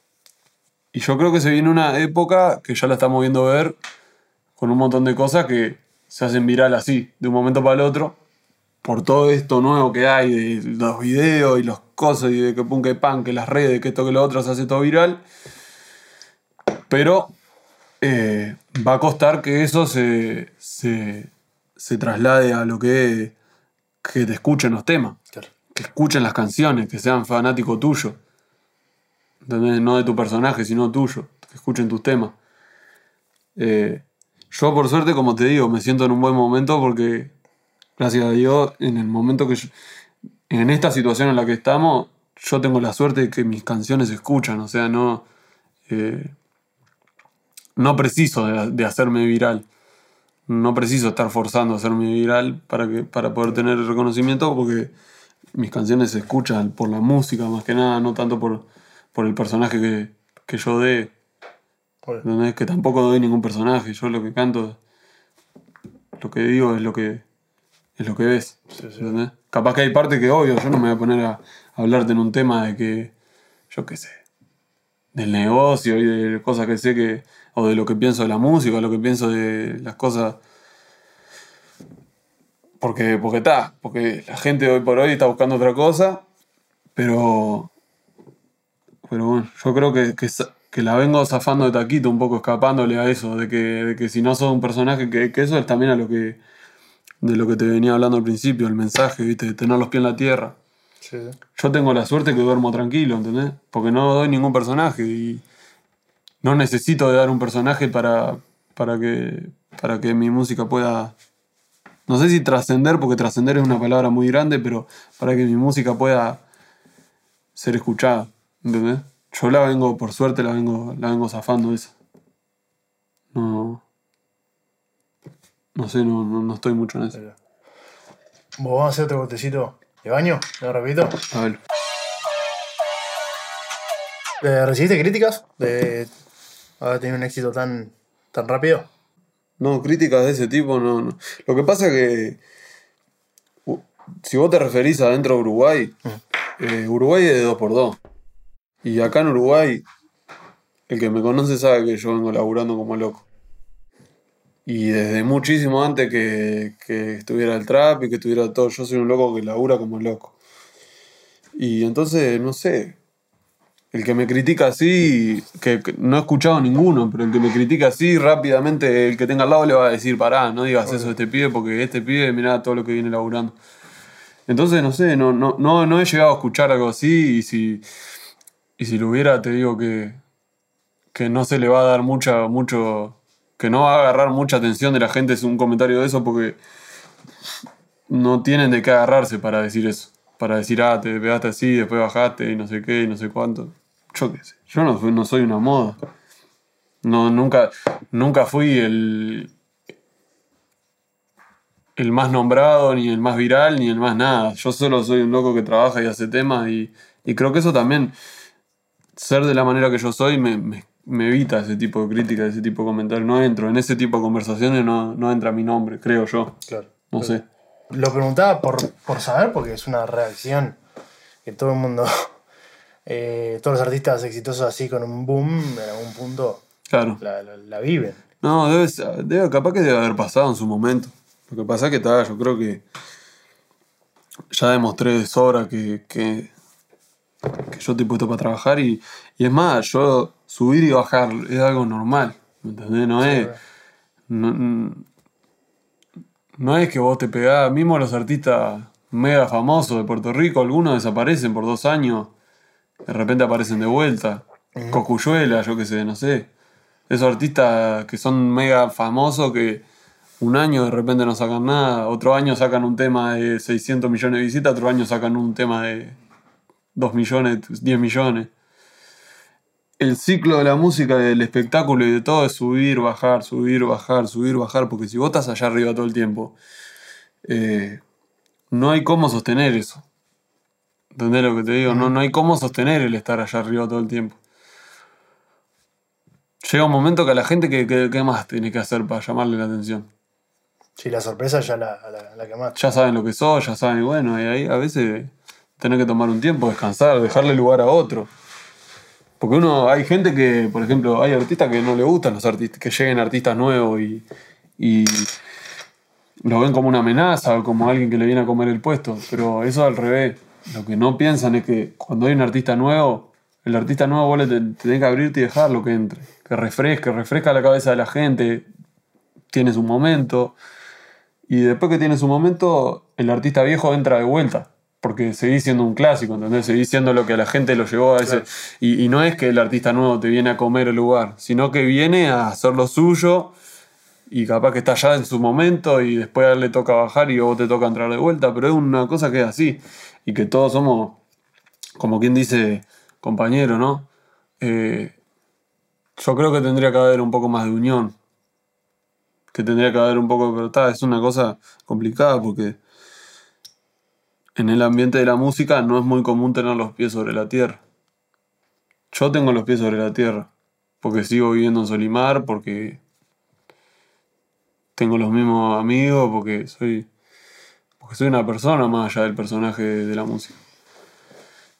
A: y yo creo que se viene una época que ya la estamos viendo ver con un montón de cosas que se hacen viral así, de un momento para el otro, por todo esto nuevo que hay, de los videos y los cosas, y de que pum, que pan, que las redes, que esto, que lo otro, se hace todo viral. Pero eh, va a costar que eso se, se, se traslade a lo que, que te escuchen los temas,
B: Claro.
A: que escuchen las canciones, que sean fanáticos tuyos. ¿Entendés? No de tu personaje, sino tuyo, que escuchen tus temas. Eh, yo, por suerte, como te digo, me siento en un buen momento porque, gracias a Dios, en el momento que yo- en esta situación en la que estamos, yo tengo la suerte de que mis canciones se escuchan, o sea, no, eh, no preciso de, de hacerme viral. No preciso estar forzando a hacerme viral para, que, para poder tener reconocimiento porque mis canciones se escuchan por la música más que nada, no tanto por, por el personaje que, que yo dé.
B: Bueno,
A: ¿Entendés? Que tampoco doy ningún personaje. Yo lo que canto, lo que digo es lo que es lo que ves.
B: Sí.
A: Capaz que hay parte que obvio, yo no me voy a poner a hablarte en un tema de que, yo qué sé, del negocio y de cosas que sé que, o de lo que pienso de la música, o lo que pienso de las cosas. Porque, porque está, porque la gente hoy por hoy está buscando otra cosa, pero pero bueno, yo creo que, que, que la vengo zafando de taquito, un poco escapándole a eso, de que, de que si no sos un personaje, que, que eso es también a lo que. de lo que te venía hablando al principio, el mensaje, ¿viste? De tener los pies en la tierra.
B: sí.
A: Yo tengo la suerte que duermo tranquilo, ¿entendés? Porque no doy ningún personaje y no necesito de dar un personaje para, para, que, para que mi música pueda. No sé si trascender, porque trascender es una palabra muy grande, pero para que mi música pueda ser escuchada, ¿entendés? Yo la vengo, por suerte, la vengo, la vengo zafando esa. No. No sé, no, no, no estoy mucho en eso.
B: ¿Vos vamos a hacer otro cortecito de baño? ¿Lo repito?
A: A ver.
B: ¿Le ¿Recibiste críticas de haber tenido un éxito tan, tan rápido?
A: No, críticas de ese tipo no, no. Lo que pasa es que si vos te referís adentro de Uruguay, eh, Uruguay es de 2x2. Y acá en Uruguay, el que me conoce sabe que yo vengo laburando como loco. Y desde muchísimo antes que, que estuviera el trap y que estuviera todo, yo soy un loco que labura como loco. Y entonces, no sé, el que me critica así, que, no he escuchado ninguno, pero el que me critica así, rápidamente el que tenga al lado le va a decir, pará, no digas eso de este pibe, porque este pibe, mirá todo lo que viene laburando. Entonces, no sé, no, no, no, no he llegado a escuchar algo así y si, y si lo hubiera, te digo que, que no se le va a dar mucha, mucho, que no va a agarrar mucha atención de la gente es un comentario de eso porque no tienen de qué agarrarse para decir eso. Para decir, ah, te pegaste así, después bajaste y no sé qué y no sé cuánto. Yo qué sé. Yo no, soy una moda. No, nunca, nunca fui el, el más nombrado, ni el más viral, ni el más nada. Yo solo soy un loco que trabaja y hace temas y, y creo que eso también, ser de la manera que yo soy, me, me- me evita ese tipo de crítica, ese tipo de comentarios. No entro. En ese tipo de conversaciones no, no entra mi nombre, creo yo.
B: Claro.
A: No sé.
B: Lo preguntaba por, por saber, porque es una reacción que todo el mundo, eh, todos los artistas exitosos así con un boom, en algún punto
A: Claro.
B: la, la- la viven.
A: No, debe, debe, capaz que debe haber pasado en su momento. Lo que pasa es que tal, yo creo que ya demostré de sobra que, que, que yo estoy puesto para trabajar y, y es más, yo subir y bajar es algo normal, ¿me entendés? No es... No, no es que vos te pegás, mismo los artistas mega famosos de Puerto Rico, algunos desaparecen por dos años, de repente aparecen de vuelta. Cocuyuela, yo qué sé, no sé. Esos artistas que son mega famosos que un año de repente no sacan nada, otro año sacan un tema de 600 millones de visitas, otro año sacan un tema de 2 millones, 10 millones. El ciclo de la música, del espectáculo y de todo es subir, bajar, subir, bajar, subir, bajar, porque si vos estás allá arriba todo el tiempo, eh, no hay cómo sostener eso. ¿Entendés lo que te digo? No, no hay cómo sostener el estar allá arriba todo el tiempo. Llega un momento que a la gente, que, que- ¿qué más tiene que hacer para llamarle la atención?
B: Sí, la sorpresa ya la, la, la quemaste.
A: Ya saben lo que sos, ya saben, y bueno, y ahí a veces tenés que tomar un tiempo, descansar, dejarle lugar a otro. Porque uno, hay gente que, por ejemplo, hay artistas que no le gustan los artistas, que lleguen artistas nuevos y, y lo ven como una amenaza o como alguien que le viene a comer el puesto. Pero eso al revés. Lo que no piensan es que cuando hay un artista nuevo, el artista nuevo vos le tenés que abrirte y dejarlo que entre. Que refresque, refresca la cabeza de la gente, tiene su momento. Y después que tiene su momento, el artista viejo entra de vuelta. Porque seguís siendo un clásico, ¿entendés? Seguís siendo lo que a la gente lo llevó a ese. Y, y no es que el artista nuevo te viene a comer el lugar, sino que viene a hacer lo suyo y capaz que está ya en su momento y después a él le toca bajar y vos te toca entrar de vuelta. Pero es una cosa que es así. Y que todos somos, como quien dice, compañero, ¿no? Eh, yo creo que tendría que haber un poco más de unión que tendría que haber un poco, pero está, es una cosa complicada porque en el ambiente de la música no es muy común tener los pies sobre la tierra. Yo tengo los pies sobre la tierra porque sigo viviendo en Solimar, porque tengo los mismos amigos, porque soy porque soy una persona más allá del personaje de la música.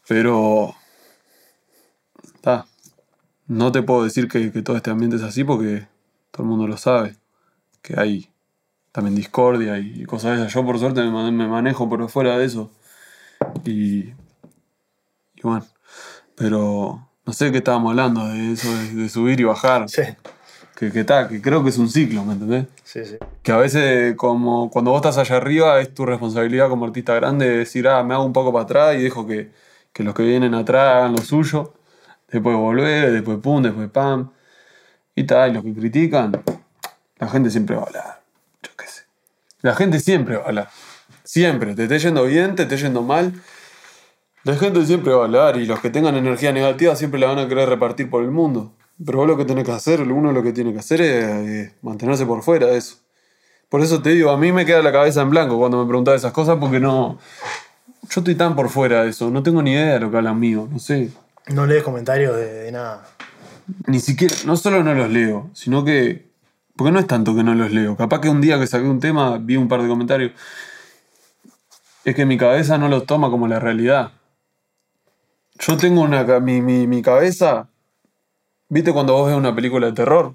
A: Pero está, no te puedo decir que, todo este ambiente es así porque todo el mundo lo sabe que hay también discordia y cosas de esas. Yo por suerte me, man- me manejo por fuera de eso. Y, y bueno, pero no sé qué estábamos hablando de eso, de, de subir y bajar.
B: Sí,
A: Que, que, ta, que creo que es un ciclo, ¿me entendés?
B: sí, sí.
A: Que a veces como cuando vos estás allá arriba es tu responsabilidad como artista grande de decir, ah, me hago un poco para atrás y dejo que, que los que vienen atrás hagan lo suyo. Después volver, después pum, después pam. Y tal, y los que critican, la gente siempre va a hablar. Yo qué sé. La gente siempre va a hablar. Siempre. Te esté yendo bien, te esté yendo mal. La gente siempre va a hablar y los que tengan energía negativa siempre la van a querer repartir por el mundo. Pero vos lo que tenés que hacer, uno lo que tiene que hacer es mantenerse por fuera de eso. Por eso te digo, a mí me queda la cabeza en blanco cuando me preguntás esas cosas porque no... Yo estoy tan por fuera de eso, no tengo ni idea de lo que hablan mío, no sé.
B: No lees comentarios de, de nada.
A: Ni siquiera, no solo no los leo, sino que... Porque no es tanto que no los leo. Capaz que un día que saqué un tema vi un par de comentarios. Es que mi cabeza no los toma como la realidad. Yo tengo una... Mi, mi, mi cabeza... ¿Viste cuando vos ves una película de terror?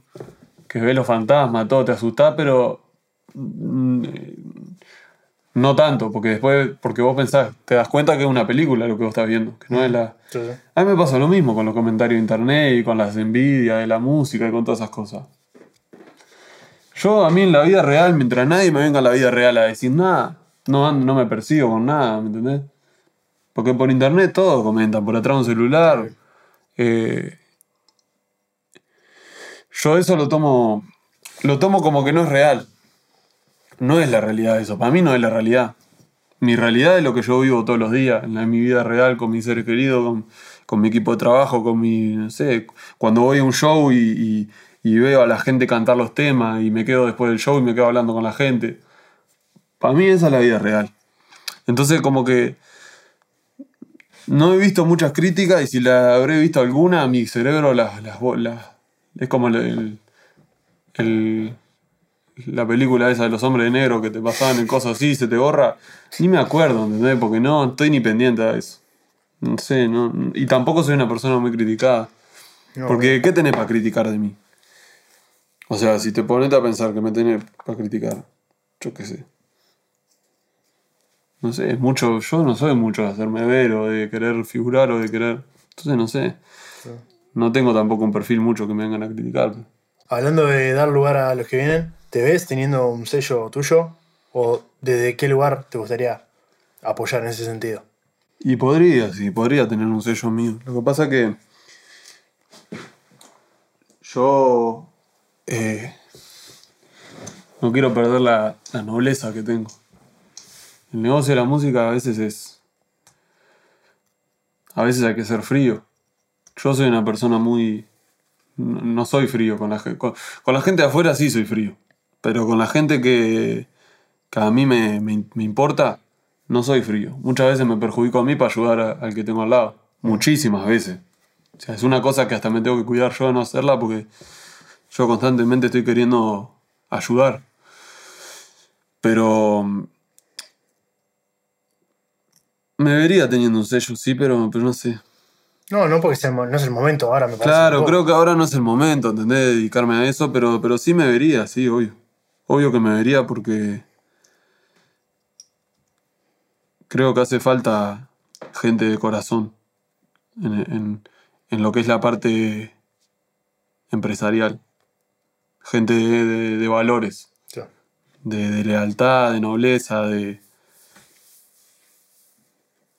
A: Que ves los fantasmas, todo, te asustás, pero... mm, No tanto, porque después, porque vos pensás, te das cuenta que es una película lo que vos estás viendo, que no es la...
B: Sí.
A: A mí me pasa lo mismo con los comentarios de internet y con las envidias de la música y con todas esas cosas. Yo, a mí en la vida real, mientras nadie me venga a la vida real a decir nada, no, ando- no me persigo con nada, ¿me entendés? Porque por internet todo comentan, por atrás un celular. Eh, yo eso lo tomo, lo tomo como que no es real. No es la realidad eso, para mí no es la realidad. Mi realidad es lo que yo vivo todos los días, en, la- mi vida real, con mis seres queridos, con, con mi equipo de trabajo, con mi, no sé, cuando voy a un show y, y- veo a la gente cantar los temas y me quedo después del show y me quedo hablando con la gente. Para mí esa es la vida real. Entonces como que no he visto muchas críticas y si la habré visto alguna, mi cerebro las, las, Es como el, el- la película esa de los hombres de negro que te pasaban en cosas así, se te borra. Ni me acuerdo, ¿entendés? Porque no estoy ni pendiente a eso. No sé, no. Y tampoco soy una persona muy criticada.
B: No,
A: Porque, ¿qué tenés para criticar de mí? O sea, si te pones a pensar que me tenés para criticar, yo qué sé. No sé, es mucho, yo no soy mucho de hacerme ver o de querer figurar o de querer. Entonces no sé. No tengo tampoco un perfil mucho que me vengan a criticar.
B: Hablando de dar lugar a los que vienen, ¿te ves teniendo un sello tuyo? ¿O desde qué lugar te gustaría apoyar en ese sentido?
A: Y podría, sí, podría tener un sello mío. Lo que pasa que yo eh, no quiero perder la, la nobleza que tengo. El negocio de la música a veces es... A veces hay que ser frío. Yo soy una persona muy... No soy frío con la gente. Con, con la gente de afuera sí soy frío. Pero con la gente que, que a mí me, me- me importa, no soy frío. Muchas veces me perjudico a mí para ayudar a- al que tengo al lado. Muchísimas veces. O sea, es una cosa que hasta me tengo que cuidar yo de no hacerla porque yo constantemente estoy queriendo ayudar. Pero mm, me vería teniendo un sello, sí, pero, pero no sé.
B: No, no porque sea no es el momento ahora, me parece.
A: Claro, creo que ahora no es el momento, ¿entendés? De dedicarme a eso, pero, pero sí me vería, sí, obvio. Obvio que me vería porque creo que hace falta gente de corazón en, en- en lo que es la parte empresarial. Gente de, de- de valores,
B: Sí.
A: de, de lealtad, de nobleza, de...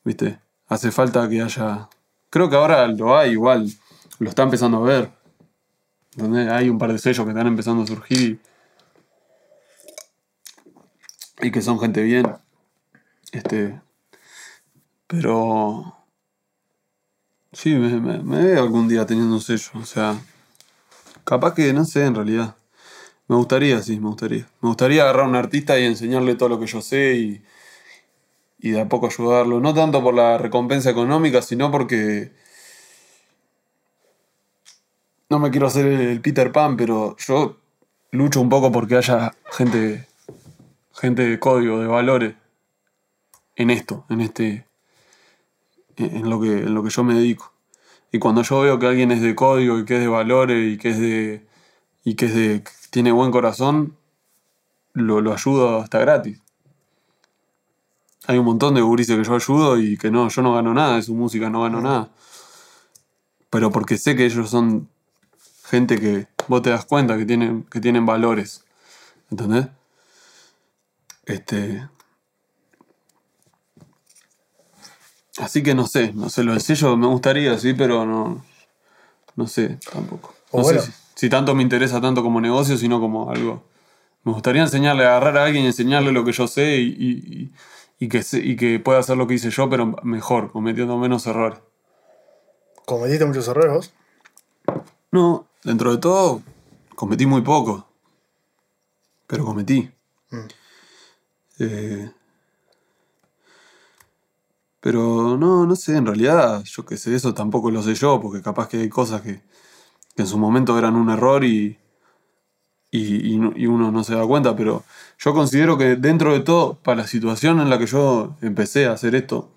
A: ¿Viste? Hace falta que haya... Creo que ahora lo hay igual, lo está empezando a ver. ¿Entendés? Hay un par de sellos que están empezando a surgir y, y que son gente bien. Este, pero sí, me, me- me veo algún día teniendo un sello. O sea, capaz que no sé en realidad. Me gustaría, sí, me gustaría. Me gustaría agarrar a un artista y enseñarle todo lo que yo sé y, y de a poco ayudarlo. No tanto por la recompensa económica, sino porque no me quiero hacer el Peter Pan, pero yo lucho un poco porque haya gente, gente de código, de valores en esto, en este, en lo que, en lo que yo me dedico. Y cuando yo veo que alguien es de código y que es de valores y que es de, y que es de, tiene buen corazón, lo, lo ayudo hasta gratis. Hay un montón de gurises que yo ayudo y que no, yo no gano nada de su música, no gano nada. Pero porque sé que ellos son gente que vos te das cuenta que tienen, que tienen valores. ¿Entendés? Este. Así que no sé, no sé, lo del sello me gustaría, sí, pero no. No sé, tampoco.
B: O
A: No
B: bueno.
A: sé si, si tanto me interesa tanto como negocio, sino como algo. Me gustaría enseñarle, agarrar a alguien y enseñarle lo que yo sé y, y- y- que, se- y que pueda hacer lo que hice yo, pero mejor, cometiendo menos errores.
B: ¿Cometiste muchos errores vos?
A: No, dentro de todo, cometí muy poco. Pero cometí. Eh, pero no, no sé, en realidad, yo qué sé, eso tampoco lo sé yo, porque capaz que hay cosas que, que en su momento eran un error y, y, y no- y uno no se da cuenta, pero yo considero que dentro de todo, para la situación en la que yo empecé a hacer esto,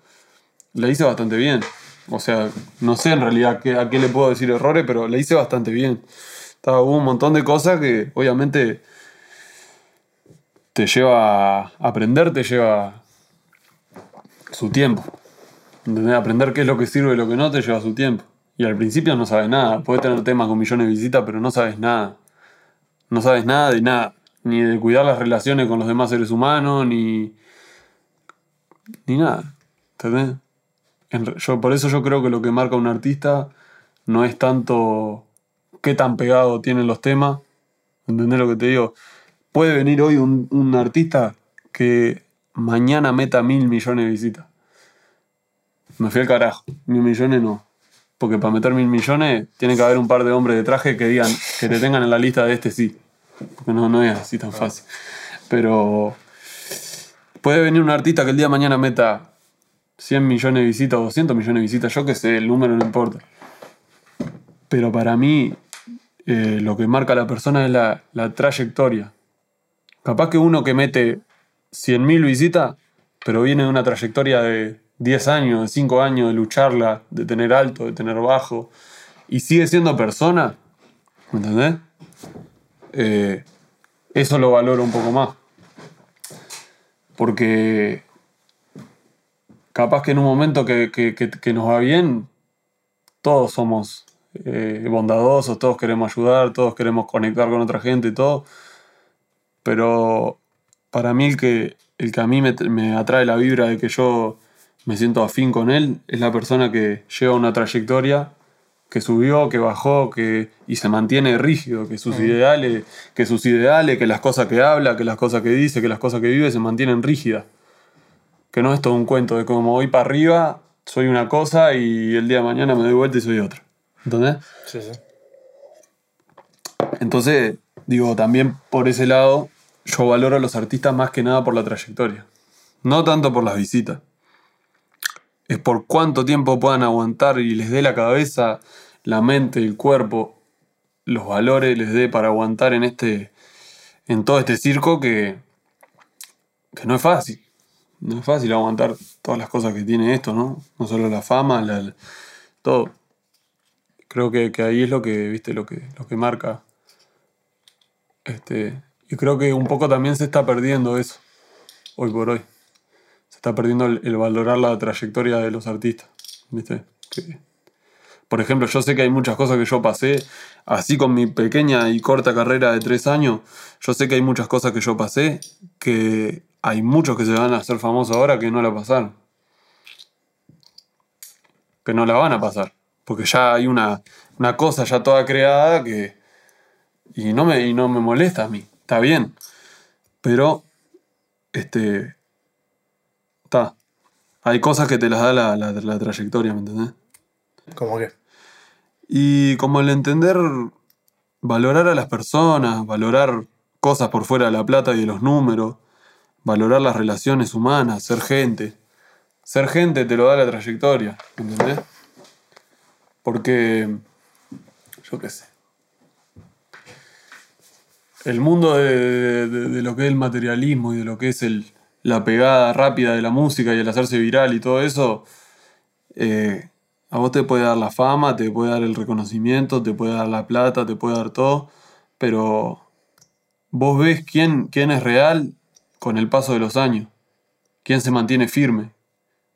A: la hice bastante bien. O sea, no sé en realidad qué- a qué le puedo decir errores, pero la hice bastante bien. Estaba, hubo un montón de cosas que obviamente te lleva a aprender, te lleva su tiempo. ¿Entendés? Aprender qué es lo que sirve y lo que no te lleva su tiempo. Y al principio no sabes nada. Puedes tener temas con millones de visitas, pero no sabes nada. No sabes nada de nada. Ni de cuidar las relaciones con los demás seres humanos, ni. ni nada. ¿Entendés? Yo, por eso yo creo que lo que marca un artista no es tanto qué tan pegado tienen los temas. ¿Entendés lo que te digo? Puede venir hoy un, un artista que mañana meta mil millones de visitas. Me fui al carajo. Mil millones no. Porque para meter mil millones tiene que haber un par de hombres de traje que digan, que te tengan en la lista de este sí. Porque no, no es así tan fácil. Pero puede venir un artista que el día de mañana meta 100 millones de visitas o 200 millones de visitas, yo qué sé, el número no importa. Pero para mí, eh, lo que marca a la persona es la, la trayectoria. Capaz que uno que mete 100.000 visitas, pero viene de una trayectoria de 10 años, de 5 años de lucharla, de tener alto, de tener bajo, y sigue siendo persona, ¿me entendés? Eh, eso lo valoro un poco más. Porque capaz que en un momento que, que- que- que nos va bien, todos somos eh, bondadosos, todos queremos ayudar, todos queremos conectar con otra gente y todo. Pero para mí el que, el que a mí me, me atrae la vibra de que yo me siento afín con él es la persona que lleva una trayectoria, que subió, que bajó, que, y se mantiene rígido, que sus ideales, que sus ideales, que las cosas que habla, que las cosas que dice, que las cosas que vive se mantienen rígidas. Que no es todo un cuento de como voy para arriba, soy una cosa y el día de mañana me doy vuelta y soy otra. ¿Entendés?
B: Sí, sí.
A: Entonces, digo, también por ese lado, yo valoro a los artistas más que nada por la trayectoria. No tanto por las visitas. Es por cuánto tiempo puedan aguantar y les dé la cabeza, la mente, el cuerpo, los valores les dé para aguantar en este. en todo este circo que. que no es fácil. No es fácil aguantar todas las cosas que tiene esto, ¿no? No solo la fama, la- todo. Creo que, que ahí es lo que, viste, lo que, lo que marca. Este, y creo que un poco también se está perdiendo eso, hoy por hoy. Se está perdiendo el, valorar la trayectoria de los artistas. ¿viste? Por ejemplo, yo sé que hay muchas cosas que yo pasé, así con mi pequeña y corta carrera de tres años, yo sé que hay muchas cosas que yo pasé, que hay muchos que se van a hacer famosos ahora que no la pasaron. Que no la van a pasar. Porque ya hay una, una cosa ya toda creada que, y no me, y no me molesta a mí. Está bien. Pero, este. Hay cosas que te las da la, la- la trayectoria, ¿me entendés?
B: ¿Cómo qué?
A: Y como el entender, valorar a las personas, valorar cosas por fuera de la plata y de los números, valorar las relaciones humanas, ser gente. Ser gente te lo da la trayectoria, ¿entendés? Porque, yo qué sé. El mundo de, de- de lo que es el materialismo y de lo que es el, la pegada rápida de la música y el hacerse viral y todo eso, eh, a vos te puede dar la fama, te puede dar el reconocimiento, te puede dar la plata, te puede dar todo, pero vos ves quién, quién es real con el paso de los años, quién se mantiene firme,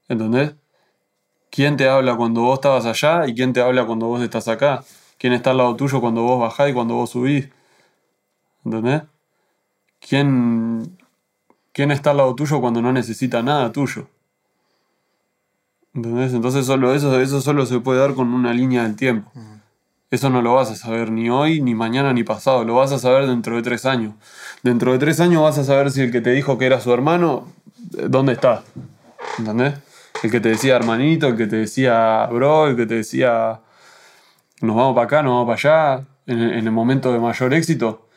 A: ¿entendés? ¿Quién te habla cuando vos estabas allá y quién te habla cuando vos estás acá? ¿Quién está al lado tuyo cuando vos bajás y cuando vos subís? ¿Entendés? ¿Quién, quién está al lado tuyo cuando no necesita nada tuyo? ¿Entendés? Entonces solo eso, eso solo se puede dar con una línea del tiempo. Eso no lo vas a saber ni hoy, ni mañana, ni pasado. Lo vas a saber dentro de tres años. Dentro de tres años vas a saber si el que te dijo que era su hermano, eh, ¿dónde está? ¿Entendés? El que te decía hermanito, el que te decía bro, el que te decía nos vamos para acá, nos vamos para allá, en el momento de mayor éxito.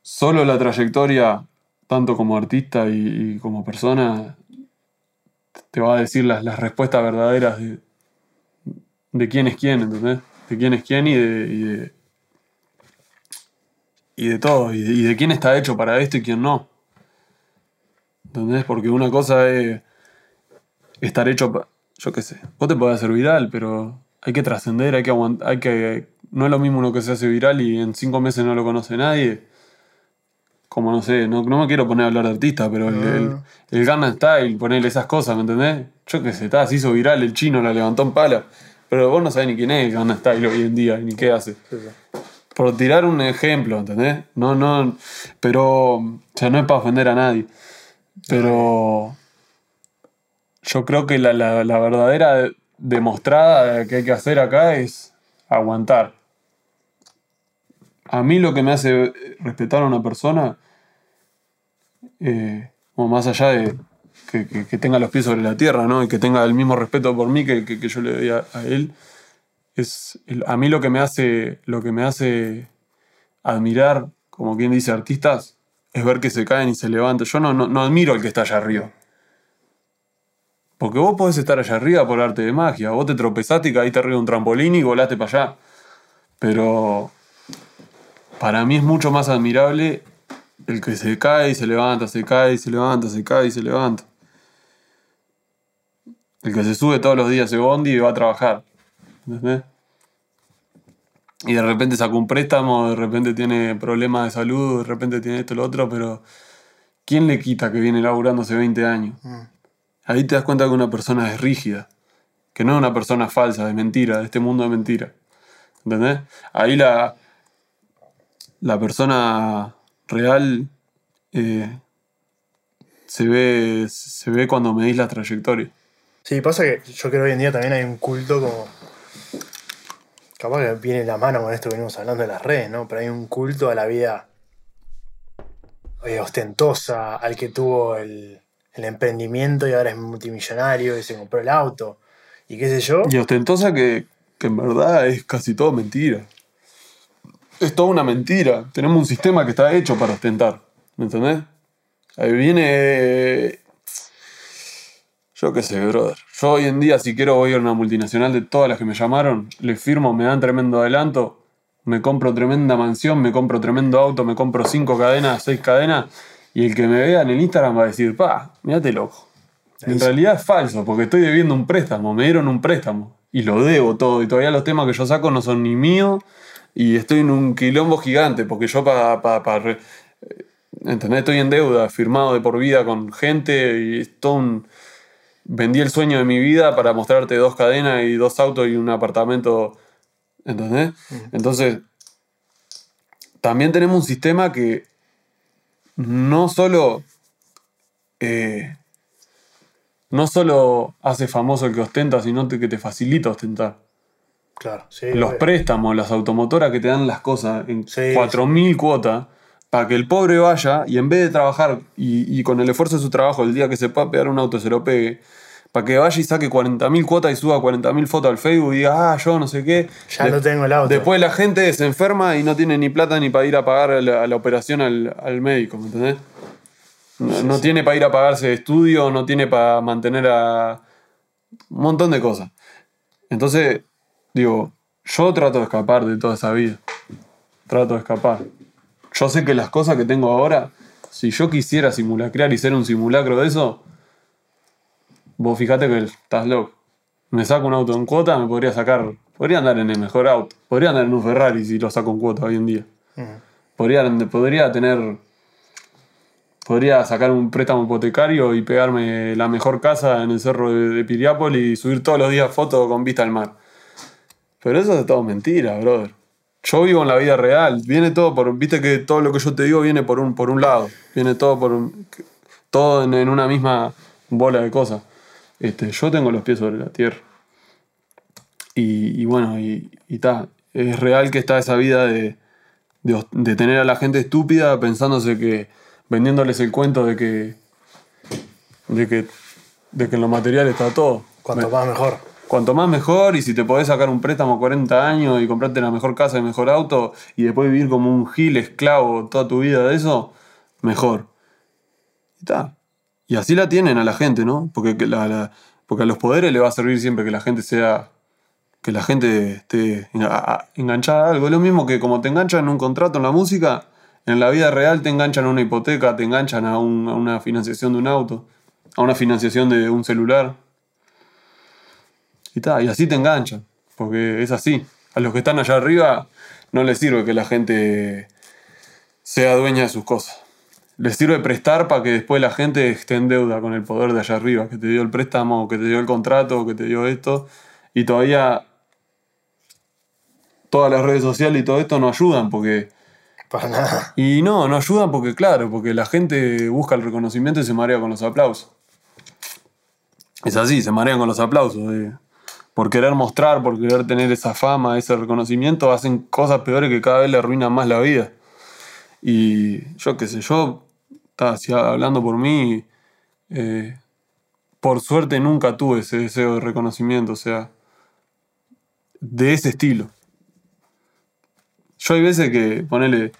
A: Solo la trayectoria, tanto como artista y, como persona, te va a decir las, respuestas verdaderas de, de quién es quién, ¿entendés? De quién es quién y de, y de, y de todo, y de, y de quién está hecho para esto y quién no. ¿Entendés? Porque una cosa es estar hecho, yo qué sé, vos te podés hacer viral, pero hay que trascender, hay que aguantar, hay que... No es lo mismo uno que se hace viral y en cinco meses no lo conoce nadie. Como no sé, no, no me quiero poner a hablar de artista, pero el, el, el Gangnam Style, ponerle esas cosas, ¿me entendés? Yo qué sé, está, se hizo viral, el chino la levantó en pala. Pero vos no sabés ni quién es el Gangnam Style hoy en día, ni qué hace. Por tirar un ejemplo, ¿entendés? No, no, pero, o sea, no es para ofender a nadie. Pero yo creo que la, la- la verdadera demostrada que hay que hacer acá es aguantar. A mí lo que me hace respetar a una persona, eh, más allá de que, tenga los pies sobre la tierra, ¿no? Y que tenga el mismo respeto por mí que, yo le doy a, él, es a mí lo que me hace, lo que me hace admirar, como quien dice, artistas, es ver que se caen y se levantan. Yo no, no, no admiro al que está allá arriba. Porque vos podés estar allá arriba por arte de magia. Vos te tropezaste y caíste arriba de un trampolín y volaste para allá. Pero para mí es mucho más admirable el que se cae y se levanta, se cae y se levanta, se cae y se levanta. El que se sube todos los días ese bondi y va a trabajar. ¿Entendés? Y de repente saca un préstamo, de repente tiene problemas de salud, de repente tiene esto y lo otro, pero ¿quién le quita que viene laburando hace 20 años? Ahí te das cuenta que una persona es rígida, que no es una persona falsa, de mentira, de este mundo de mentira. ¿Entendés? Ahí la, la persona real eh, se, ve, se ve cuando medís la trayectoria.
B: Sí, pasa que yo creo que hoy en día también hay un culto como. Capaz que viene la mano con esto que venimos hablando de las redes, ¿no? Pero hay un culto a la vida eh, ostentosa, al que tuvo el, el emprendimiento y ahora es multimillonario y se compró el auto y qué sé yo.
A: Y ostentosa que, que en verdad es casi todo mentira. Es toda una mentira. Tenemos un sistema que está hecho para ostentar. ¿Me entendés? Ahí viene. Yo qué sé, brother. Yo hoy en día, si quiero, voy a una multinacional de todas las que me llamaron, le firmo, me dan tremendo adelanto, me compro tremenda mansión, me compro tremendo auto, me compro cinco cadenas, seis cadenas, y el que me vea en el Instagram va a decir, pa, mirate loco. En realidad es falso, porque estoy debiendo un préstamo, me dieron un préstamo y lo debo todo, y todavía los temas que yo saco no son ni míos, y estoy en un quilombo gigante, porque yo para. Pa, pa, ¿Entendés? Estoy en deuda, firmado de por vida con gente, y es todo un. Vendí el sueño de mi vida para mostrarte dos cadenas y dos autos y un apartamento. ¿Entendés? Entonces, también tenemos un sistema que no solo. eh, no solo hace famoso el que ostenta, sino que te facilita ostentar.
B: Claro, sí.
A: Los préstamos, las automotoras que te dan las cosas en
B: Sí.
A: 4.000 cuotas, para que el pobre vaya y en vez de trabajar y, y con el esfuerzo de su trabajo, el día que se pueda pegar un auto se lo pegue, para que vaya y saque 40.000 cuotas y suba 40.000 fotos al Facebook y diga, ah, yo no sé qué.
B: Ya no tengo el auto.
A: Después la gente se enferma y no tiene ni plata ni para ir a pagar a la, a la operación al, al médico, ¿me entendés? No, no tiene para ir a pagarse estudio, no tiene para mantener a. un montón de cosas. Entonces, digo, yo trato de escapar de toda esa vida. Trato de escapar. Yo sé que las cosas que tengo ahora, si yo quisiera simulacrar y ser un simulacro de eso, vos fijate que estás loco. Me saco un auto en cuota, me podría sacar. Podría andar en el mejor auto. Podría andar en un Ferrari si lo saco en cuota hoy en día.
B: Ujú.
A: Podría, podría tener. Podría sacar un préstamo hipotecario y pegarme la mejor casa en el cerro de, de Piriápolis y subir todos los días fotos con vista al mar. Pero eso es todo mentira, brother. Yo vivo en la vida real. Viene todo por. Viste que todo lo que yo te digo viene por un, por un lado. Viene todo por un- Todo en, una misma bola de cosas. Este, yo tengo los pies sobre la tierra. Y, bueno, y. Es real que está esa vida de, de, de tener a la gente estúpida pensándose que. vendiéndoles el cuento de que. de que. de que en lo material está todo.
B: Cuanto más mejor.
A: Cuanto más mejor, y si te podés sacar un préstamo 40 años y comprarte la mejor casa y el mejor auto, y después vivir como un gil esclavo toda tu vida de eso, mejor. Y ta. Y así la tienen a la gente, ¿no? Porque, que la- porque a los poderes le va a servir siempre que la gente sea. que la gente esté enga- a- enganchada a algo. Es lo mismo que como te enganchan en un contrato en la música, en la vida real te enganchan a una hipoteca, te enganchan a, a una financiación de un auto, a una financiación de un celular. Y, ta, y así te enganchan, porque es así. A los que están allá arriba no les sirve que la gente sea dueña de sus cosas. Les sirve prestar para que después la gente esté en deuda con el poder de allá arriba, que te dio el préstamo, que te dio el contrato, que te dio esto. Y todavía todas las redes sociales y todo esto no ayudan, porque...
B: Para nada.
A: Y no, no ayudan porque, claro, porque la gente busca el reconocimiento y se marea con los aplausos. Es así, se marean con los aplausos. de- por querer mostrar, por querer tener esa fama, ese reconocimiento, hacen cosas peores que cada vez le arruinan más la vida. Y yo qué sé, yo, ta, si hablando por mí, eh, por suerte nunca tuve ese deseo de reconocimiento, o sea, de ese estilo. Yo hay veces que, ponele,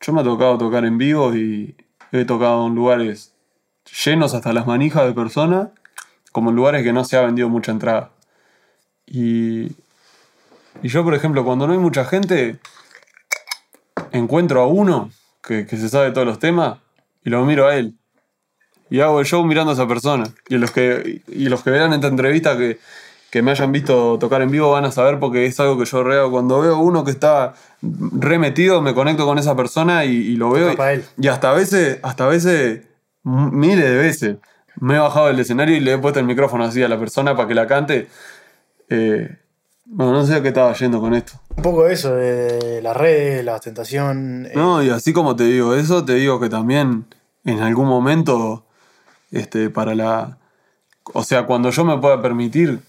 A: yo me ha tocado tocar en vivo y he tocado en lugares llenos hasta las manijas de personas, como en lugares que no se ha vendido mucha entrada. Y, y yo, por ejemplo, cuando no hay mucha gente, encuentro a uno que, que se sabe todos los temas y lo miro a él. Y hago el show mirando a esa persona. Y los que, y los que vean esta entrevista que, que me hayan visto tocar en vivo van a saber porque es algo que yo reo. Cuando veo uno que está remetido, me conecto con esa persona y, y lo veo.
B: Él.
A: Y hasta a veces, hasta a veces, miles de veces, me he bajado del escenario y le he puesto el micrófono así a la persona para que la cante. Eh, bueno, no sé a qué estaba yendo con esto.
B: Un poco eso de las redes, la ostentación. eh,
A: No, y así como te digo eso, te digo que también en algún momento, este, para la. O sea, cuando yo me pueda permitir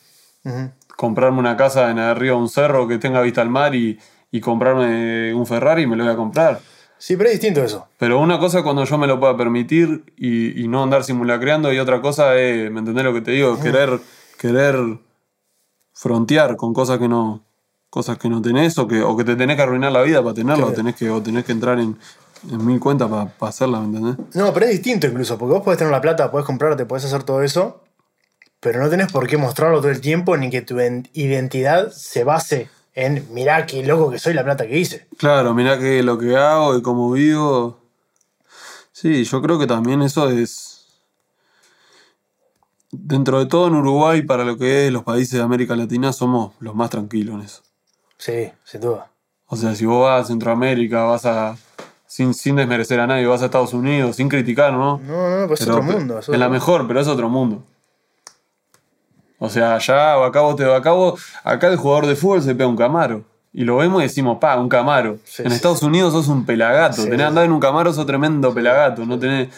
A: comprarme una casa en arriba de un cerro que tenga vista al mar y, y comprarme un Ferrari, me lo voy a comprar.
B: Sí, pero es distinto eso.
A: Pero una cosa es cuando yo me lo pueda permitir y, y no andar simulacreando, y otra cosa es, ¿me entendés lo que te digo? Querer, querer frontear con cosas que no, cosas que no tenés o que, o que te tenés que arruinar la vida para tenerla, o
B: Claro.
A: tenés que, o tenés que entrar en, en mil cuentas para hacerla, ¿me entendés?
B: No, pero es distinto incluso, porque vos podés tener la plata, podés comprarte, podés hacer todo eso, pero no tenés por qué mostrarlo todo el tiempo ni que tu en- identidad se base en mirá qué loco que soy la plata que hice.
A: Claro, mirá que lo que hago y cómo vivo. Sí, yo creo que también eso es. Dentro de todo en Uruguay, para lo que es los países de América Latina, somos los más tranquilos en eso.
B: Sí, sin duda.
A: O sea, si vos vas a Centroamérica, vas a. Sin, sin desmerecer a nadie, vas a Estados Unidos, sin criticar, ¿no?
B: No, no, pues es
A: Pero
B: otro mundo. es
A: En la mejor, pero es otro mundo. O sea, allá, acá vos te acá, acá el jugador de fútbol se pega un camaro. Y lo vemos y decimos, pa, un camaro.
B: Sí,
A: en
B: sí,
A: Estados Unidos sos un pelagato.
B: Sí,
A: tenés
B: sí.
A: andar en un camaro, sos tremendo pelagato. No tenés.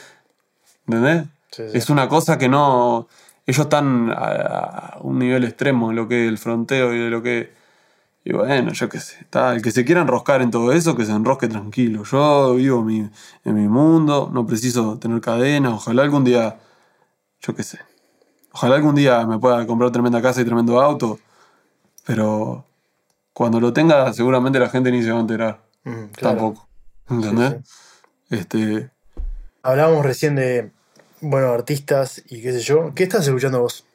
A: ¿Entendés?
B: Sí, sí.
A: Es una cosa que no. Ellos están a, a un nivel extremo en lo que es el fronteo y de lo que. Y bueno, yo qué sé. Está, el que se quiera enroscar en todo eso, que se enrosque tranquilo. Yo vivo mi, en mi mundo, no preciso tener cadena. Ojalá algún día. Yo qué sé. Ojalá algún día me pueda comprar tremenda casa y tremendo auto. Pero cuando lo tenga, seguramente la gente ni se va a enterar.
B: Mm, claro.
A: Tampoco. ¿Entendés?
B: Sí,
A: Este.
B: Hablábamos recién de, bueno, artistas y qué sé yo. ¿Qué estás escuchando vos?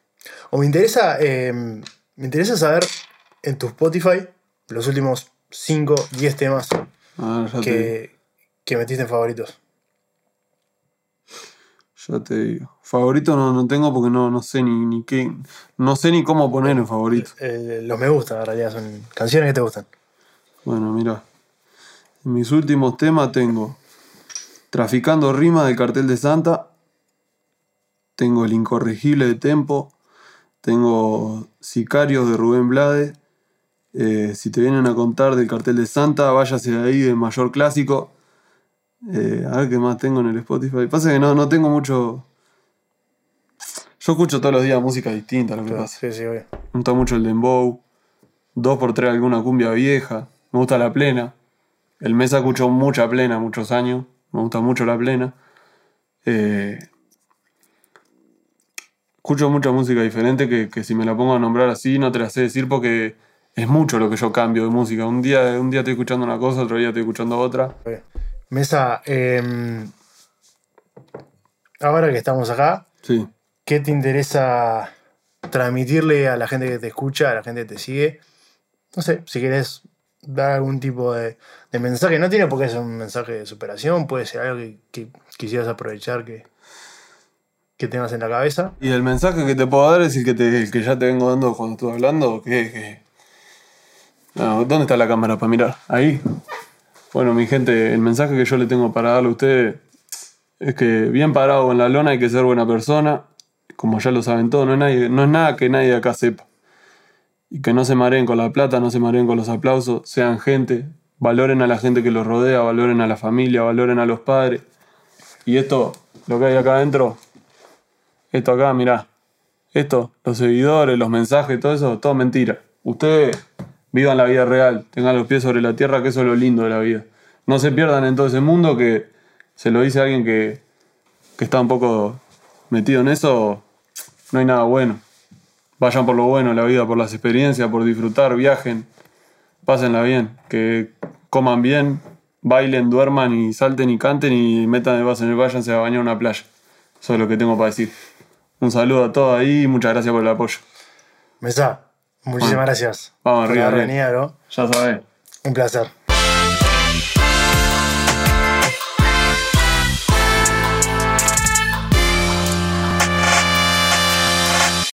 B: O me interesa, eh, me interesa saber en tu Spotify los últimos 5, 10 temas
A: te-
B: que, que metiste en favoritos.
A: Ya te digo. Favorito no, no tengo porque no, no sé ni, ni qué. No sé ni cómo poner en favorito.
B: Eh, los me gustan, en realidad, son canciones que te gustan.
A: Bueno, mira. En mis últimos temas tengo Traficando Rimas del Cartel de Santa. Tengo El Incorregible de Tempo. Tengo Sicarios de Rubén Blade. eh, si te vienen a contar del Cartel de Santa, váyase de ahí del mayor clásico. Eh, a ver qué más tengo en el Spotify. Pasa que no, no tengo mucho. Yo escucho todos los días música distinta, lo que pasa.
B: Sí, sí, obvio.
A: Me gusta mucho el dembow. Dos por tres alguna cumbia vieja. Me gusta la plena. El Mesa escuchó mucha plena muchos años. Me gusta mucho la plena. Eh, escucho mucha música diferente que, que si me la pongo a nombrar así no te la sé decir porque es mucho lo que yo cambio de música. Un día, un día estoy escuchando una cosa, otro día estoy escuchando otra.
B: Mesa, eh, ahora que estamos acá,
A: Sí.
B: ¿Qué te interesa transmitirle a la gente que te escucha, a la gente que te sigue? No sé, si querés dar algún tipo de, mensaje, no tiene por qué ser un mensaje de superación, puede ser algo que, quisieras aprovechar que, que tengas en la cabeza.
A: Y el mensaje que te puedo dar es el que, ya te vengo dando cuando estuve hablando, que, que- ¿Dónde está la cámara para mirar? Ahí. Bueno, mi gente, el mensaje que yo le tengo para darle a ustedes es que bien parado en la lona hay que ser buena persona. Como ya lo saben todos, no es, no es nada que nadie acá sepa. Y que no se mareen con la plata, no se mareen con los aplausos, sean gente, valoren a la gente que los rodea, valoren a la familia, valoren a los padres. Y esto, lo que hay acá adentro, esto acá, mirá. Esto, los seguidores, los mensajes, todo eso, todo mentira. Ustedes vivan la vida real, tengan los pies sobre la tierra, que eso es lo lindo de la vida. No se pierdan en todo ese mundo que se lo dice alguien que, que está un poco metido en eso, no hay nada bueno. Vayan por lo bueno en la vida, por las experiencias, por disfrutar, viajen, pásenla bien, que coman bien, bailen, duerman y salten y canten y metan de vaso en el váyanse a bañar a una playa. Eso es lo que tengo para decir. Un saludo a todos ahí y muchas gracias por el apoyo.
B: Mesa, muchísimas
A: Bueno,
B: gracias.
A: vamos
B: por
A: arriba,
B: haber
A: bien.
B: venido, ¿no?
A: Ya sabes.
B: Un placer.